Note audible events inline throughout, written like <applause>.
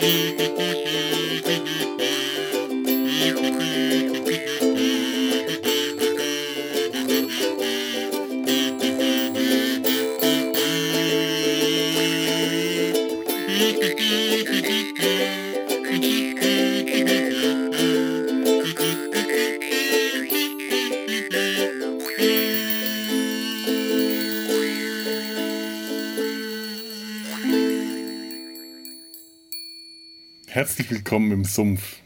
フフフフ。Herzlich willkommen im Sumpf.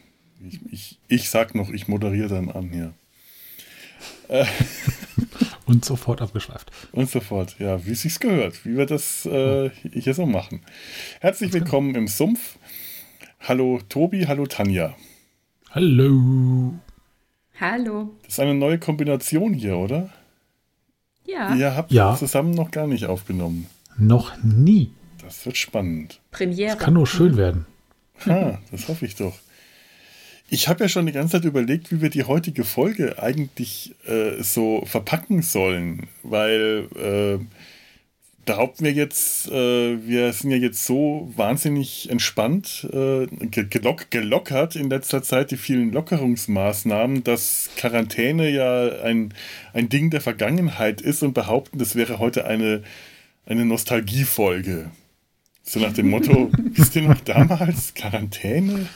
Ich, ich, ich sag noch, ich moderiere dann an hier. Äh, und sofort abgeschweift. Und sofort, ja, wie es sich gehört, wie wir das äh, hier so machen. Herzlich willkommen im Sumpf. Hallo Tobi, hallo Tanja. Hallo. Hallo. Das ist eine neue Kombination hier, oder? Ja. Ihr habt Ja. zusammen noch gar nicht aufgenommen. Noch nie. Das wird spannend. Premiere. Das kann nur schön werden. Ha, das hoffe ich doch. Ich habe ja schon die ganze Zeit überlegt, wie wir die heutige Folge eigentlich äh, so verpacken sollen, weil äh, behaupten wir jetzt, äh, wir sind ja jetzt so wahnsinnig entspannt, äh, ge- gelock gelockert in letzter Zeit, die vielen Lockerungsmaßnahmen, dass Quarantäne ja ein, ein Ding der Vergangenheit ist und behaupten, das wäre heute eine, eine Nostalgiefolge. So nach dem Motto, <laughs> wisst ihr noch damals Quarantäne?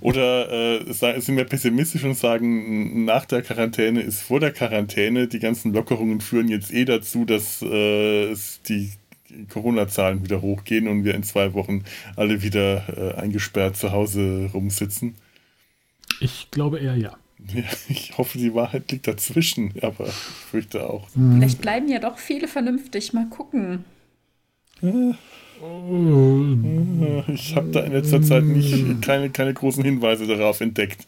Oder äh, sind wir pessimistisch und sagen, nach der Quarantäne ist vor der Quarantäne, die ganzen Lockerungen führen jetzt eh dazu, dass äh, die Corona-Zahlen wieder hochgehen und wir in zwei Wochen alle wieder äh, eingesperrt zu Hause rumsitzen. Ich glaube eher ja. Ja, <laughs> ich hoffe, die Wahrheit liegt dazwischen, aber ich fürchte auch. Vielleicht bleiben ja doch viele vernünftig. Mal gucken. Ich habe da in letzter Zeit nicht, keine, keine großen Hinweise darauf entdeckt.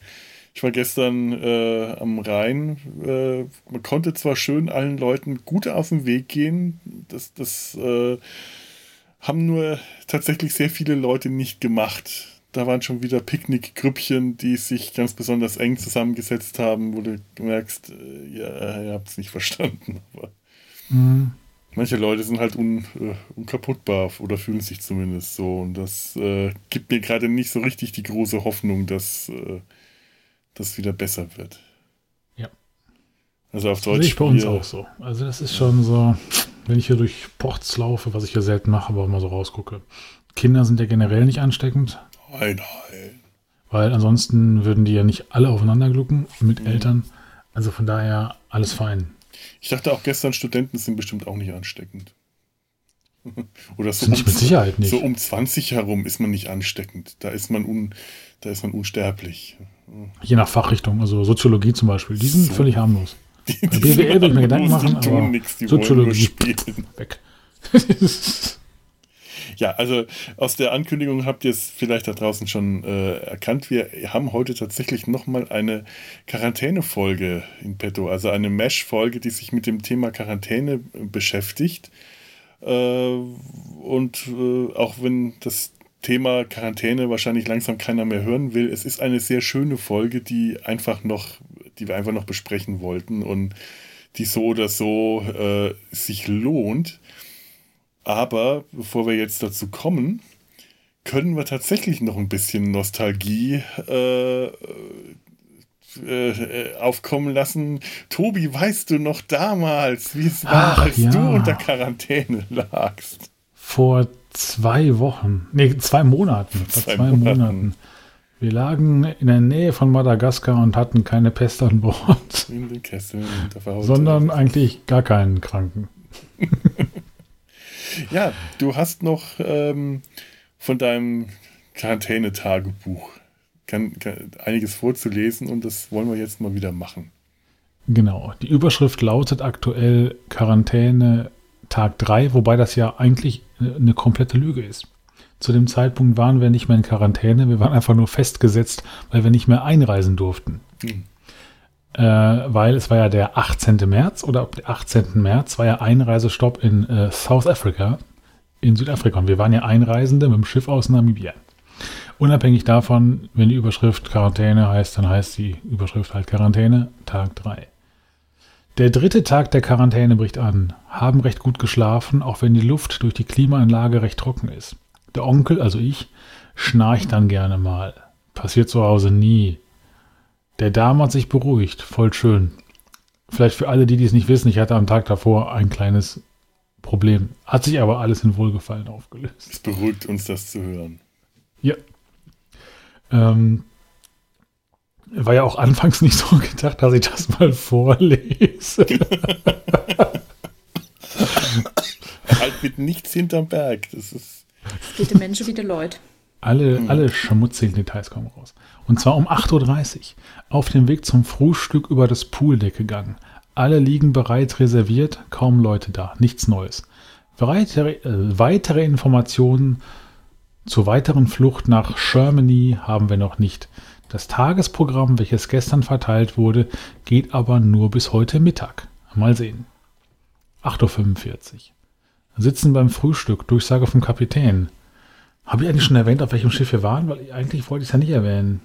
Ich war gestern äh, am Rhein. Äh, man konnte zwar schön allen Leuten gut auf den Weg gehen, das, das äh, haben nur tatsächlich sehr viele Leute nicht gemacht. Da waren schon wieder Picknickgrüppchen, die sich ganz besonders eng zusammengesetzt haben, wo du merkst, äh, ja, ihr habt es nicht verstanden. Aber Hm. Manche Leute sind halt un, äh, unkaputtbar oder fühlen sich zumindest so. Und das äh, gibt mir gerade nicht so richtig die große Hoffnung, dass äh, das wieder besser wird. Ja. Also auf Deutsch. ich bei uns auch so. Also das ist schon so, wenn ich hier durch Ports laufe, was ich ja selten mache, aber mal so rausgucke. Kinder sind ja generell nicht ansteckend, Nein, nein. weil ansonsten würden die ja nicht alle aufeinander glucken mit Eltern. Also von daher alles fein. Ich dachte auch gestern, Studenten sind bestimmt auch nicht ansteckend. <laughs> Oder so ich mit Sicherheit nicht. So um 20 herum ist man nicht ansteckend. Da ist man, un, da ist man unsterblich. Je nach Fachrichtung, also Soziologie zum Beispiel, die sind So. völlig harmlos. <laughs> Die, Bei BWL würde ich mir Gedanken machen, die aber nichts, die Soziologie <laughs> weg. Ja, also aus der Ankündigung habt ihr es vielleicht da draußen schon äh, erkannt. Wir haben heute tatsächlich nochmal eine Quarantäne-Folge in petto, also eine Mesh-Folge, die sich mit dem Thema Quarantäne äh, beschäftigt. Äh, und äh, auch wenn das Thema Quarantäne wahrscheinlich langsam keiner mehr hören will, es ist eine sehr schöne Folge, die einfach noch, die wir einfach noch besprechen wollten und die so oder so äh, sich lohnt. Aber bevor wir jetzt dazu kommen, können wir tatsächlich noch ein bisschen Nostalgie äh, äh, aufkommen lassen. Tobi, weißt du noch damals, wie es war, Ach, als ja. du unter Quarantäne lagst? Vor zwei Wochen, nee, zwei Monaten, vor Zwei zwei, Monaten. Monaten. Wir lagen in der Nähe von Madagaskar und hatten keine Pest an Bord, In den Verhaut. sondern eigentlich gar keinen Kranken. <laughs> Ja, du hast noch ähm, von deinem Quarantänetagebuch kann, kann, einiges vorzulesen und das wollen wir jetzt mal wieder machen. Genau. Die Überschrift lautet aktuell Quarantäne Tag 3, wobei das ja eigentlich äh, eine komplette Lüge ist. Zu dem Zeitpunkt waren wir nicht mehr in Quarantäne, wir waren einfach nur festgesetzt, weil wir nicht mehr einreisen durften. Hm. Äh, weil es war ja der 18. März oder ab dem 18. März war ja Einreisestopp in äh, South Africa, in Südafrika. Und wir waren ja Einreisende mit dem Schiff aus Namibia. Unabhängig davon, wenn die Überschrift Quarantäne heißt, dann heißt die Überschrift halt Quarantäne, Tag 3. Der dritte Tag der Quarantäne bricht an. Haben recht gut geschlafen, auch wenn die Luft durch die Klimaanlage recht trocken ist. Der Onkel, also ich, schnarcht dann gerne mal. Passiert zu Hause nie. Der Darm hat sich beruhigt. Voll schön. Vielleicht für alle, die dies nicht wissen, ich hatte am Tag davor ein kleines Problem. Hat sich aber alles in Wohlgefallen aufgelöst. Es beruhigt uns, das zu hören. Ja. Ähm, war ja auch anfangs nicht so gedacht, dass ich das mal vorlese. <laughs> halt mit nichts hinterm Berg. Das ist. Es geht den Menschen wie die Leute. Alle, hm. alle schmutzigen Details kommen raus. Und zwar um 8.30 Uhr. Auf dem Weg zum Frühstück über das Pooldeck gegangen. Alle liegen bereit reserviert, kaum Leute da, nichts Neues. Weitere, äh, weitere Informationen zur weiteren Flucht nach Germany haben wir noch nicht. Das Tagesprogramm, welches gestern verteilt wurde, geht aber nur bis heute Mittag. Mal sehen. 8.45 Uhr. Sitzen beim Frühstück, Durchsage vom Kapitän. Habe ich eigentlich schon erwähnt, auf welchem Schiff wir waren? Weil eigentlich wollte ich es ja nicht erwähnen.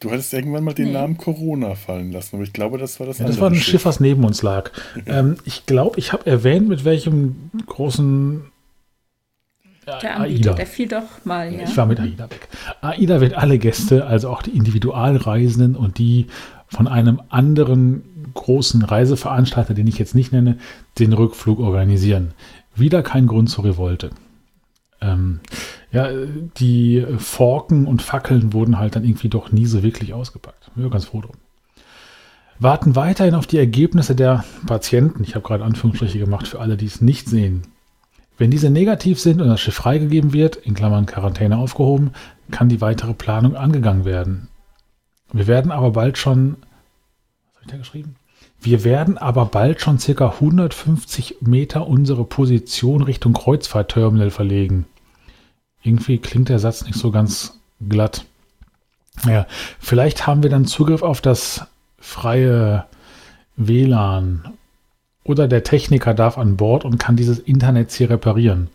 Du hattest irgendwann mal den nee. Namen Corona fallen lassen, aber ich glaube, das war das ja, Das war ein Schiff, Schiff was neben uns lag. ähm, ich glaube, ich habe erwähnt, mit welchem großen der Anbieter, AIDA. der fiel doch mal. Ja. Ich war mit AIDA weg. AIDA wird alle Gäste, also auch die Individualreisenden und die von einem anderen großen Reiseveranstalter, den ich jetzt nicht nenne, den Rückflug organisieren. Wieder kein Grund zur Revolte. Ähm, ja, die Forken und Fackeln wurden halt dann irgendwie doch nie so wirklich ausgepackt. Bin ganz froh drum. Warten weiterhin auf die Ergebnisse der Patienten. Ich habe gerade Anführungsstriche gemacht für alle, die es nicht sehen. Wenn diese negativ sind und das Schiff freigegeben wird, in Klammern Quarantäne aufgehoben, kann die weitere Planung angegangen werden. Wir werden aber bald schon, was habe ich da geschrieben? Wir werden aber bald schon circa 150 Meter unsere Position Richtung Kreuzfahrtterminal verlegen. Irgendwie klingt der Satz nicht so ganz glatt. Ja, vielleicht haben wir dann Zugriff auf das freie WLAN oder der Techniker darf an Bord und kann dieses Internet hier reparieren.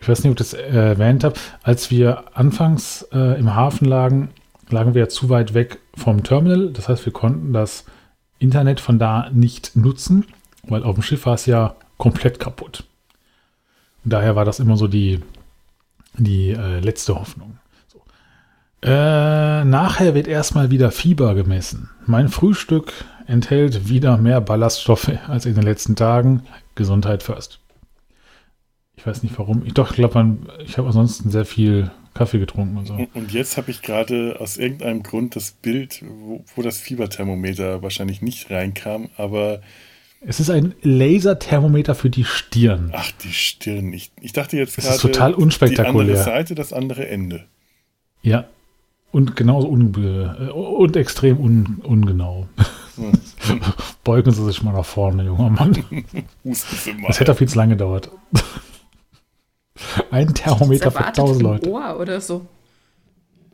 Ich weiß nicht, ob ich das erwähnt habe. Als wir anfangs äh, im Hafen lagen, lagen wir zu weit weg vom Terminal. Das heißt, wir konnten das Internet von da nicht nutzen, weil auf dem Schiff war es ja komplett kaputt. Und daher war das immer so die die äh, letzte Hoffnung. So. Äh, nachher wird erstmal wieder Fieber gemessen. Mein Frühstück enthält wieder mehr Ballaststoffe als in den letzten Tagen. Gesundheit first. Ich weiß nicht warum. Ich doch, glaube, ich habe ansonsten sehr viel Kaffee getrunken und so. Und jetzt habe ich gerade aus irgendeinem Grund das Bild, wo, wo das Fieberthermometer wahrscheinlich nicht reinkam, aber es ist ein Laserthermometer für die Stirn. Ach, die Stirn. Ich, ich dachte jetzt gerade. Das ist total unspektakulär. Die andere Seite, das andere Ende. Ja. Und genauso unbe äh, und extrem un ungenau. Hm. <laughs> Beugen Sie sich mal nach vorne, junger Mann. <laughs> Das hätte viel zu lange gedauert. <laughs> Ein Thermometer für 1000 Leute. Ohr oder so.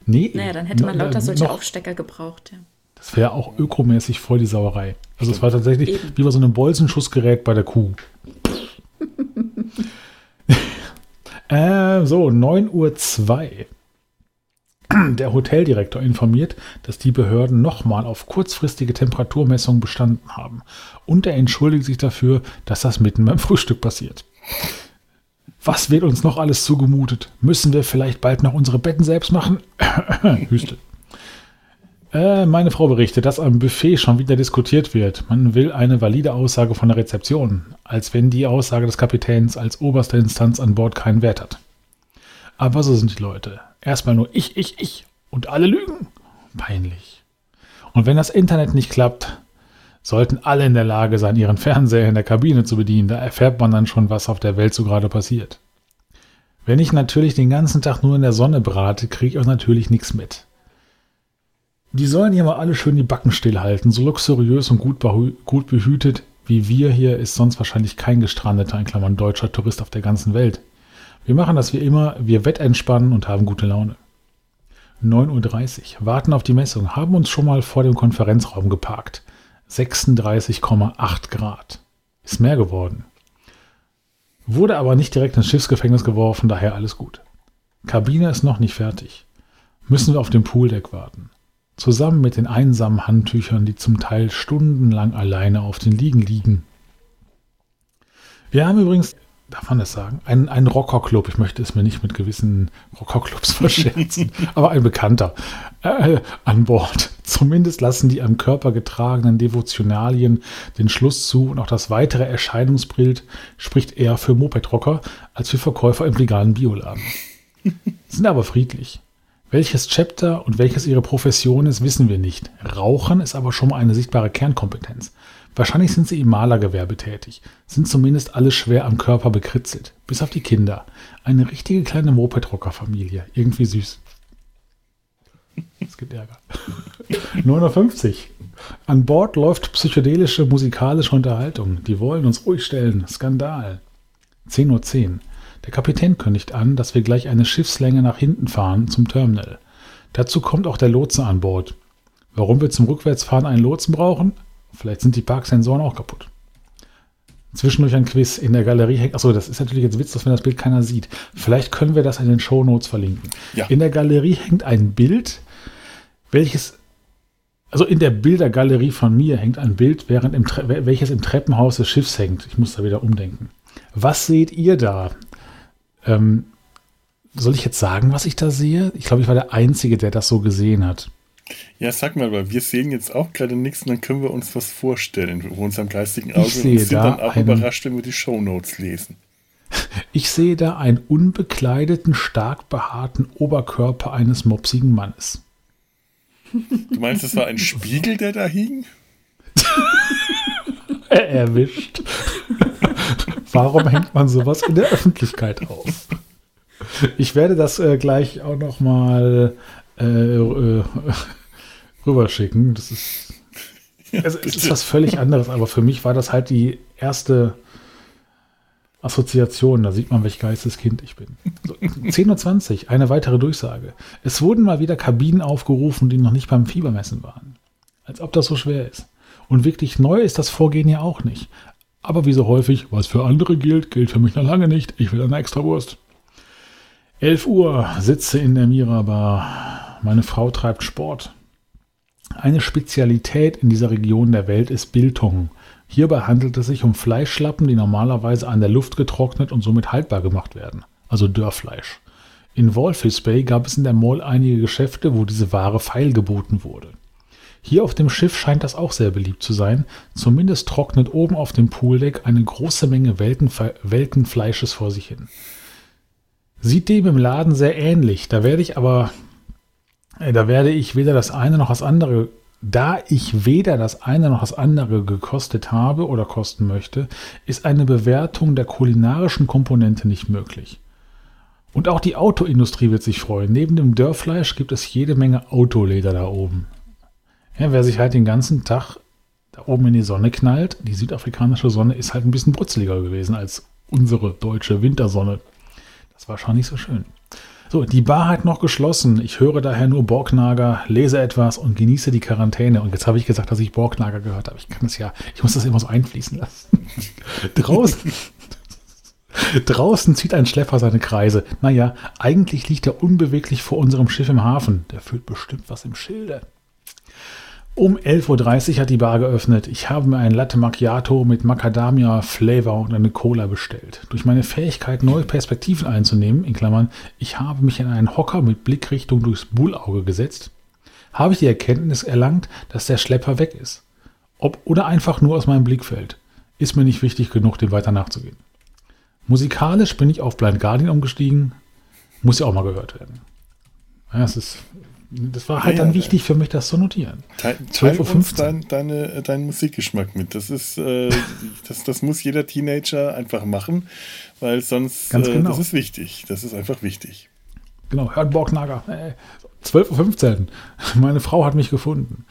Nee. Naja, dann hätte man lauter solche Aufstecker gebraucht, ja. Das wäre auch ökomäßig voll die Sauerei. Also es war tatsächlich Eben. wie bei so einem Bolzenschussgerät bei der Kuh. <laughs> äh, so, 9.02 Uhr. Der Hoteldirektor informiert, dass die Behörden nochmal auf kurzfristige Temperaturmessungen bestanden haben. Und er entschuldigt sich dafür, dass das mitten beim Frühstück passiert. Was wird uns noch alles zugemutet? Müssen wir vielleicht bald noch unsere Betten selbst machen? <coughs> Hüstel. Äh, meine Frau berichtet, dass am Buffet schon wieder diskutiert wird. Man will eine valide Aussage von der Rezeption, als wenn die Aussage des Kapitäns als oberste Instanz an Bord keinen Wert hat. Aber so sind die Leute. Erstmal nur ich, ich, ich und alle lügen. Peinlich. Und wenn das Internet nicht klappt, sollten alle in der Lage sein, ihren Fernseher in der Kabine zu bedienen. Da erfährt man dann schon, was auf der Welt so gerade passiert. Wenn ich natürlich den ganzen Tag nur in der Sonne brate, kriege ich auch natürlich nichts mit. Die sollen hier mal alle schön die Backen stillhalten. So luxuriös und gut, gut behütet wie wir hier ist sonst wahrscheinlich kein gestrandeter, in Klammern deutscher Tourist auf der ganzen Welt. Wir machen das wie immer, wir wettentspannen und haben gute Laune. 9.30 Uhr, warten auf die Messung, haben uns schon mal vor dem Konferenzraum geparkt. 36,8 Grad. Ist mehr geworden. Wurde aber nicht direkt ins Schiffsgefängnis geworfen, daher alles gut. Kabine ist noch nicht fertig. Müssen wir auf dem Pooldeck warten zusammen mit den einsamen Handtüchern, die zum Teil stundenlang alleine auf den Liegen liegen. Wir haben übrigens darf man das sagen? Ein, ein Rockerclub, ich möchte es mir nicht mit gewissen Rockerclubs <laughs> verscherzen, aber ein Bekannter äh, an Bord. Zumindest lassen die am Körper getragenen Devotionalien den Schluss zu und auch das weitere Erscheinungsbild spricht eher für Moped-Rocker als für Verkäufer im veganen Bioladen. <laughs> Sind aber friedlich. Welches Chapter und welches ihre Profession ist, wissen wir nicht. Rauchen ist aber schon mal eine sichtbare Kernkompetenz. Wahrscheinlich sind sie im Malergewerbe tätig, sind zumindest alle schwer am Körper bekritzelt, bis auf die Kinder. Eine richtige kleine Moped-Rocker-Familie. Irgendwie süß. Es gibt Ärger. <laughs> 950. An Bord läuft psychedelische musikalische Unterhaltung. Die wollen uns ruhig stellen. Skandal. 10.10 Uhr. 10. Der Kapitän kündigt an, dass wir gleich eine Schiffslänge nach hinten fahren zum Terminal. Dazu kommt auch der Lotse an Bord. Warum wir zum Rückwärtsfahren einen Lotsen brauchen? Vielleicht sind die Parksensoren auch kaputt. Zwischendurch ein Quiz in der Galerie hängt. Achso, das ist natürlich jetzt Witz, dass wenn das Bild keiner sieht. Vielleicht können wir das in den Show Notes verlinken. Ja. In der Galerie hängt ein Bild, welches. Also in der Bildergalerie von mir hängt ein Bild, während im welches im Treppenhaus des Schiffs hängt. Ich muss da wieder umdenken. Was seht ihr da? Ähm, soll ich jetzt sagen, was ich da sehe? Ich glaube, ich war der Einzige, der das so gesehen hat. Ja, sag mal, weil wir sehen jetzt auch gerade nichts und dann können wir uns was vorstellen vor unserem geistigen Auge und sind da dann auch einen, überrascht, wenn wir die Shownotes lesen. <laughs> Ich sehe da einen unbekleideten, stark behaarten Oberkörper eines mopsigen Mannes. Du meinst, es war ein Spiegel, der da hing? <laughs> Erwischt. <laughs> <laughs> Warum hängt man sowas in der Öffentlichkeit auf? Ich werde das äh, gleich auch noch mal äh, äh, rüberschicken. Das ist, also, es ist was völlig anderes, aber für mich war das halt die erste Assoziation. Da sieht man, welch Geisteskind ich bin. So, 10.20 Uhr, eine weitere Durchsage. Es wurden mal wieder Kabinen aufgerufen, die noch nicht beim Fiebermessen waren. Als ob das so schwer ist. Und wirklich neu ist das Vorgehen ja auch nicht. Aber wie so häufig, was für andere gilt, gilt für mich noch lange nicht. Ich will eine extra Wurst. 11 Uhr, sitze in der Mirabar. Meine Frau treibt Sport. Eine Spezialität in dieser Region der Welt ist Biltong. Hierbei handelt es sich um Fleischschlappen, die normalerweise an der Luft getrocknet und somit haltbar gemacht werden, also Dörrfleisch. In Walfish Bay gab es in der Mall einige Geschäfte, wo diese Ware feilgeboten wurde. Hier auf dem Schiff scheint das auch sehr beliebt zu sein. Zumindest trocknet oben auf dem Pooldeck eine große Menge welken Fleisches vor sich hin. Sieht dem im Laden sehr ähnlich. Da werde ich aber, äh, da werde ich weder das eine noch das andere, da ich weder das eine noch das andere gekostet habe oder kosten möchte, ist eine Bewertung der kulinarischen Komponente nicht möglich. Und auch die Autoindustrie wird sich freuen. Neben dem Dörrfleisch gibt es jede Menge Autoleder da oben. Ja, wer sich halt den ganzen Tag da oben in die Sonne knallt, die südafrikanische Sonne ist halt ein bisschen brutzeliger gewesen als unsere deutsche Wintersonne. Das war schon nicht so schön. So, die Bar hat noch geschlossen. Ich höre daher nur Borgnager, lese etwas und genieße die Quarantäne. Und jetzt habe ich gesagt, dass ich Borgnager gehört habe. Ich kann es ja, ich muss das immer so einfließen lassen. <laughs> draußen, <laughs> draußen zieht ein Schlepper seine Kreise. Naja, eigentlich liegt er unbeweglich vor unserem Schiff im Hafen. Der fühlt bestimmt was im Schilde. Um 11.30 Uhr hat die Bar geöffnet. Ich habe mir ein Latte Macchiato mit Macadamia Flavor und eine Cola bestellt. Durch meine Fähigkeit, neue Perspektiven einzunehmen, in Klammern, ich habe mich in einen Hocker mit Blickrichtung durchs Bullauge gesetzt, habe ich die Erkenntnis erlangt, dass der Schlepper weg ist. Ob oder einfach nur aus meinem Blickfeld. Ist mir nicht wichtig genug, dem weiter nachzugehen. Musikalisch bin ich auf Blind Guardian umgestiegen. Muss ja auch mal gehört werden. Ja, es ist das war halt ja, dann wichtig für mich, das zu notieren. Teil, teil uns dein, deine, deinen Musikgeschmack mit. Das ist, äh, <laughs> das, das muss jeder Teenager einfach machen, weil sonst, Ganz genau. Äh, das ist wichtig. Das ist einfach wichtig. Genau, hört Borgnager. Äh, 12.15 Uhr. <laughs> Meine Frau hat mich gefunden.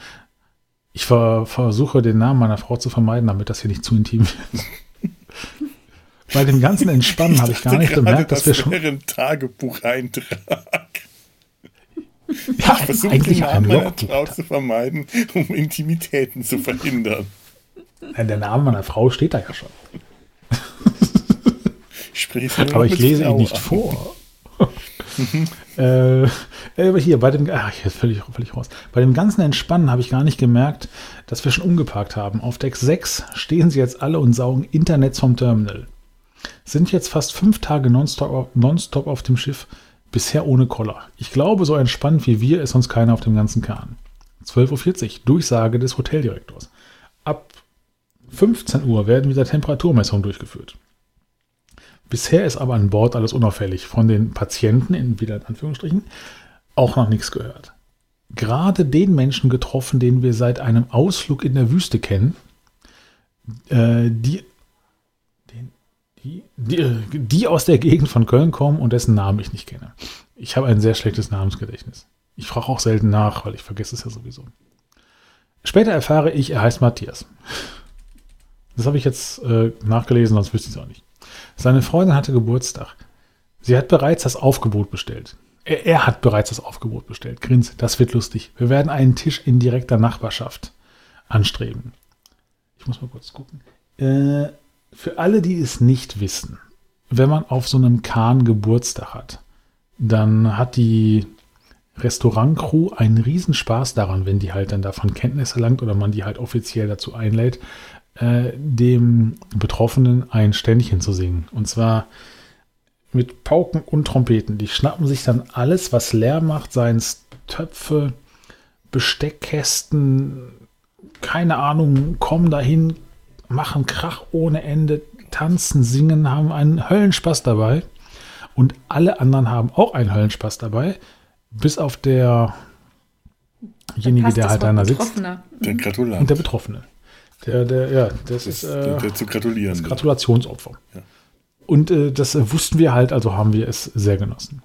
Ich ver versuche den Namen meiner Frau zu vermeiden, damit das hier nicht zu intim wird. <laughs> Bei dem ganzen Entspannen habe ich gar nicht gemerkt, dass das wir schon. Ein Tagebucheintrag. Ja, ich versuche eigentlich den Namen meiner Frau zu vermeiden, um Intimitäten zu verhindern. Der Name meiner Frau steht da ja schon. Ich Aber ich lese ihn nicht an. vor. äh, hier, bei dem, ach, hier völlig, völlig raus. Bei dem ganzen Entspannen habe ich gar nicht gemerkt, dass wir schon umgeparkt haben. Auf Deck 6 stehen sie jetzt alle und saugen Internet vom Terminal. Sind jetzt fast fünf Tage nonstop, nonstop auf dem Schiff, bisher ohne Koller. Ich glaube, so entspannt wie wir ist uns keiner auf dem ganzen Kahn. 12.40 Uhr, Durchsage des Hoteldirektors. Ab 15 Uhr werden wieder Temperaturmessungen durchgeführt. Bisher ist aber an Bord alles unauffällig. Von den Patienten, in wieder in Anführungsstrichen, auch noch nichts gehört. Gerade den Menschen getroffen, den wir seit einem Ausflug in der Wüste kennen, äh, die, die, die, aus der Gegend von Köln kommen und dessen Namen ich nicht kenne. Ich habe ein sehr schlechtes Namensgedächtnis. Ich frage auch selten nach, weil ich vergesse es ja sowieso. Später erfahre ich, er heißt Matthias. Das habe ich jetzt äh, nachgelesen, sonst wüsste ich es auch nicht. Seine Freundin hatte Geburtstag. Sie hat bereits das Aufgebot bestellt. Er, er, hat bereits das Aufgebot bestellt. Grins, das wird lustig. Wir werden einen Tisch in direkter Nachbarschaft anstreben. Ich muss mal kurz gucken. Äh, für alle, die es nicht wissen, wenn man auf so einem Kahn Geburtstag hat, dann hat die Restaurantcrew einen Riesenspaß daran, wenn die halt dann davon Kenntnis erlangt oder man die halt offiziell dazu einlädt, äh, dem Betroffenen ein Ständchen zu singen. Und zwar mit Pauken und Trompeten. Die schnappen sich dann alles, was leer macht, seien es Töpfe, Besteckkästen, keine Ahnung, kommen dahin, machen Krach ohne Ende, tanzen, singen, haben einen Höllenspaß dabei. Und alle anderen haben auch einen Höllenspaß dabei, bis auf derjenige, der halt da sitzt. Der Gratulant. Und der Betroffene. Der, der, ja, das, das ist äh, der, der zu gratulieren. Das Gratulationsopfer. Ja. Und äh, das äh, wussten wir halt, also haben wir es sehr genossen.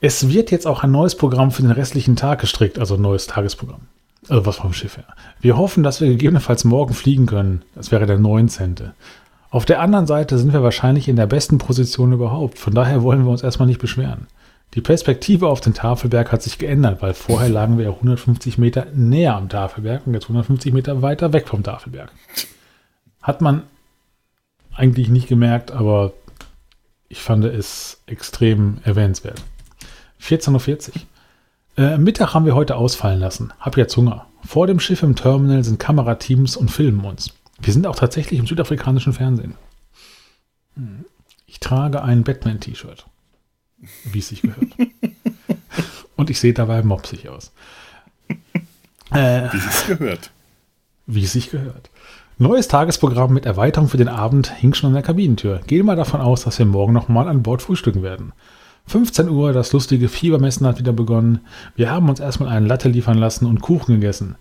Es wird jetzt auch ein neues Programm für den restlichen Tag gestrickt, also ein neues Tagesprogramm. Also was vom Schiff her. Wir hoffen, dass wir gegebenenfalls morgen fliegen können. Das wäre der 19. Auf der anderen Seite sind wir wahrscheinlich in der besten Position überhaupt. Von daher wollen wir uns erstmal nicht beschweren. Die Perspektive auf den Tafelberg hat sich geändert, weil vorher lagen wir ja 150 Meter näher am Tafelberg und jetzt 150 Meter weiter weg vom Tafelberg. Hat man eigentlich nicht gemerkt, aber ich fand es extrem erwähnenswert. 14.40 Uhr. Äh, Mittag haben wir heute ausfallen lassen. Hab jetzt Hunger. Vor dem Schiff im Terminal sind Kamerateams und filmen uns. Wir sind auch tatsächlich im südafrikanischen Fernsehen. Hm. Ich trage ein Batman-T-Shirt wie es sich gehört. <laughs> Und ich sehe dabei mopsig aus. Äh, wie es sich gehört. Wie es sich gehört. Neues Tagesprogramm mit Erweiterung für den Abend hing schon an der Kabinentür. Gehe mal davon aus, dass wir morgen nochmal an Bord frühstücken werden. 15 Uhr, das lustige Fiebermessen hat wieder begonnen. Wir haben uns erstmal einen Latte liefern lassen und Kuchen gegessen.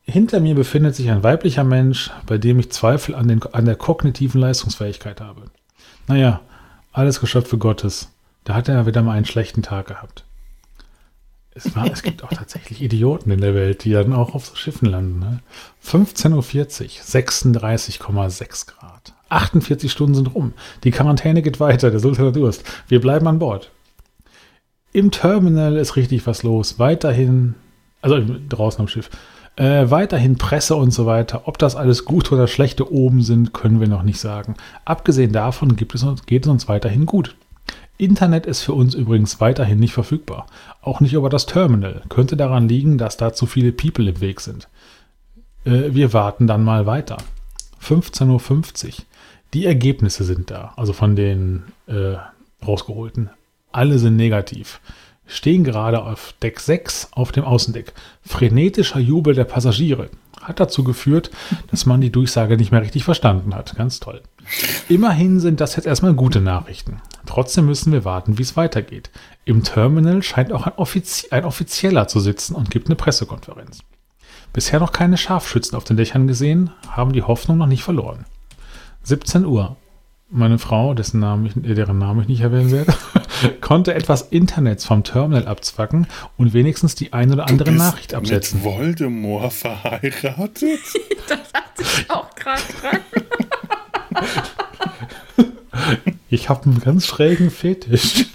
Hinter mir befindet sich ein weiblicher Mensch, bei dem ich Zweifel an, den, an der kognitiven Leistungsfähigkeit habe. Naja, alles Geschöpfe Gottes. Da hat er wieder mal einen schlechten Tag gehabt. Es, war, es gibt auch tatsächlich <laughs> Idioten in der Welt, die dann auch auf so Schiffen landen. Ne? 15.40 Uhr, 36,6 Grad. 48 Stunden sind rum. Die Quarantäne geht weiter, der Sultan Durst. Wir bleiben an Bord. Im Terminal ist richtig was los. Weiterhin, also draußen am Schiff, äh, weiterhin Presse und so weiter. Ob das alles gute oder schlechte oben sind, können wir noch nicht sagen. Abgesehen davon gibt es uns, geht es uns weiterhin gut. Internet ist für uns übrigens weiterhin nicht verfügbar. Auch nicht über das Terminal. Könnte daran liegen, dass da zu viele People im Weg sind. Äh, wir warten dann mal weiter. 15.50 Uhr. Die Ergebnisse sind da, also von den äh, rausgeholten. Alle sind negativ stehen gerade auf Deck 6 auf dem Außendeck. Frenetischer Jubel der Passagiere hat dazu geführt, dass man die Durchsage nicht mehr richtig verstanden hat. Ganz toll. Immerhin sind das jetzt erstmal gute Nachrichten. Trotzdem müssen wir warten, wie es weitergeht. Im Terminal scheint auch ein, Offizie ein Offizieller zu sitzen und gibt eine Pressekonferenz. Bisher noch keine Scharfschützen auf den Dächern gesehen, haben die Hoffnung noch nicht verloren. 17 Uhr meine Frau, dessen Namen ich, äh, deren Namen ich nicht erwähnen werde, <laughs> konnte etwas Internets vom Terminal abzwacken und wenigstens die ein oder andere Nachricht absetzen. Mit Voldemort verheiratet? <laughs> das hat sich auch gerade dran. <laughs> ich habe einen ganz schrägen Fetisch.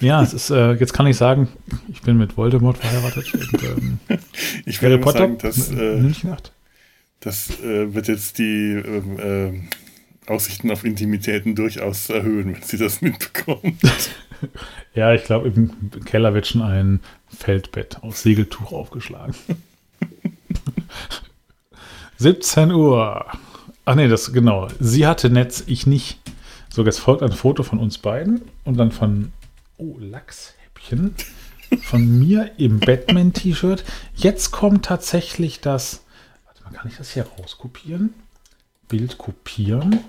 ja, es ist, äh, jetzt kann ich sagen, ich bin mit Voldemort verheiratet. Und, ähm, ich würde Potter, sagen, dass äh. Das äh, wird jetzt die äh, Aussichten auf Intimitäten durchaus erhöhen, wenn sie das <laughs> mitbekommt. <laughs> ja, ich glaube, im Keller wird schon ein Feldbett aus Segeltuch aufgeschlagen. <laughs> 17 Uhr. Ach nee, das genau. Sie hatte Netz, ich nicht. So, jetzt folgt ein Foto von uns beiden und dann von oh, Lachshäppchen von mir im Batman-T-Shirt. Jetzt kommt tatsächlich das. Mal, kann ich das hier rauskopieren? Bild kopieren.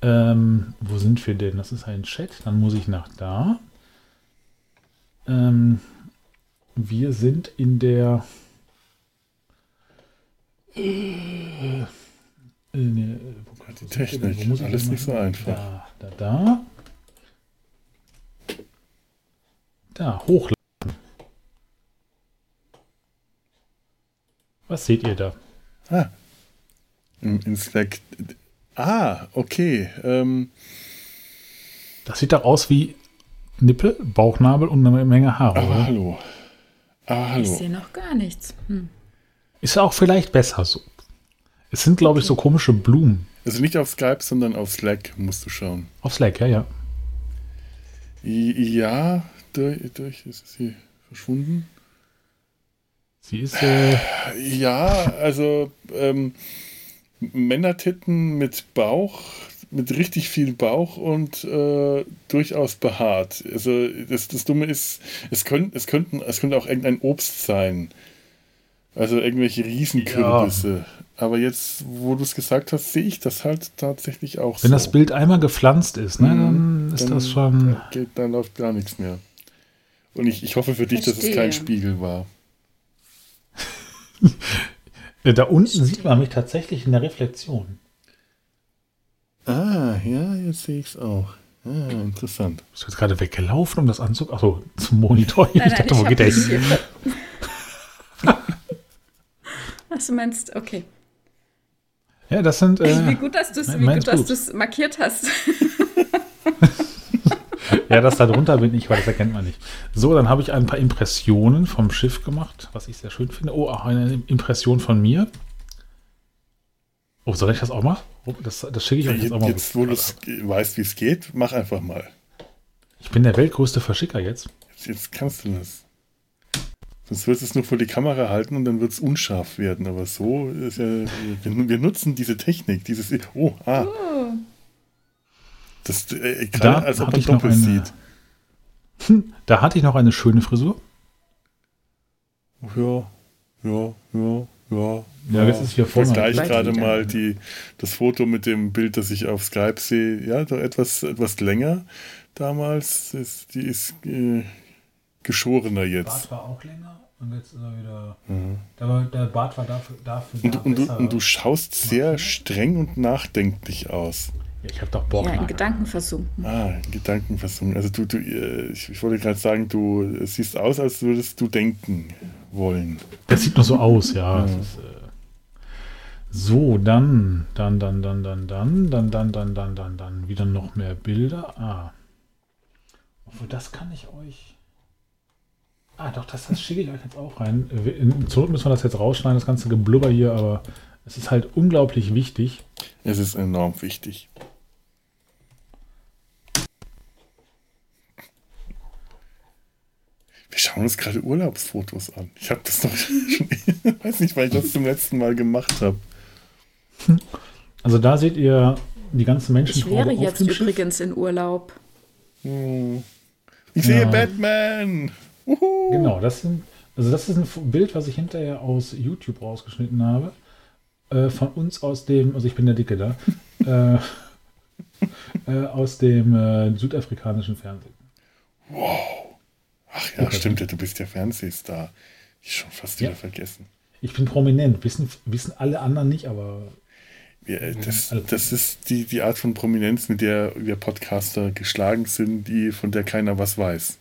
Ähm, wo sind wir denn? Das ist ein Chat. Dann muss ich nach da. Ähm, wir sind in der. Äh, ne, die Technik, wo muss alles nicht so einfach. Da, da, da. Da, hochladen. Was seht ihr da? Ah. In Slack. Ah, okay. Ähm. Das sieht doch aus wie Nippel, Bauchnabel und eine Menge Haare. Ah, hallo. Ah, hallo. Ich sehe noch gar nichts. Hm. Ist auch vielleicht besser so. Es sind, glaube ich, so komische Blumen. Also nicht auf Skype, sondern auf Slack musst du schauen. Auf Slack, ja, ja. Ja, durch, durch ist sie verschwunden. Sie ist. Äh ja, also ähm, Männertitten mit Bauch, mit richtig viel Bauch und äh, durchaus behaart. Also das, das Dumme ist, es, könnt, es, könnten, es könnte auch irgendein Obst sein. Also irgendwelche Riesenkürbisse. Ja. Aber jetzt, wo du es gesagt hast, sehe ich das halt tatsächlich auch Wenn so. das Bild einmal gepflanzt ist, ne, dann ist dann, das schon. Da, geht, dann läuft gar nichts mehr. Und ich, ich hoffe für dich, Verstehe. dass es kein Spiegel war. <laughs> da unten sieht man mich tatsächlich in der Reflexion. Ah, ja, jetzt sehe ich es auch. Ah, interessant. Bist du jetzt gerade weggelaufen, um das anzug? Achso, zum Monitor. Nein, <laughs> nein, ich dachte, wo geht der hin? Ach, du meinst, okay. Ja, das sind. Äh, wie gut, dass du es markiert hast. <laughs> <laughs> ja, das da drunter bin ich, weil das erkennt man nicht. So, dann habe ich ein paar Impressionen vom Schiff gemacht, was ich sehr schön finde. Oh, auch eine Impression von mir. Oh, soll ich das auch machen? Oh, das, das schicke ich euch jetzt auch mal. Jetzt, wo du weißt, wie es geht, mach einfach mal. Ich bin der weltgrößte Verschicker jetzt. Jetzt, jetzt kannst du das. Sonst wird es nur vor die Kamera halten und dann wird es unscharf werden. Aber so ist ja. Wir, wir nutzen diese Technik, dieses. Oh, ah. Das, äh, gerade als ob man doppelt eine, sieht. Hm, <laughs> da hatte ich noch eine schöne Frisur. Ja, ja, ja, ja. Ja, jetzt ist hier vorne. Ich vergleiche gerade mal die, das Foto mit dem Bild, das ich auf Skype sehe. Ja, doch etwas, etwas länger damals. Ist, die ist äh, geschorener jetzt. Bart war auch länger und jetzt ist er wieder. Mhm. Der, der Bart war dafür. dafür und, und, du, und du schaust sehr streng und nachdenklich aus. Ja, ich habe doch Bock. Ja, in Gedanken versunken. Ah, in Gedanken versunken. Also du, du äh, ich, ich wollte gerade sagen, du siehst aus, als würdest du denken wollen. Das sieht nur so aus, ja. ja. Ist, äh, so, dann, dann, dann, dann, dann, dann, dann, dann, dann, dann, dann, dann, wieder noch mehr Bilder. Ah. Obwohl, das kann ich euch. Ah, doch, das, das schicke ich euch jetzt auch rein. Zurück müssen wir das jetzt rausschneiden, das ganze Geblubber hier, aber es ist halt unglaublich wichtig. Es ist enorm wichtig. Wir schauen uns gerade Urlaubsfotos an. Ich habe das noch <laughs> schon, weiß nicht, weil ich das zum letzten Mal gemacht habe. Also da seht ihr die ganzen Menschen. Ich wäre jetzt übrigens in Urlaub. Hm. Ich sehe ja. Batman. Uhu. Genau, das sind, also das ist ein Bild, was ich hinterher aus YouTube rausgeschnitten habe. Äh, von uns aus dem, also ich bin der Dicke da, <laughs> äh, äh, aus dem äh, südafrikanischen Fernsehen. Wow. Ach ja, stimmt, ja, du bist ja Fernsehstar. Ich schon fast ja. wieder vergessen. Ich bin prominent, wissen, wissen alle anderen nicht, aber. Ja, das, das ist die, die Art von Prominenz, mit der wir Podcaster geschlagen sind, die, von der keiner was weiß.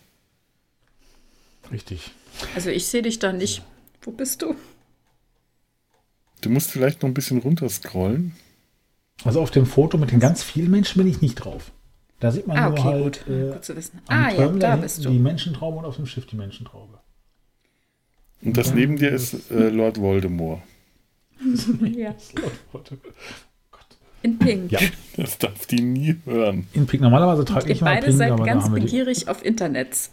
Richtig. Also ich sehe dich da nicht. Wo bist du? Du musst vielleicht noch ein bisschen runterscrollen. Also auf dem Foto mit den ganz vielen Menschen bin ich nicht drauf. Da sieht man ah, okay, nur halt gut. Äh, gut zu wissen. Ah, ja, da bist du. die Menschentraube und auf dem Schiff die Menschentraube. Und das neben dir ist äh, Lord Voldemort. <laughs> ja. In Pink. Ja. Das darf die nie hören. In Pink. Normalerweise trage ich mal beide Pink, seid ganz begierig die... auf Internets.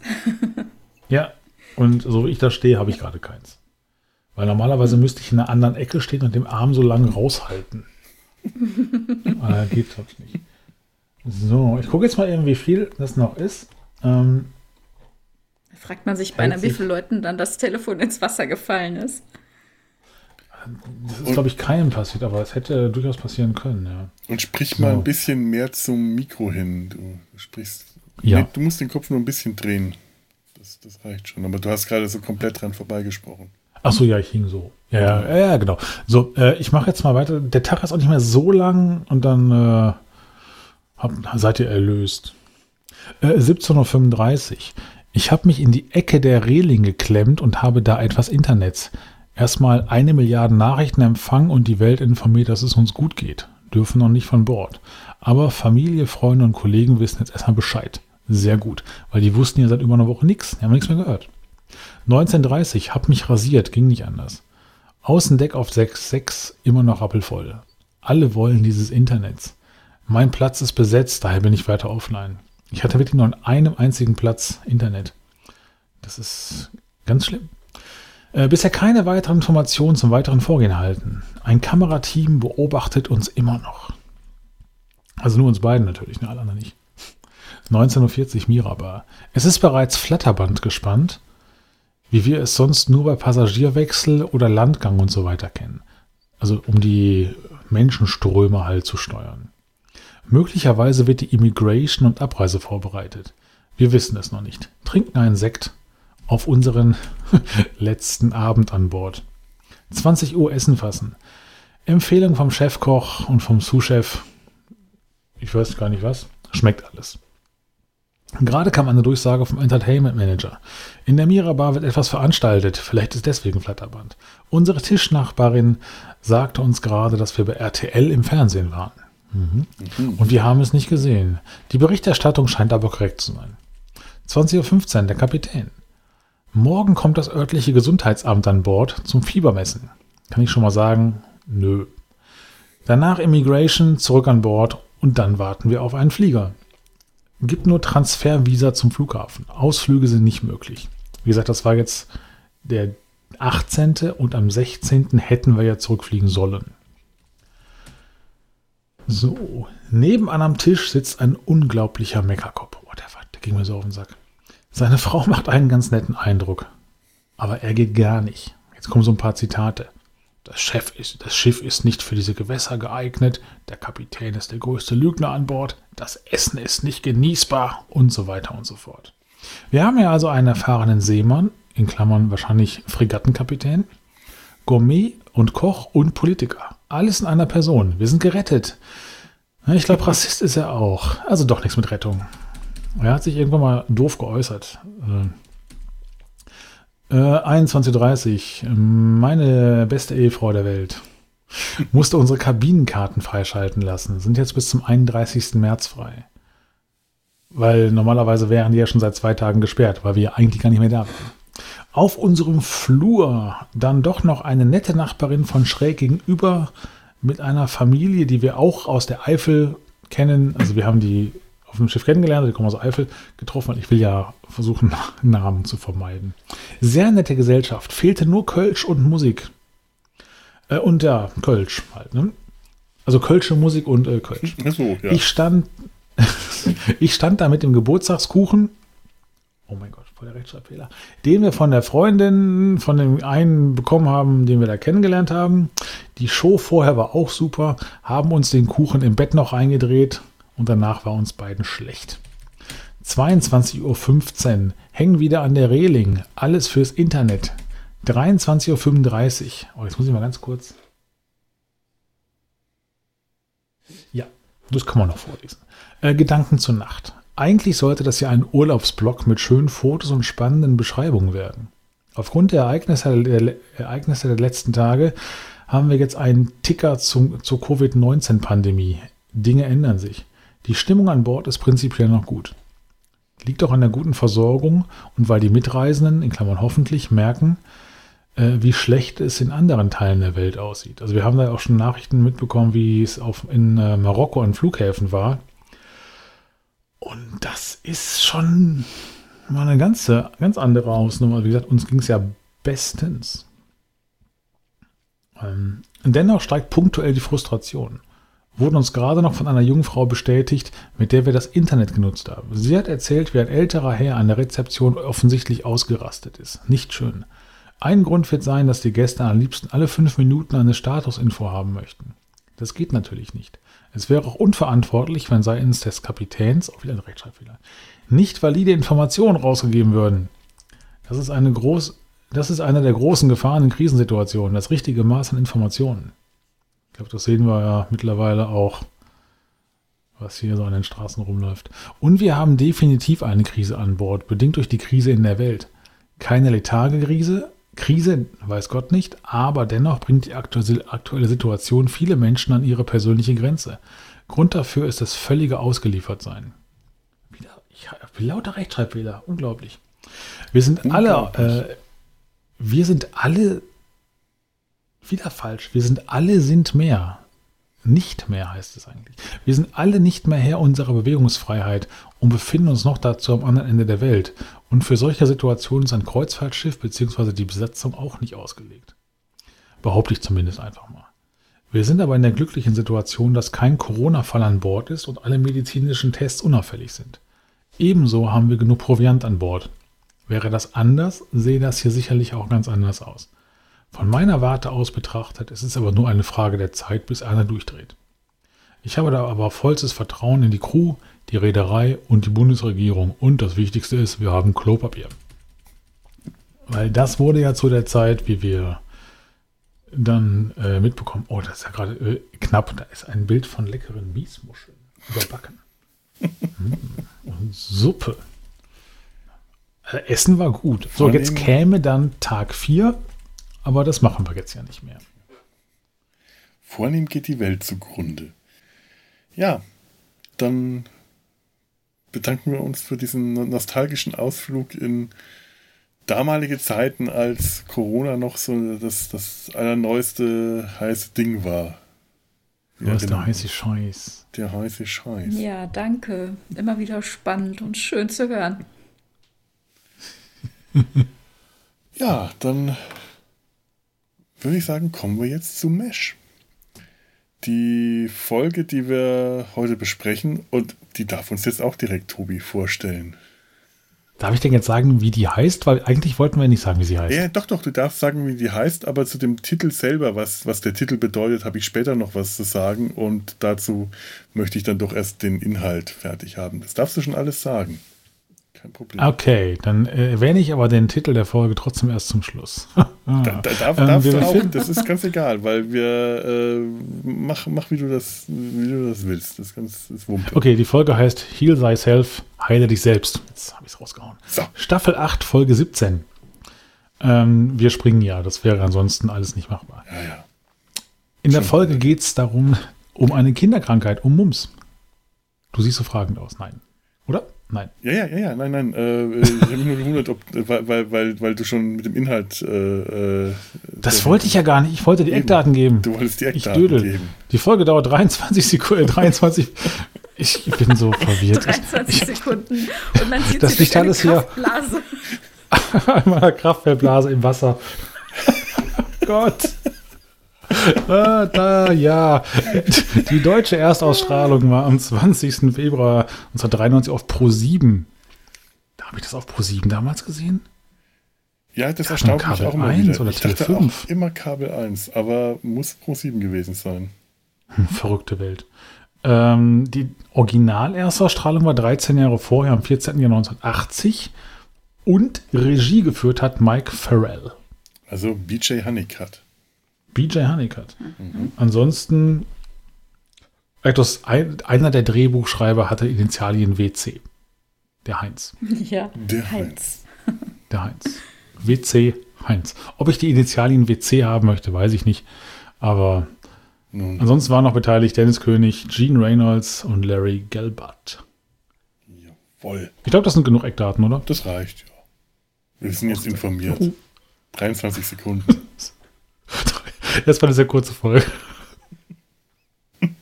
<laughs> ja, und so wie ich da stehe, habe ich gerade keins. Weil normalerweise müsste ich in einer anderen Ecke stehen und den Arm so lange raushalten. Aber <laughs> ah, geht das nicht. So, ich gucke jetzt mal eben, wie viel das noch ist. Ähm, da fragt man sich beinahe, wie vielen Leuten dann das Telefon ins Wasser gefallen ist. Das ist, glaube ich, keinem passiert, aber es hätte durchaus passieren können, ja. Und sprich so. mal ein bisschen mehr zum Mikro hin. Du sprichst. Ja. Du musst den Kopf nur ein bisschen drehen. Das, das reicht schon. Aber du hast gerade so komplett dran vorbeigesprochen. Ach so, ja, ich hing so. Ja, ja, ja genau. So, äh, ich mache jetzt mal weiter. Der Tag ist auch nicht mehr so lang und dann äh, hab, seid ihr erlöst. Äh, 17.35 Uhr. Ich habe mich in die Ecke der Reling geklemmt und habe da etwas Internets. Erstmal eine Milliarde Nachrichten empfangen und die Welt informiert, dass es uns gut geht. Dürfen noch nicht von Bord. Aber Familie, Freunde und Kollegen wissen jetzt erstmal Bescheid. Sehr gut, weil die wussten ja seit über einer Woche nichts. Die haben nichts mehr gehört. 1930, hab mich rasiert, ging nicht anders. Außendeck auf 6,6, immer noch rappelvoll. Alle wollen dieses Internets. Mein Platz ist besetzt, daher bin ich weiter offline. Ich hatte wirklich nur an einem einzigen Platz Internet. Das ist ganz schlimm. Äh, bisher keine weiteren Informationen zum weiteren Vorgehen erhalten. Ein Kamerateam beobachtet uns immer noch. Also nur uns beiden natürlich, ne, alle anderen nicht. 19.40 Uhr Mirabar. Es ist bereits Flatterband gespannt, wie wir es sonst nur bei Passagierwechsel oder Landgang und so weiter kennen. Also um die Menschenströme halt zu steuern. Möglicherweise wird die Immigration und Abreise vorbereitet. Wir wissen es noch nicht. Trinken einen Sekt auf unseren <laughs> letzten Abend an Bord. 20 Uhr Essen fassen. Empfehlung vom Chefkoch und vom Sous-Chef. Ich weiß gar nicht was. Schmeckt alles. Gerade kam eine Durchsage vom Entertainment Manager. In der Mira-Bar wird etwas veranstaltet. Vielleicht ist deswegen Flatterband. Unsere Tischnachbarin sagte uns gerade, dass wir bei RTL im Fernsehen waren. Mhm. Und wir haben es nicht gesehen. Die Berichterstattung scheint aber korrekt zu sein. 20.15 Uhr, der Kapitän. Morgen kommt das örtliche Gesundheitsamt an Bord zum Fiebermessen. Kann ich schon mal sagen, nö. Danach Immigration, zurück an Bord und dann warten wir auf einen Flieger. Gibt nur Transfervisa zum Flughafen. Ausflüge sind nicht möglich. Wie gesagt, das war jetzt der 18. und am 16. hätten wir ja zurückfliegen sollen. So, nebenan am Tisch sitzt ein unglaublicher Meckerkopf. Oh, der, der ging mir so auf den Sack. Seine <laughs> Frau macht einen ganz netten Eindruck. Aber er geht gar nicht. Jetzt kommen so ein paar Zitate. Das, Chef ist, das Schiff ist nicht für diese Gewässer geeignet. Der Kapitän ist der größte Lügner an Bord. Das Essen ist nicht genießbar und so weiter und so fort. Wir haben ja also einen erfahrenen Seemann, in Klammern wahrscheinlich Fregattenkapitän, Gourmet und Koch und Politiker. Alles in einer Person. Wir sind gerettet. Ich glaube, Rassist ist er auch. Also doch nichts mit Rettung. Er hat sich irgendwann mal doof geäußert. Äh, 21.30 Meine beste Ehefrau der Welt. Musste unsere Kabinenkarten freischalten lassen. Sind jetzt bis zum 31. März frei. Weil normalerweise wären die ja schon seit zwei Tagen gesperrt, weil wir eigentlich gar nicht mehr da waren auf unserem Flur dann doch noch eine nette Nachbarin von schräg gegenüber mit einer Familie, die wir auch aus der Eifel kennen. Also wir haben die auf dem Schiff kennengelernt, die kommen aus Eifel, getroffen. Ich will ja versuchen, <laughs> Namen zu vermeiden. Sehr nette Gesellschaft. Fehlte nur Kölsch und Musik. Äh, und ja, Kölsch halt. Ne? Also Kölsche Musik und äh, Kölsch. So, ja. Ich stand, <laughs> ich stand da mit dem Geburtstagskuchen. Oh mein Gott voll der Rechtschreibfehler, den wir von der Freundin, von dem einen bekommen haben, den wir da kennengelernt haben. Die Show vorher war auch super, haben uns den Kuchen im Bett noch eingedreht und danach war uns beiden schlecht. 22.15 Uhr, hängen wieder an der Reling, alles fürs Internet. 23.35 Uhr, oh, jetzt muss ich mal ganz kurz. Ja, das kann man noch vorlesen. Äh, Gedanken zur Nacht. Eigentlich sollte das ja ein Urlaubsblog mit schönen Fotos und spannenden Beschreibungen werden. Aufgrund der Ereignisse der, Ereignisse der letzten Tage haben wir jetzt einen Ticker zum, zur Covid-19-Pandemie. Dinge ändern sich. Die Stimmung an Bord ist prinzipiell noch gut. Liegt auch an der guten Versorgung und weil die Mitreisenden, in Klammern hoffentlich, merken, äh, wie schlecht es in anderen Teilen der Welt aussieht. Also wir haben da auch schon Nachrichten mitbekommen, wie es auf, in äh, Marokko an Flughäfen war, und das ist schon mal eine ganze, ganz andere Hausnummer. Wie gesagt, uns ging es ja bestens. Ähm, dennoch steigt punktuell die Frustration. Wurden uns gerade noch von einer jungen Frau bestätigt, mit der wir das Internet genutzt haben. Sie hat erzählt, wie ein älterer Herr an der Rezeption offensichtlich ausgerastet ist. Nicht schön. Ein Grund wird sein, dass die Gäste am liebsten alle fünf Minuten eine Statusinfo haben möchten. Das geht natürlich nicht. Es wäre auch unverantwortlich, wenn seitens des Kapitäns, auch wieder ein Rechtschreibfehler, nicht valide Informationen rausgegeben würden. Das ist eine groß, das ist eine der großen Gefahren in Krisensituationen, das richtige Maß an Informationen. Ich glaube, das sehen wir ja mittlerweile auch, was hier so an den Straßen rumläuft. Und wir haben definitiv eine Krise an Bord, bedingt durch die Krise in der Welt. Keine letharge Krise, weiß Gott nicht, aber dennoch bringt die aktuelle Situation viele Menschen an ihre persönliche Grenze. Grund dafür ist das völlige Ausgeliefertsein. Wieder, ich habe lauter Rechtschreibfehler, unglaublich. Wir sind alle, äh, wir sind alle, wieder falsch, wir sind alle sind mehr. Nicht mehr heißt es eigentlich. Wir sind alle nicht mehr Herr unserer Bewegungsfreiheit und befinden uns noch dazu am anderen Ende der Welt. Und für solche Situationen ist ein Kreuzfahrtschiff bzw. die Besatzung auch nicht ausgelegt. Behaupte ich zumindest einfach mal. Wir sind aber in der glücklichen Situation, dass kein Corona-Fall an Bord ist und alle medizinischen Tests unauffällig sind. Ebenso haben wir genug Proviant an Bord. Wäre das anders, sehe das hier sicherlich auch ganz anders aus. Von meiner Warte aus betrachtet, ist es aber nur eine Frage der Zeit, bis einer durchdreht. Ich habe da aber vollstes Vertrauen in die Crew, die Reederei und die Bundesregierung. Und das Wichtigste ist, wir haben Klopapier. Weil das wurde ja zu der Zeit, wie wir dann äh, mitbekommen, oh, das ist ja gerade äh, knapp, da ist ein Bild von leckeren Miesmuscheln überbacken. mm, <laughs> und Suppe. Also Essen war gut. So, jetzt käme dann Tag 4, aber das machen wir jetzt ja nicht mehr. Vornehm geht die Welt zugrunde. Ja, dann bedanken wir uns für diesen nostalgischen Ausflug in damalige Zeiten, als Corona noch so das, das allerneueste heiße Ding war. Ja, ist der heiße Scheiß. Der heiße Scheiß. Ja, danke. Immer wieder spannend und schön zu hören. ja, dann würde ich sagen, kommen wir jetzt zu Mesh die Folge, die wir heute besprechen, und die darf uns jetzt auch direkt Tobi vorstellen. Darf ich denn jetzt sagen, wie die heißt? Weil eigentlich wollten wir nicht sagen, wie sie heißt. Ja, doch, doch, du darfst sagen, wie die heißt, aber zu dem Titel selber, was, was der Titel bedeutet, habe ich später noch was zu sagen und dazu möchte ich dann doch erst den Inhalt fertig haben. Das darfst du schon alles sagen kein Problem. Okay, dann äh, erwähne ich aber den Titel der Folge trotzdem erst zum Schluss. <laughs> da, da darf, ähm, darfst du auch, das ist ganz egal, weil wir äh, mach, mach wie du das, wie du das willst. Das ist ganz ist Wumpe. Okay, die Folge heißt Heal Thyself, heile dich selbst. Jetzt habe ich es rausgehauen. So. Staffel 8, Folge 17. Ähm, wir springen ja, das wäre ansonsten alles nicht machbar. Ja, ja. In Schon der Folge geht es darum, um eine Kinderkrankheit, um Mumps. Du siehst so fragend aus. Nein. Oder? Nein. Ja, ja, ja, ja, nein, nein. Äh, ich habe mich nur gewundert, ob, weil, weil, weil du schon mit dem Inhalt. Äh, äh das wollte ich ja gar nicht. Ich wollte die eben. Eckdaten geben. Du wolltest die Eckdaten geben. Die Folge dauert 23 Sekunden. 23. Ich bin so verwirrt. 23 Sekunden. Und dann sieht das liegt alles hier. <laughs> Einmal Kraftwerkblase im Wasser. <laughs> Gott ah, da, ja. Die deutsche Erstausstrahlung war am 20. Februar 1993 auf Pro 7. Da habe ich das auf Pro 7 damals gesehen. Ja, das erstaunt mich auch immer 1 wieder. Oder ich dachte 5. auch immer Kabel 1, aber muss Pro 7 gewesen sein. Hm, verrückte Welt. Ähm, die Original-Erstausstrahlung war 13 Jahre vorher, am 14. Jahr 1980. Und Regie geführt hat Mike Farrell. Also BJ Honeycutt. BJ Honeycutt. Mhm. Ansonsten, etwas, einer der Drehbuchschreiber hatte Initialien WC. Der Heinz. <laughs> Ja, der Heinz. <laughs> Der Heinz. WC Heinz. Ob ich die Initialien WC haben möchte, weiß ich nicht. Aber Nun. ansonsten waren noch beteiligt Dennis König, Gene Reynolds und Larry Gelbart. Jawohl. Ich glaube, das sind genug Eckdaten, oder? Das reicht, ja. Wir sind jetzt informiert. 23 Sekunden. <laughs> Das war eine sehr kurze Folge. <laughs>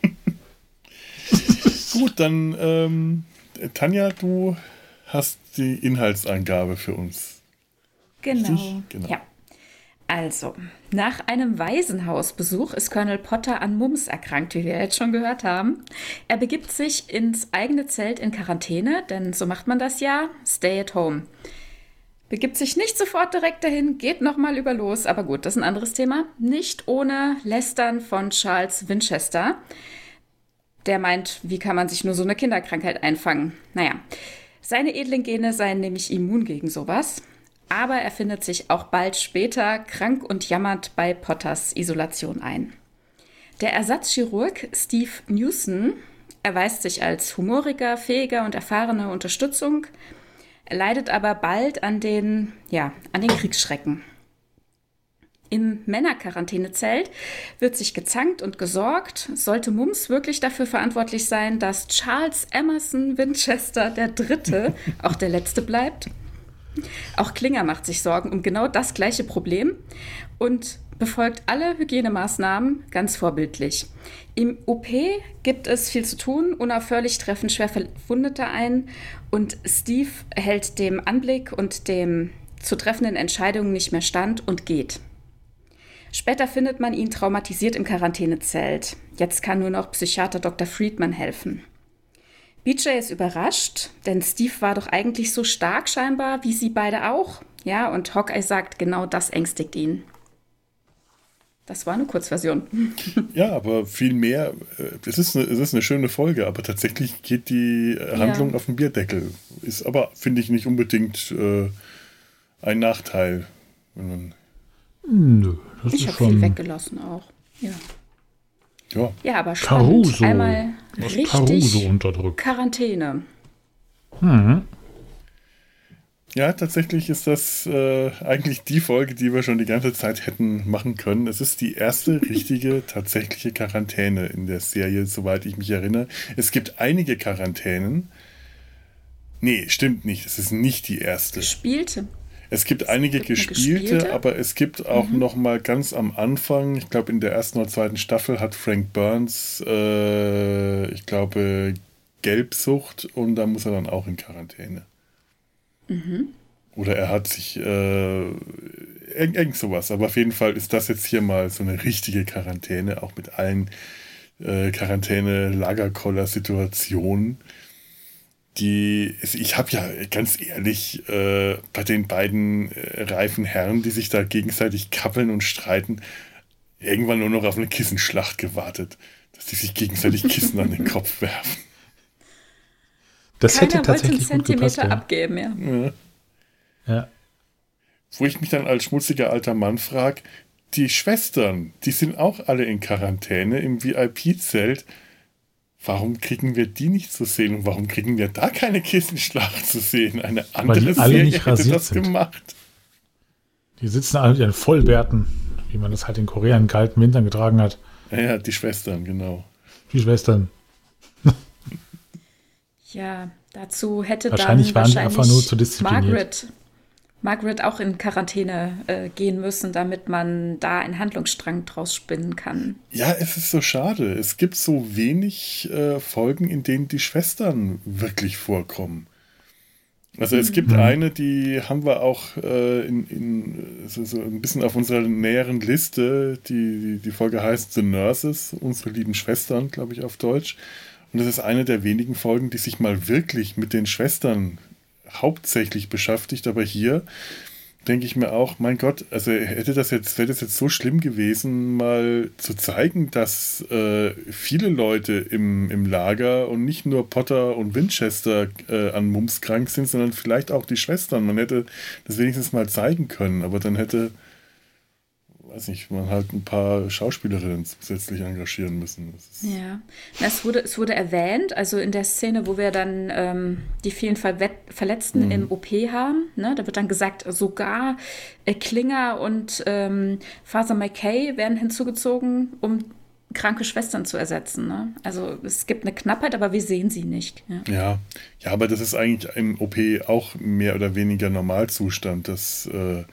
Gut, dann ähm, Tanja, du hast die Inhaltsangabe für uns. Genau. genau. Ja. Also, Nach einem Waisenhausbesuch ist Colonel Potter an Mumps erkrankt, wie wir jetzt schon gehört haben. Er begibt sich ins eigene Zelt in Quarantäne, denn so macht man das ja, stay at home. Begibt sich nicht sofort direkt dahin, geht nochmal über los, aber gut, das ist ein anderes Thema. Nicht ohne Lästern von Charles Winchester. Der meint, wie kann man sich nur so eine Kinderkrankheit einfangen? Naja, seine edlen Gene seien nämlich immun gegen sowas. Aber er findet sich auch bald später krank und jammert bei Potters Isolation ein. Der Ersatzchirurg Steve Newson erweist sich als humoriger, fähiger und erfahrener Unterstützung, leidet aber bald an den, ja, an den Kriegsschrecken. Im Männerquarantänezelt wird sich gezankt und gesorgt. Sollte Mums wirklich dafür verantwortlich sein, dass Charles Emerson Winchester der Dritte <laughs> auch der Letzte bleibt? Auch Klinger macht sich Sorgen um genau das gleiche Problem und befolgt alle Hygienemaßnahmen ganz vorbildlich. Im OP gibt es viel zu tun, unaufhörlich treffen schwer Verwundete ein und Steve hält dem Anblick und dem zu treffenden Entscheidungen nicht mehr stand und geht. Später findet man ihn traumatisiert im Quarantänezelt. Jetzt kann nur noch Psychiater Dr. Friedman helfen. BJ ist überrascht, denn Steve war doch eigentlich so stark scheinbar, wie sie beide auch. Ja, und Hawkeye sagt, genau das ängstigt ihn. Das war eine Kurzversion. <laughs> Ja, aber viel mehr. Äh, es ist eine, es ist eine schöne Folge, aber tatsächlich geht die Handlung ja. auf den Bierdeckel. Ist aber, finde ich, nicht unbedingt äh, ein Nachteil. Nö, das ich habe viel weggelassen auch. Ja. Ja, ja aber spannend. Caruso. Einmal richtig Caruso unterdrückt. Quarantäne. Mhm. Ja, tatsächlich ist das äh, eigentlich die Folge, die wir schon die ganze Zeit hätten machen können. Es ist die erste richtige, tatsächliche Quarantäne in der Serie, soweit ich mich erinnere. Es gibt einige Quarantänen. Nee, stimmt nicht. Es ist nicht die erste. Gespielte. Es gibt einige es gibt gespielte, gespielte, aber es gibt auch mhm. noch mal ganz am Anfang, ich glaube in der ersten oder zweiten Staffel hat Frank Burns, äh, ich glaube, Gelbsucht und da muss er dann auch in Quarantäne. Mhm. Oder er hat sich äh, irgend, irgend sowas. Aber auf jeden Fall ist das jetzt hier mal so eine richtige Quarantäne, auch mit allen äh, Quarantäne-Lagerkoller-Situationen die, ich habe ja ganz ehrlich äh, bei den beiden äh, reifen Herren, die sich da gegenseitig kappeln und streiten, irgendwann nur noch auf eine Kissenschlacht gewartet, dass die sich gegenseitig Kissen an den Kopf werfen. Das Keiner hätte tatsächlich wollte einen Zentimeter gepasst, abgeben, ja. ja. Ja. Wo ich mich dann als schmutziger alter Mann frage, die Schwestern, die sind auch alle in Quarantäne im VIP-Zelt Warum kriegen wir die nicht zu sehen und warum kriegen wir da keine Kissenschlacht zu sehen? Eine andere Weil die alle Serie nicht hätte das sind. gemacht. Die sitzen alle mit ihren Vollbärten, wie man das halt in Korea in kalten Wintern getragen hat. Ja, die Schwestern, genau. Die Schwestern. <laughs> Ja, dazu hätte wahrscheinlich dann waren wahrscheinlich die einfach nur zu diszipliniert. Margaret Margaret auch in Quarantäne äh, gehen müssen, damit man da einen Handlungsstrang draus spinnen kann. Ja, es ist so schade. Es gibt so wenig äh, Folgen, in denen die Schwestern wirklich vorkommen. Also es gibt mhm. eine, die haben wir auch äh, in, in so, so, ein bisschen auf unserer näheren Liste. Die, die, die Folge heißt The Nurses, unsere lieben Schwestern, glaube ich, auf Deutsch. Und das ist eine der wenigen Folgen, die sich mal wirklich mit den Schwestern hauptsächlich beschäftigt, aber hier denke ich mir auch, mein Gott, also hätte das jetzt, wäre das jetzt so schlimm gewesen, mal zu zeigen, dass äh, viele Leute im, im Lager und nicht nur Potter und Winchester äh, an Mumps krank sind, sondern vielleicht auch die Schwestern. Man hätte das wenigstens mal zeigen können, aber dann hätte weiß nicht, man halt ein paar Schauspielerinnen zusätzlich engagieren müssen. Ja, es wurde, es wurde erwähnt, also in der Szene, wo wir dann ähm, die vielen Ver Verletzten mhm. im OP haben, ne, da wird dann gesagt, sogar äh, Klinger und ähm, Father McKay werden hinzugezogen, um kranke Schwestern zu ersetzen. Ne? Also es gibt eine Knappheit, aber wir sehen sie nicht. Ja. ja, ja, aber das ist eigentlich im OP auch mehr oder weniger Normalzustand, dass äh,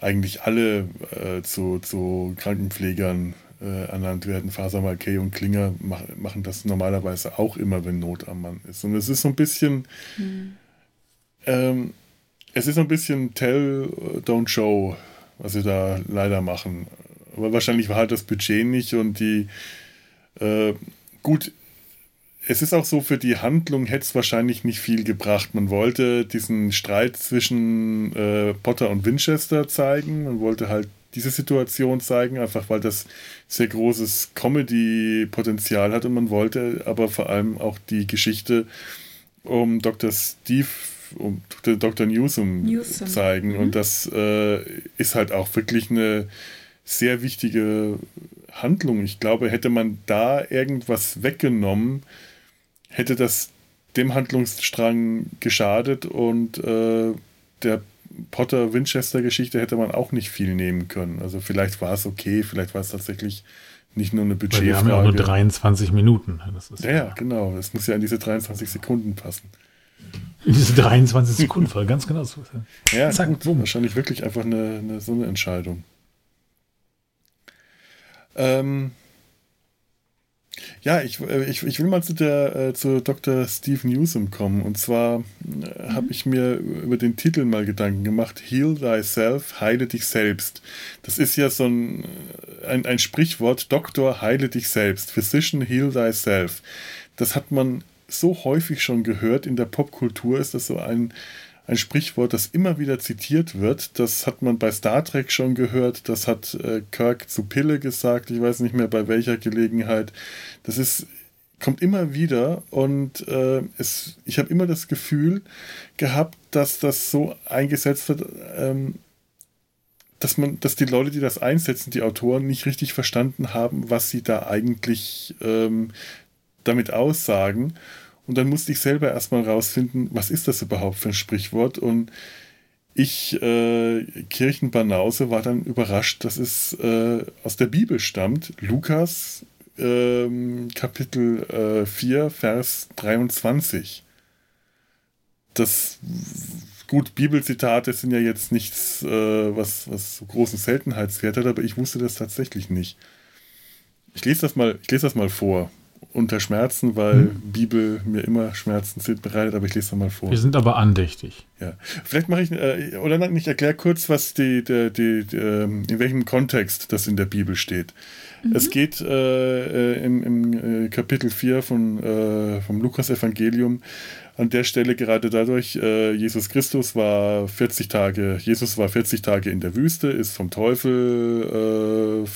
eigentlich alle äh, zu, zu Krankenpflegern äh, ernannt werden. Faser Malkay und Klinger mach, machen das normalerweise auch immer, wenn Not am Mann ist. Und es ist so ein bisschen, mhm. ähm, es ist so ein bisschen Tell, Don't Show was sie da leider machen. Aber wahrscheinlich war halt das Budget nicht und die, äh, gut, es ist auch so, für die Handlung hätte es wahrscheinlich nicht viel gebracht. Man wollte diesen Streit zwischen äh, Potter und Winchester zeigen. Man wollte halt diese Situation zeigen, einfach weil das sehr großes Comedy-Potenzial hat und man wollte aber vor allem auch die Geschichte um Dr. Steve, um Dr. Newsom, Newsom. zeigen. Mhm. Und das äh, ist halt auch wirklich eine sehr wichtige Handlung. Ich glaube, hätte man da irgendwas weggenommen, hätte das dem Handlungsstrang geschadet und äh, der Potter-Winchester-Geschichte hätte man auch nicht viel nehmen können. Also vielleicht war es okay, vielleicht war es tatsächlich nicht nur eine Budgetfrage. Wir haben ja auch nur 23 Minuten. ja, ja, genau. Es muss ja in diese 23 Sekunden passen. In diese 23 Sekunden voll, ganz genau. So. Ja, Zack, gut, wahrscheinlich wirklich einfach eine, eine, so eine Entscheidung. Ähm, ja, ich, äh, ich, ich will mal zu, der, äh, zu Dr. Steve Newsom kommen. Und zwar äh, habe ich mir über den Titel mal Gedanken gemacht: Heal thyself, heile dich selbst. Das ist ja so ein, ein, ein Sprichwort: Doktor, heile dich selbst. Physician, heal thyself. Das hat man so häufig schon gehört. In der Popkultur ist das so ein ein Sprichwort, das immer wieder zitiert wird. Das hat man bei Star Trek schon gehört, das hat äh, Kirk zu Pille gesagt, ich weiß nicht mehr bei welcher Gelegenheit. Das ist kommt immer wieder und äh, es, ich habe immer das Gefühl gehabt, dass das so eingesetzt wird, ähm, dass man, dass die Leute, die das einsetzen, die Autoren, nicht richtig verstanden haben, was sie da eigentlich ähm, damit aussagen. Und dann musste ich selber erstmal rausfinden, was ist das überhaupt für ein Sprichwort? Und ich, äh, Kirchenbanause, war dann überrascht, dass es äh, aus der Bibel stammt. Lukas, äh, Kapitel äh, 4, Vers 23. Das, gut, Bibelzitate sind ja jetzt nichts, äh, was, was so großen Seltenheitswert hat, aber ich wusste das tatsächlich nicht. Ich lese das mal, ich lese das mal vor unter Schmerzen, weil hm. Bibel mir immer Schmerzen bereitet, aber ich lese das mal vor. Wir sind aber andächtig. Ja. Vielleicht mache ich, äh, oder nein, ich erkläre kurz, was die, die, die, die, ähm, in welchem Kontext das in der Bibel steht. Mhm. Es geht äh, äh im, im äh, Kapitel 4 von, äh, vom Lukas-Evangelium an der Stelle gerade dadurch, äh, Jesus Christus war 40 Tage, Jesus war 40 Tage in der Wüste, ist vom Teufel äh,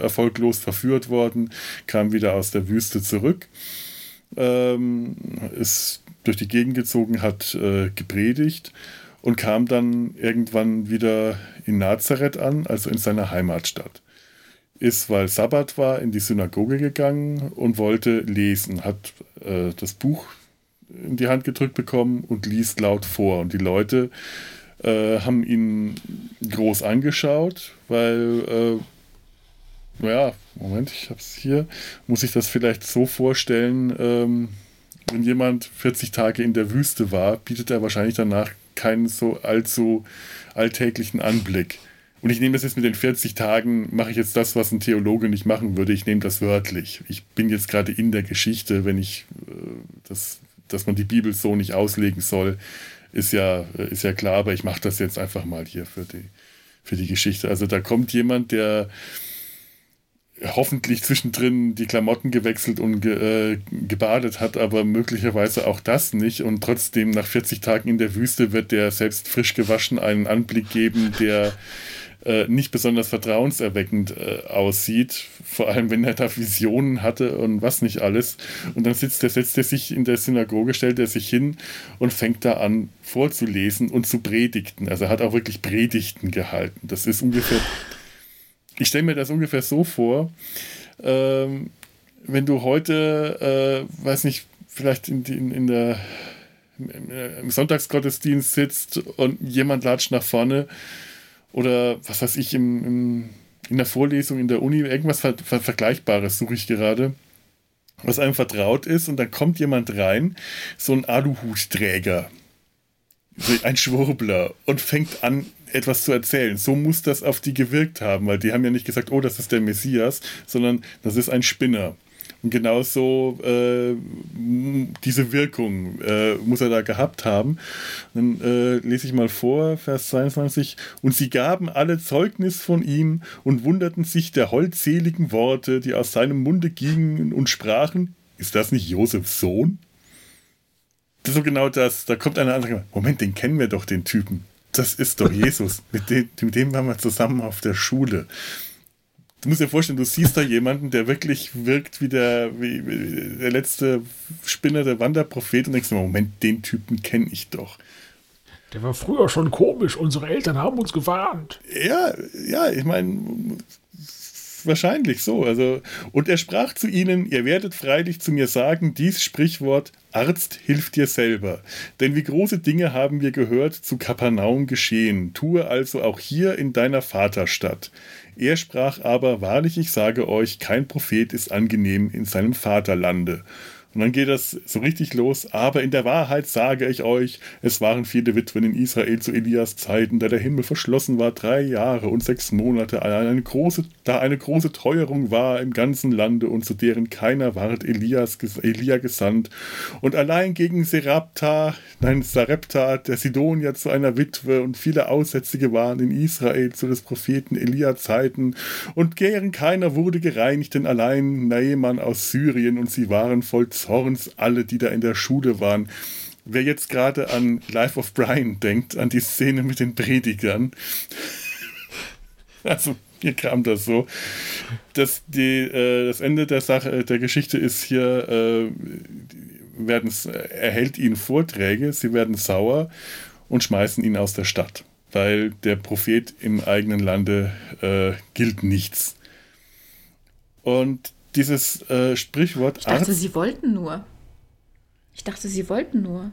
erfolglos verführt worden, kam wieder aus der Wüste zurück, ähm, ist durch die Gegend gezogen, hat äh, gepredigt und kam dann irgendwann wieder in Nazareth an, also in seiner Heimatstadt. Ist, weil Sabbat war, in die Synagoge gegangen und wollte lesen, hat äh, das Buch in die Hand gedrückt bekommen und liest laut vor. Und die Leute äh, haben ihn groß angeschaut, weil naja, Moment, ich habe es hier. Muss ich das vielleicht so vorstellen, ähm, wenn jemand 40 Tage in der Wüste war, bietet er wahrscheinlich danach keinen so allzu alltäglichen Anblick. Und ich nehme das jetzt mit den 40 Tagen, mache ich jetzt das, was ein Theologe nicht machen würde. Ich nehme das wörtlich. Ich bin jetzt gerade in der Geschichte, wenn ich äh, das, dass man die Bibel so nicht auslegen soll, ist ja, ist ja klar, aber ich mache das jetzt einfach mal hier für die, für die Geschichte. Also da kommt jemand, der hoffentlich zwischendrin die Klamotten gewechselt und ge, äh, gebadet hat, aber möglicherweise auch das nicht. Und trotzdem nach 40 Tagen in der Wüste wird der selbst frisch gewaschen einen Anblick geben, der äh, nicht besonders vertrauenserweckend äh, aussieht. Vor allem, wenn er da Visionen hatte und was nicht alles. Und dann sitzt er, setzt er sich in der Synagoge, stellt er sich hin und fängt da an vorzulesen und zu predigten. Also er hat auch wirklich Predigten gehalten. Das ist ungefähr ich stelle mir das ungefähr so vor, ähm, wenn du heute, äh, weiß nicht, vielleicht in, in, in der, im Sonntagsgottesdienst sitzt und jemand latscht nach vorne oder was weiß ich, im, im in der Vorlesung in der Uni, irgendwas Ver Ver Vergleichbares suche ich gerade, was einem vertraut ist und dann kommt jemand rein, so ein Aluhutträger, ein Schwurbler und fängt an, etwas zu erzählen. So muss das auf die gewirkt haben, weil die haben ja nicht gesagt, oh, das ist der Messias, sondern das ist ein Spinner. Und genauso äh, diese Wirkung äh, muss er da gehabt haben. Dann äh, lese ich mal vor, Vers 22. Und sie gaben alle Zeugnis von ihm und wunderten sich der holdseligen Worte, die aus seinem Munde gingen und sprachen, ist das nicht Josefs Sohn? Das ist so genau das. Da kommt einer andere, Moment, den kennen wir doch, den Typen. Das ist doch Jesus. mit, dem, mit dem waren wir zusammen auf der Schule du musst dir vorstellen, du siehst da jemanden, der wirklich wirkt wie der, wie, wie der letzte Spinner, der Wanderprophet und denkst dir, Moment, den Typen kenne ich doch. Der war früher schon komisch, unsere Eltern haben uns gewarnt. Ja, ja, ich meine, wahrscheinlich so. Also, und er sprach zu ihnen: Ihr werdet freilich zu mir sagen, dies Sprichwort Arzt hilft dir selber. Denn wie große Dinge haben wir gehört zu Kapernaum geschehen. Tue also auch hier in deiner Vaterstadt. Er sprach aber, wahrlich, ich sage euch, kein Prophet ist angenehm in seinem Vaterlande. Und dann geht das so richtig los. Aber in der Wahrheit sage ich euch, es waren viele Witwen in Israel zu Elias Zeiten, da der Himmel verschlossen war, drei Jahre und sechs Monate, eine große, da eine große Teuerung war im ganzen Lande und zu deren keiner ward Elias, Elia gesandt. Und allein gegen Serapta, nein, Sarepta, der Sidonier zu einer Witwe und viele Aussätzige waren in Israel zu des Propheten Elia Zeiten und gern keiner wurde gereinigt, denn allein Naaman aus Syrien und sie waren voll Zorns alle, die da in der Schule waren. Wer jetzt gerade an Life of Brian denkt, an die Szene mit den Predigern, <laughs> also hier kam das so, dass die, äh, das Ende der Sache, der Geschichte ist hier, äh, werden, erhält ihnen Vorträge, sie werden sauer und schmeißen ihn aus der Stadt, weil der Prophet im eigenen Lande äh, gilt nichts. Und dieses äh, Sprichwort. Ich dachte, Arzt, sie wollten nur. Ich dachte, sie wollten nur.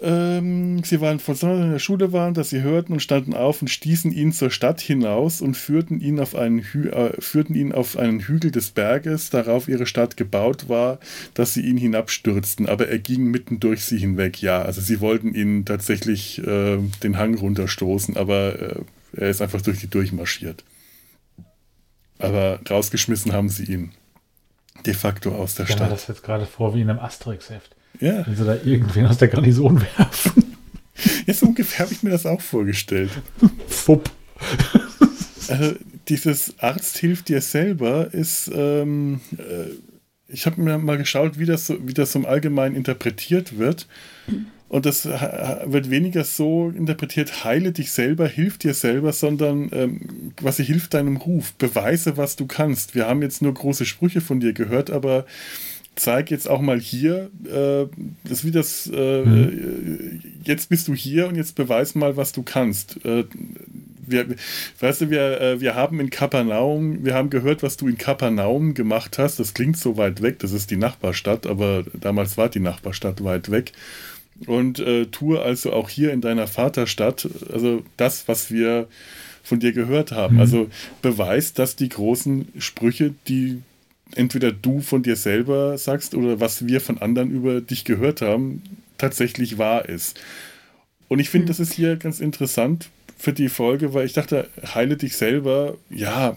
Ähm, sie waren von Sonntag in der Schule waren, dass sie hörten und standen auf und stießen ihn zur Stadt hinaus und führten ihn auf einen, Hü äh, führten ihn auf einen Hügel des Berges, darauf ihre Stadt gebaut war, dass sie ihn hinabstürzten, aber er ging mitten durch sie hinweg. Ja, also sie wollten ihn tatsächlich äh, den Hang runterstoßen, aber äh, er ist einfach durch die durchmarschiert. Aber rausgeschmissen haben sie ihn de facto aus der ich Stadt. Ich das jetzt gerade vor wie in einem Asterix-Heft. Ja. Wenn sie da irgendwen aus der Garnison werfen. <laughs> Ja, so ungefähr habe ich mir das auch vorgestellt. <laughs> Fupp. Also, dieses Arzt hilft dir selber ist, ähm, äh, ich habe mir mal geschaut, wie das, so, wie das im Allgemeinen interpretiert wird. Und das wird weniger so interpretiert, heile dich selber, hilf dir selber, sondern ähm, quasi hilf deinem Ruf, beweise, was du kannst. Wir haben jetzt nur große Sprüche von dir gehört, aber zeig jetzt auch mal hier, äh, das wie das, äh, mhm. jetzt bist du hier und jetzt beweis mal, was du kannst. Äh, wir, weißt du, wir, äh, wir haben in Kapernaum, wir haben gehört, was du in Kapernaum gemacht hast. Das klingt so weit weg, das ist die Nachbarstadt, aber damals war die Nachbarstadt weit weg und äh, tue also auch hier in deiner Vaterstadt, also das, was wir von dir gehört haben. Mhm. Also beweist, dass die großen Sprüche, die entweder du von dir selber sagst oder was wir von anderen über dich gehört haben, tatsächlich wahr ist. Und ich finde, mhm. das ist hier ganz interessant für die Folge, weil ich dachte, heile dich selber, ja,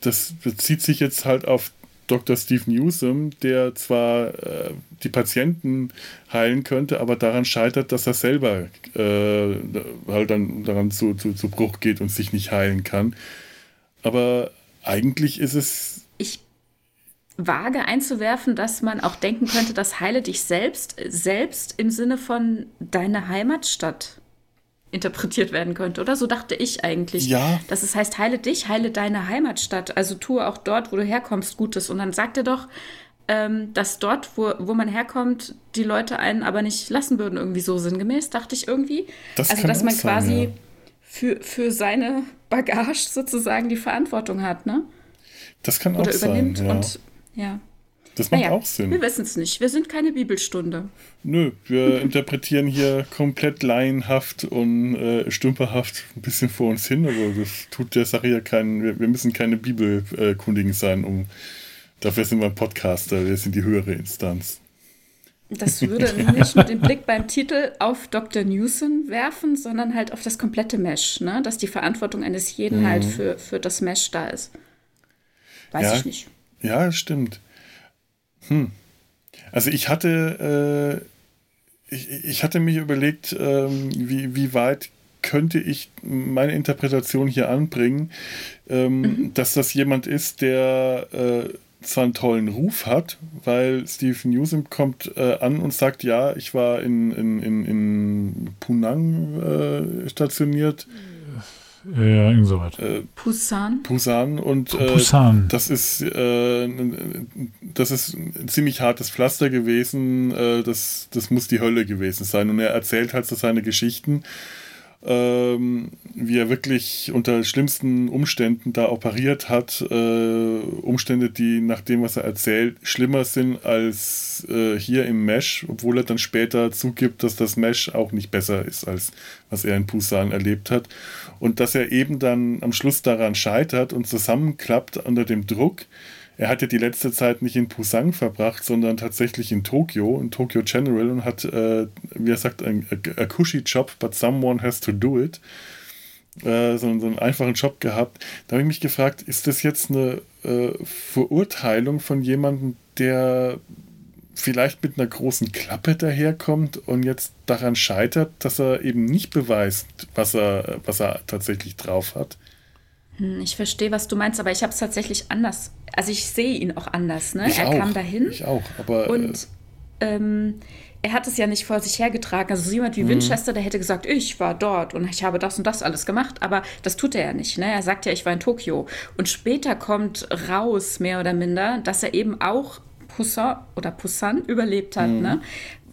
das bezieht sich jetzt halt auf Dr. Steve Newsom, der zwar äh, die Patienten heilen könnte, aber daran scheitert, dass er selber äh, halt dann daran zu, zu, zu Bruch geht und sich nicht heilen kann. Aber eigentlich ist es. Ich wage einzuwerfen, dass man auch denken könnte, dass heile dich selbst, selbst im Sinne von deine Heimatstadt interpretiert werden könnte, oder? So dachte ich eigentlich. Ja. Dass es heißt, heile dich, heile deine Heimatstadt. Also tue auch dort, wo du herkommst, Gutes. Und dann sagt er doch, ähm, dass dort, wo, wo man herkommt, die Leute einen aber nicht lassen würden, irgendwie so sinngemäß, dachte ich irgendwie. Das also, dass man sein, quasi ja. für, für seine Bagage sozusagen die Verantwortung hat, ne? Das kann Oder auch übernimmt sein. Ja. Und ja. Das macht naja, auch Sinn. Wir wissen es nicht. Wir sind keine Bibelstunde. Nö, wir <laughs> interpretieren hier komplett laienhaft und äh, stümperhaft ein bisschen vor uns hin, aber das tut der Sache ja keinen. Wir, wir müssen keine Bibelkundigen sein, um. Dafür sind wir Podcaster, wir sind die höhere Instanz. Das würde <laughs> nicht nur den Blick beim Titel auf Dr. Newsom werfen, sondern halt auf das komplette Mesh, ne? dass die Verantwortung eines jeden mhm. halt für, für das Mesh da ist. Weiß ja, ich nicht. Ja, stimmt. Hm. Also ich hatte, äh, ich, ich, hatte mich überlegt, ähm, wie, wie weit könnte ich meine Interpretation hier anbringen, ähm, mhm. dass das jemand ist, der äh, zwar einen tollen Ruf hat, weil Steve Newsom kommt äh, an und sagt, ja, ich war in, in, in, in Punang äh, stationiert. Ja, insoweit. Äh, Pusan. Pusan und äh, Pusan. das ist äh, das ist ein ziemlich hartes Pflaster gewesen. Äh, das, das muss die Hölle gewesen sein. Und er erzählt halt so seine Geschichten ähm, wie er wirklich unter schlimmsten Umständen da operiert hat. Äh, Umstände, die nach dem, was er erzählt, schlimmer sind als äh, hier im Mesh, obwohl er dann später zugibt, dass das Mesh auch nicht besser ist, als was er in Busan erlebt hat. Und dass er eben dann am Schluss daran scheitert und zusammenklappt unter dem Druck, er hat ja die letzte Zeit nicht in Busan verbracht, sondern tatsächlich in Tokio, in Tokyo General und hat, äh, wie er sagt, ein a, a cushy job, but someone has to do it. Äh, so, so, einen einfachen Job gehabt. Da habe ich mich gefragt, ist das jetzt eine äh, Verurteilung von jemandem, der vielleicht mit einer großen Klappe daherkommt und jetzt daran scheitert, dass er eben nicht beweist, was er, was er tatsächlich drauf hat? Hm, ich verstehe, was du meinst, aber ich habe es tatsächlich anders. Also ich sehe ihn auch anders. Ne? Ich er auch, kam dahin. Ich auch, aber. Und ähm, er hat es ja nicht vor sich hergetragen. Also so jemand wie mhm. Winchester, der hätte gesagt, ich war dort und ich habe das und das alles gemacht. Aber das tut er ja nicht. Ne? Er sagt ja, ich war in Tokio. Und später kommt raus, mehr oder minder, dass er eben auch Pusan oder Pusan überlebt hat. Mhm. Ne?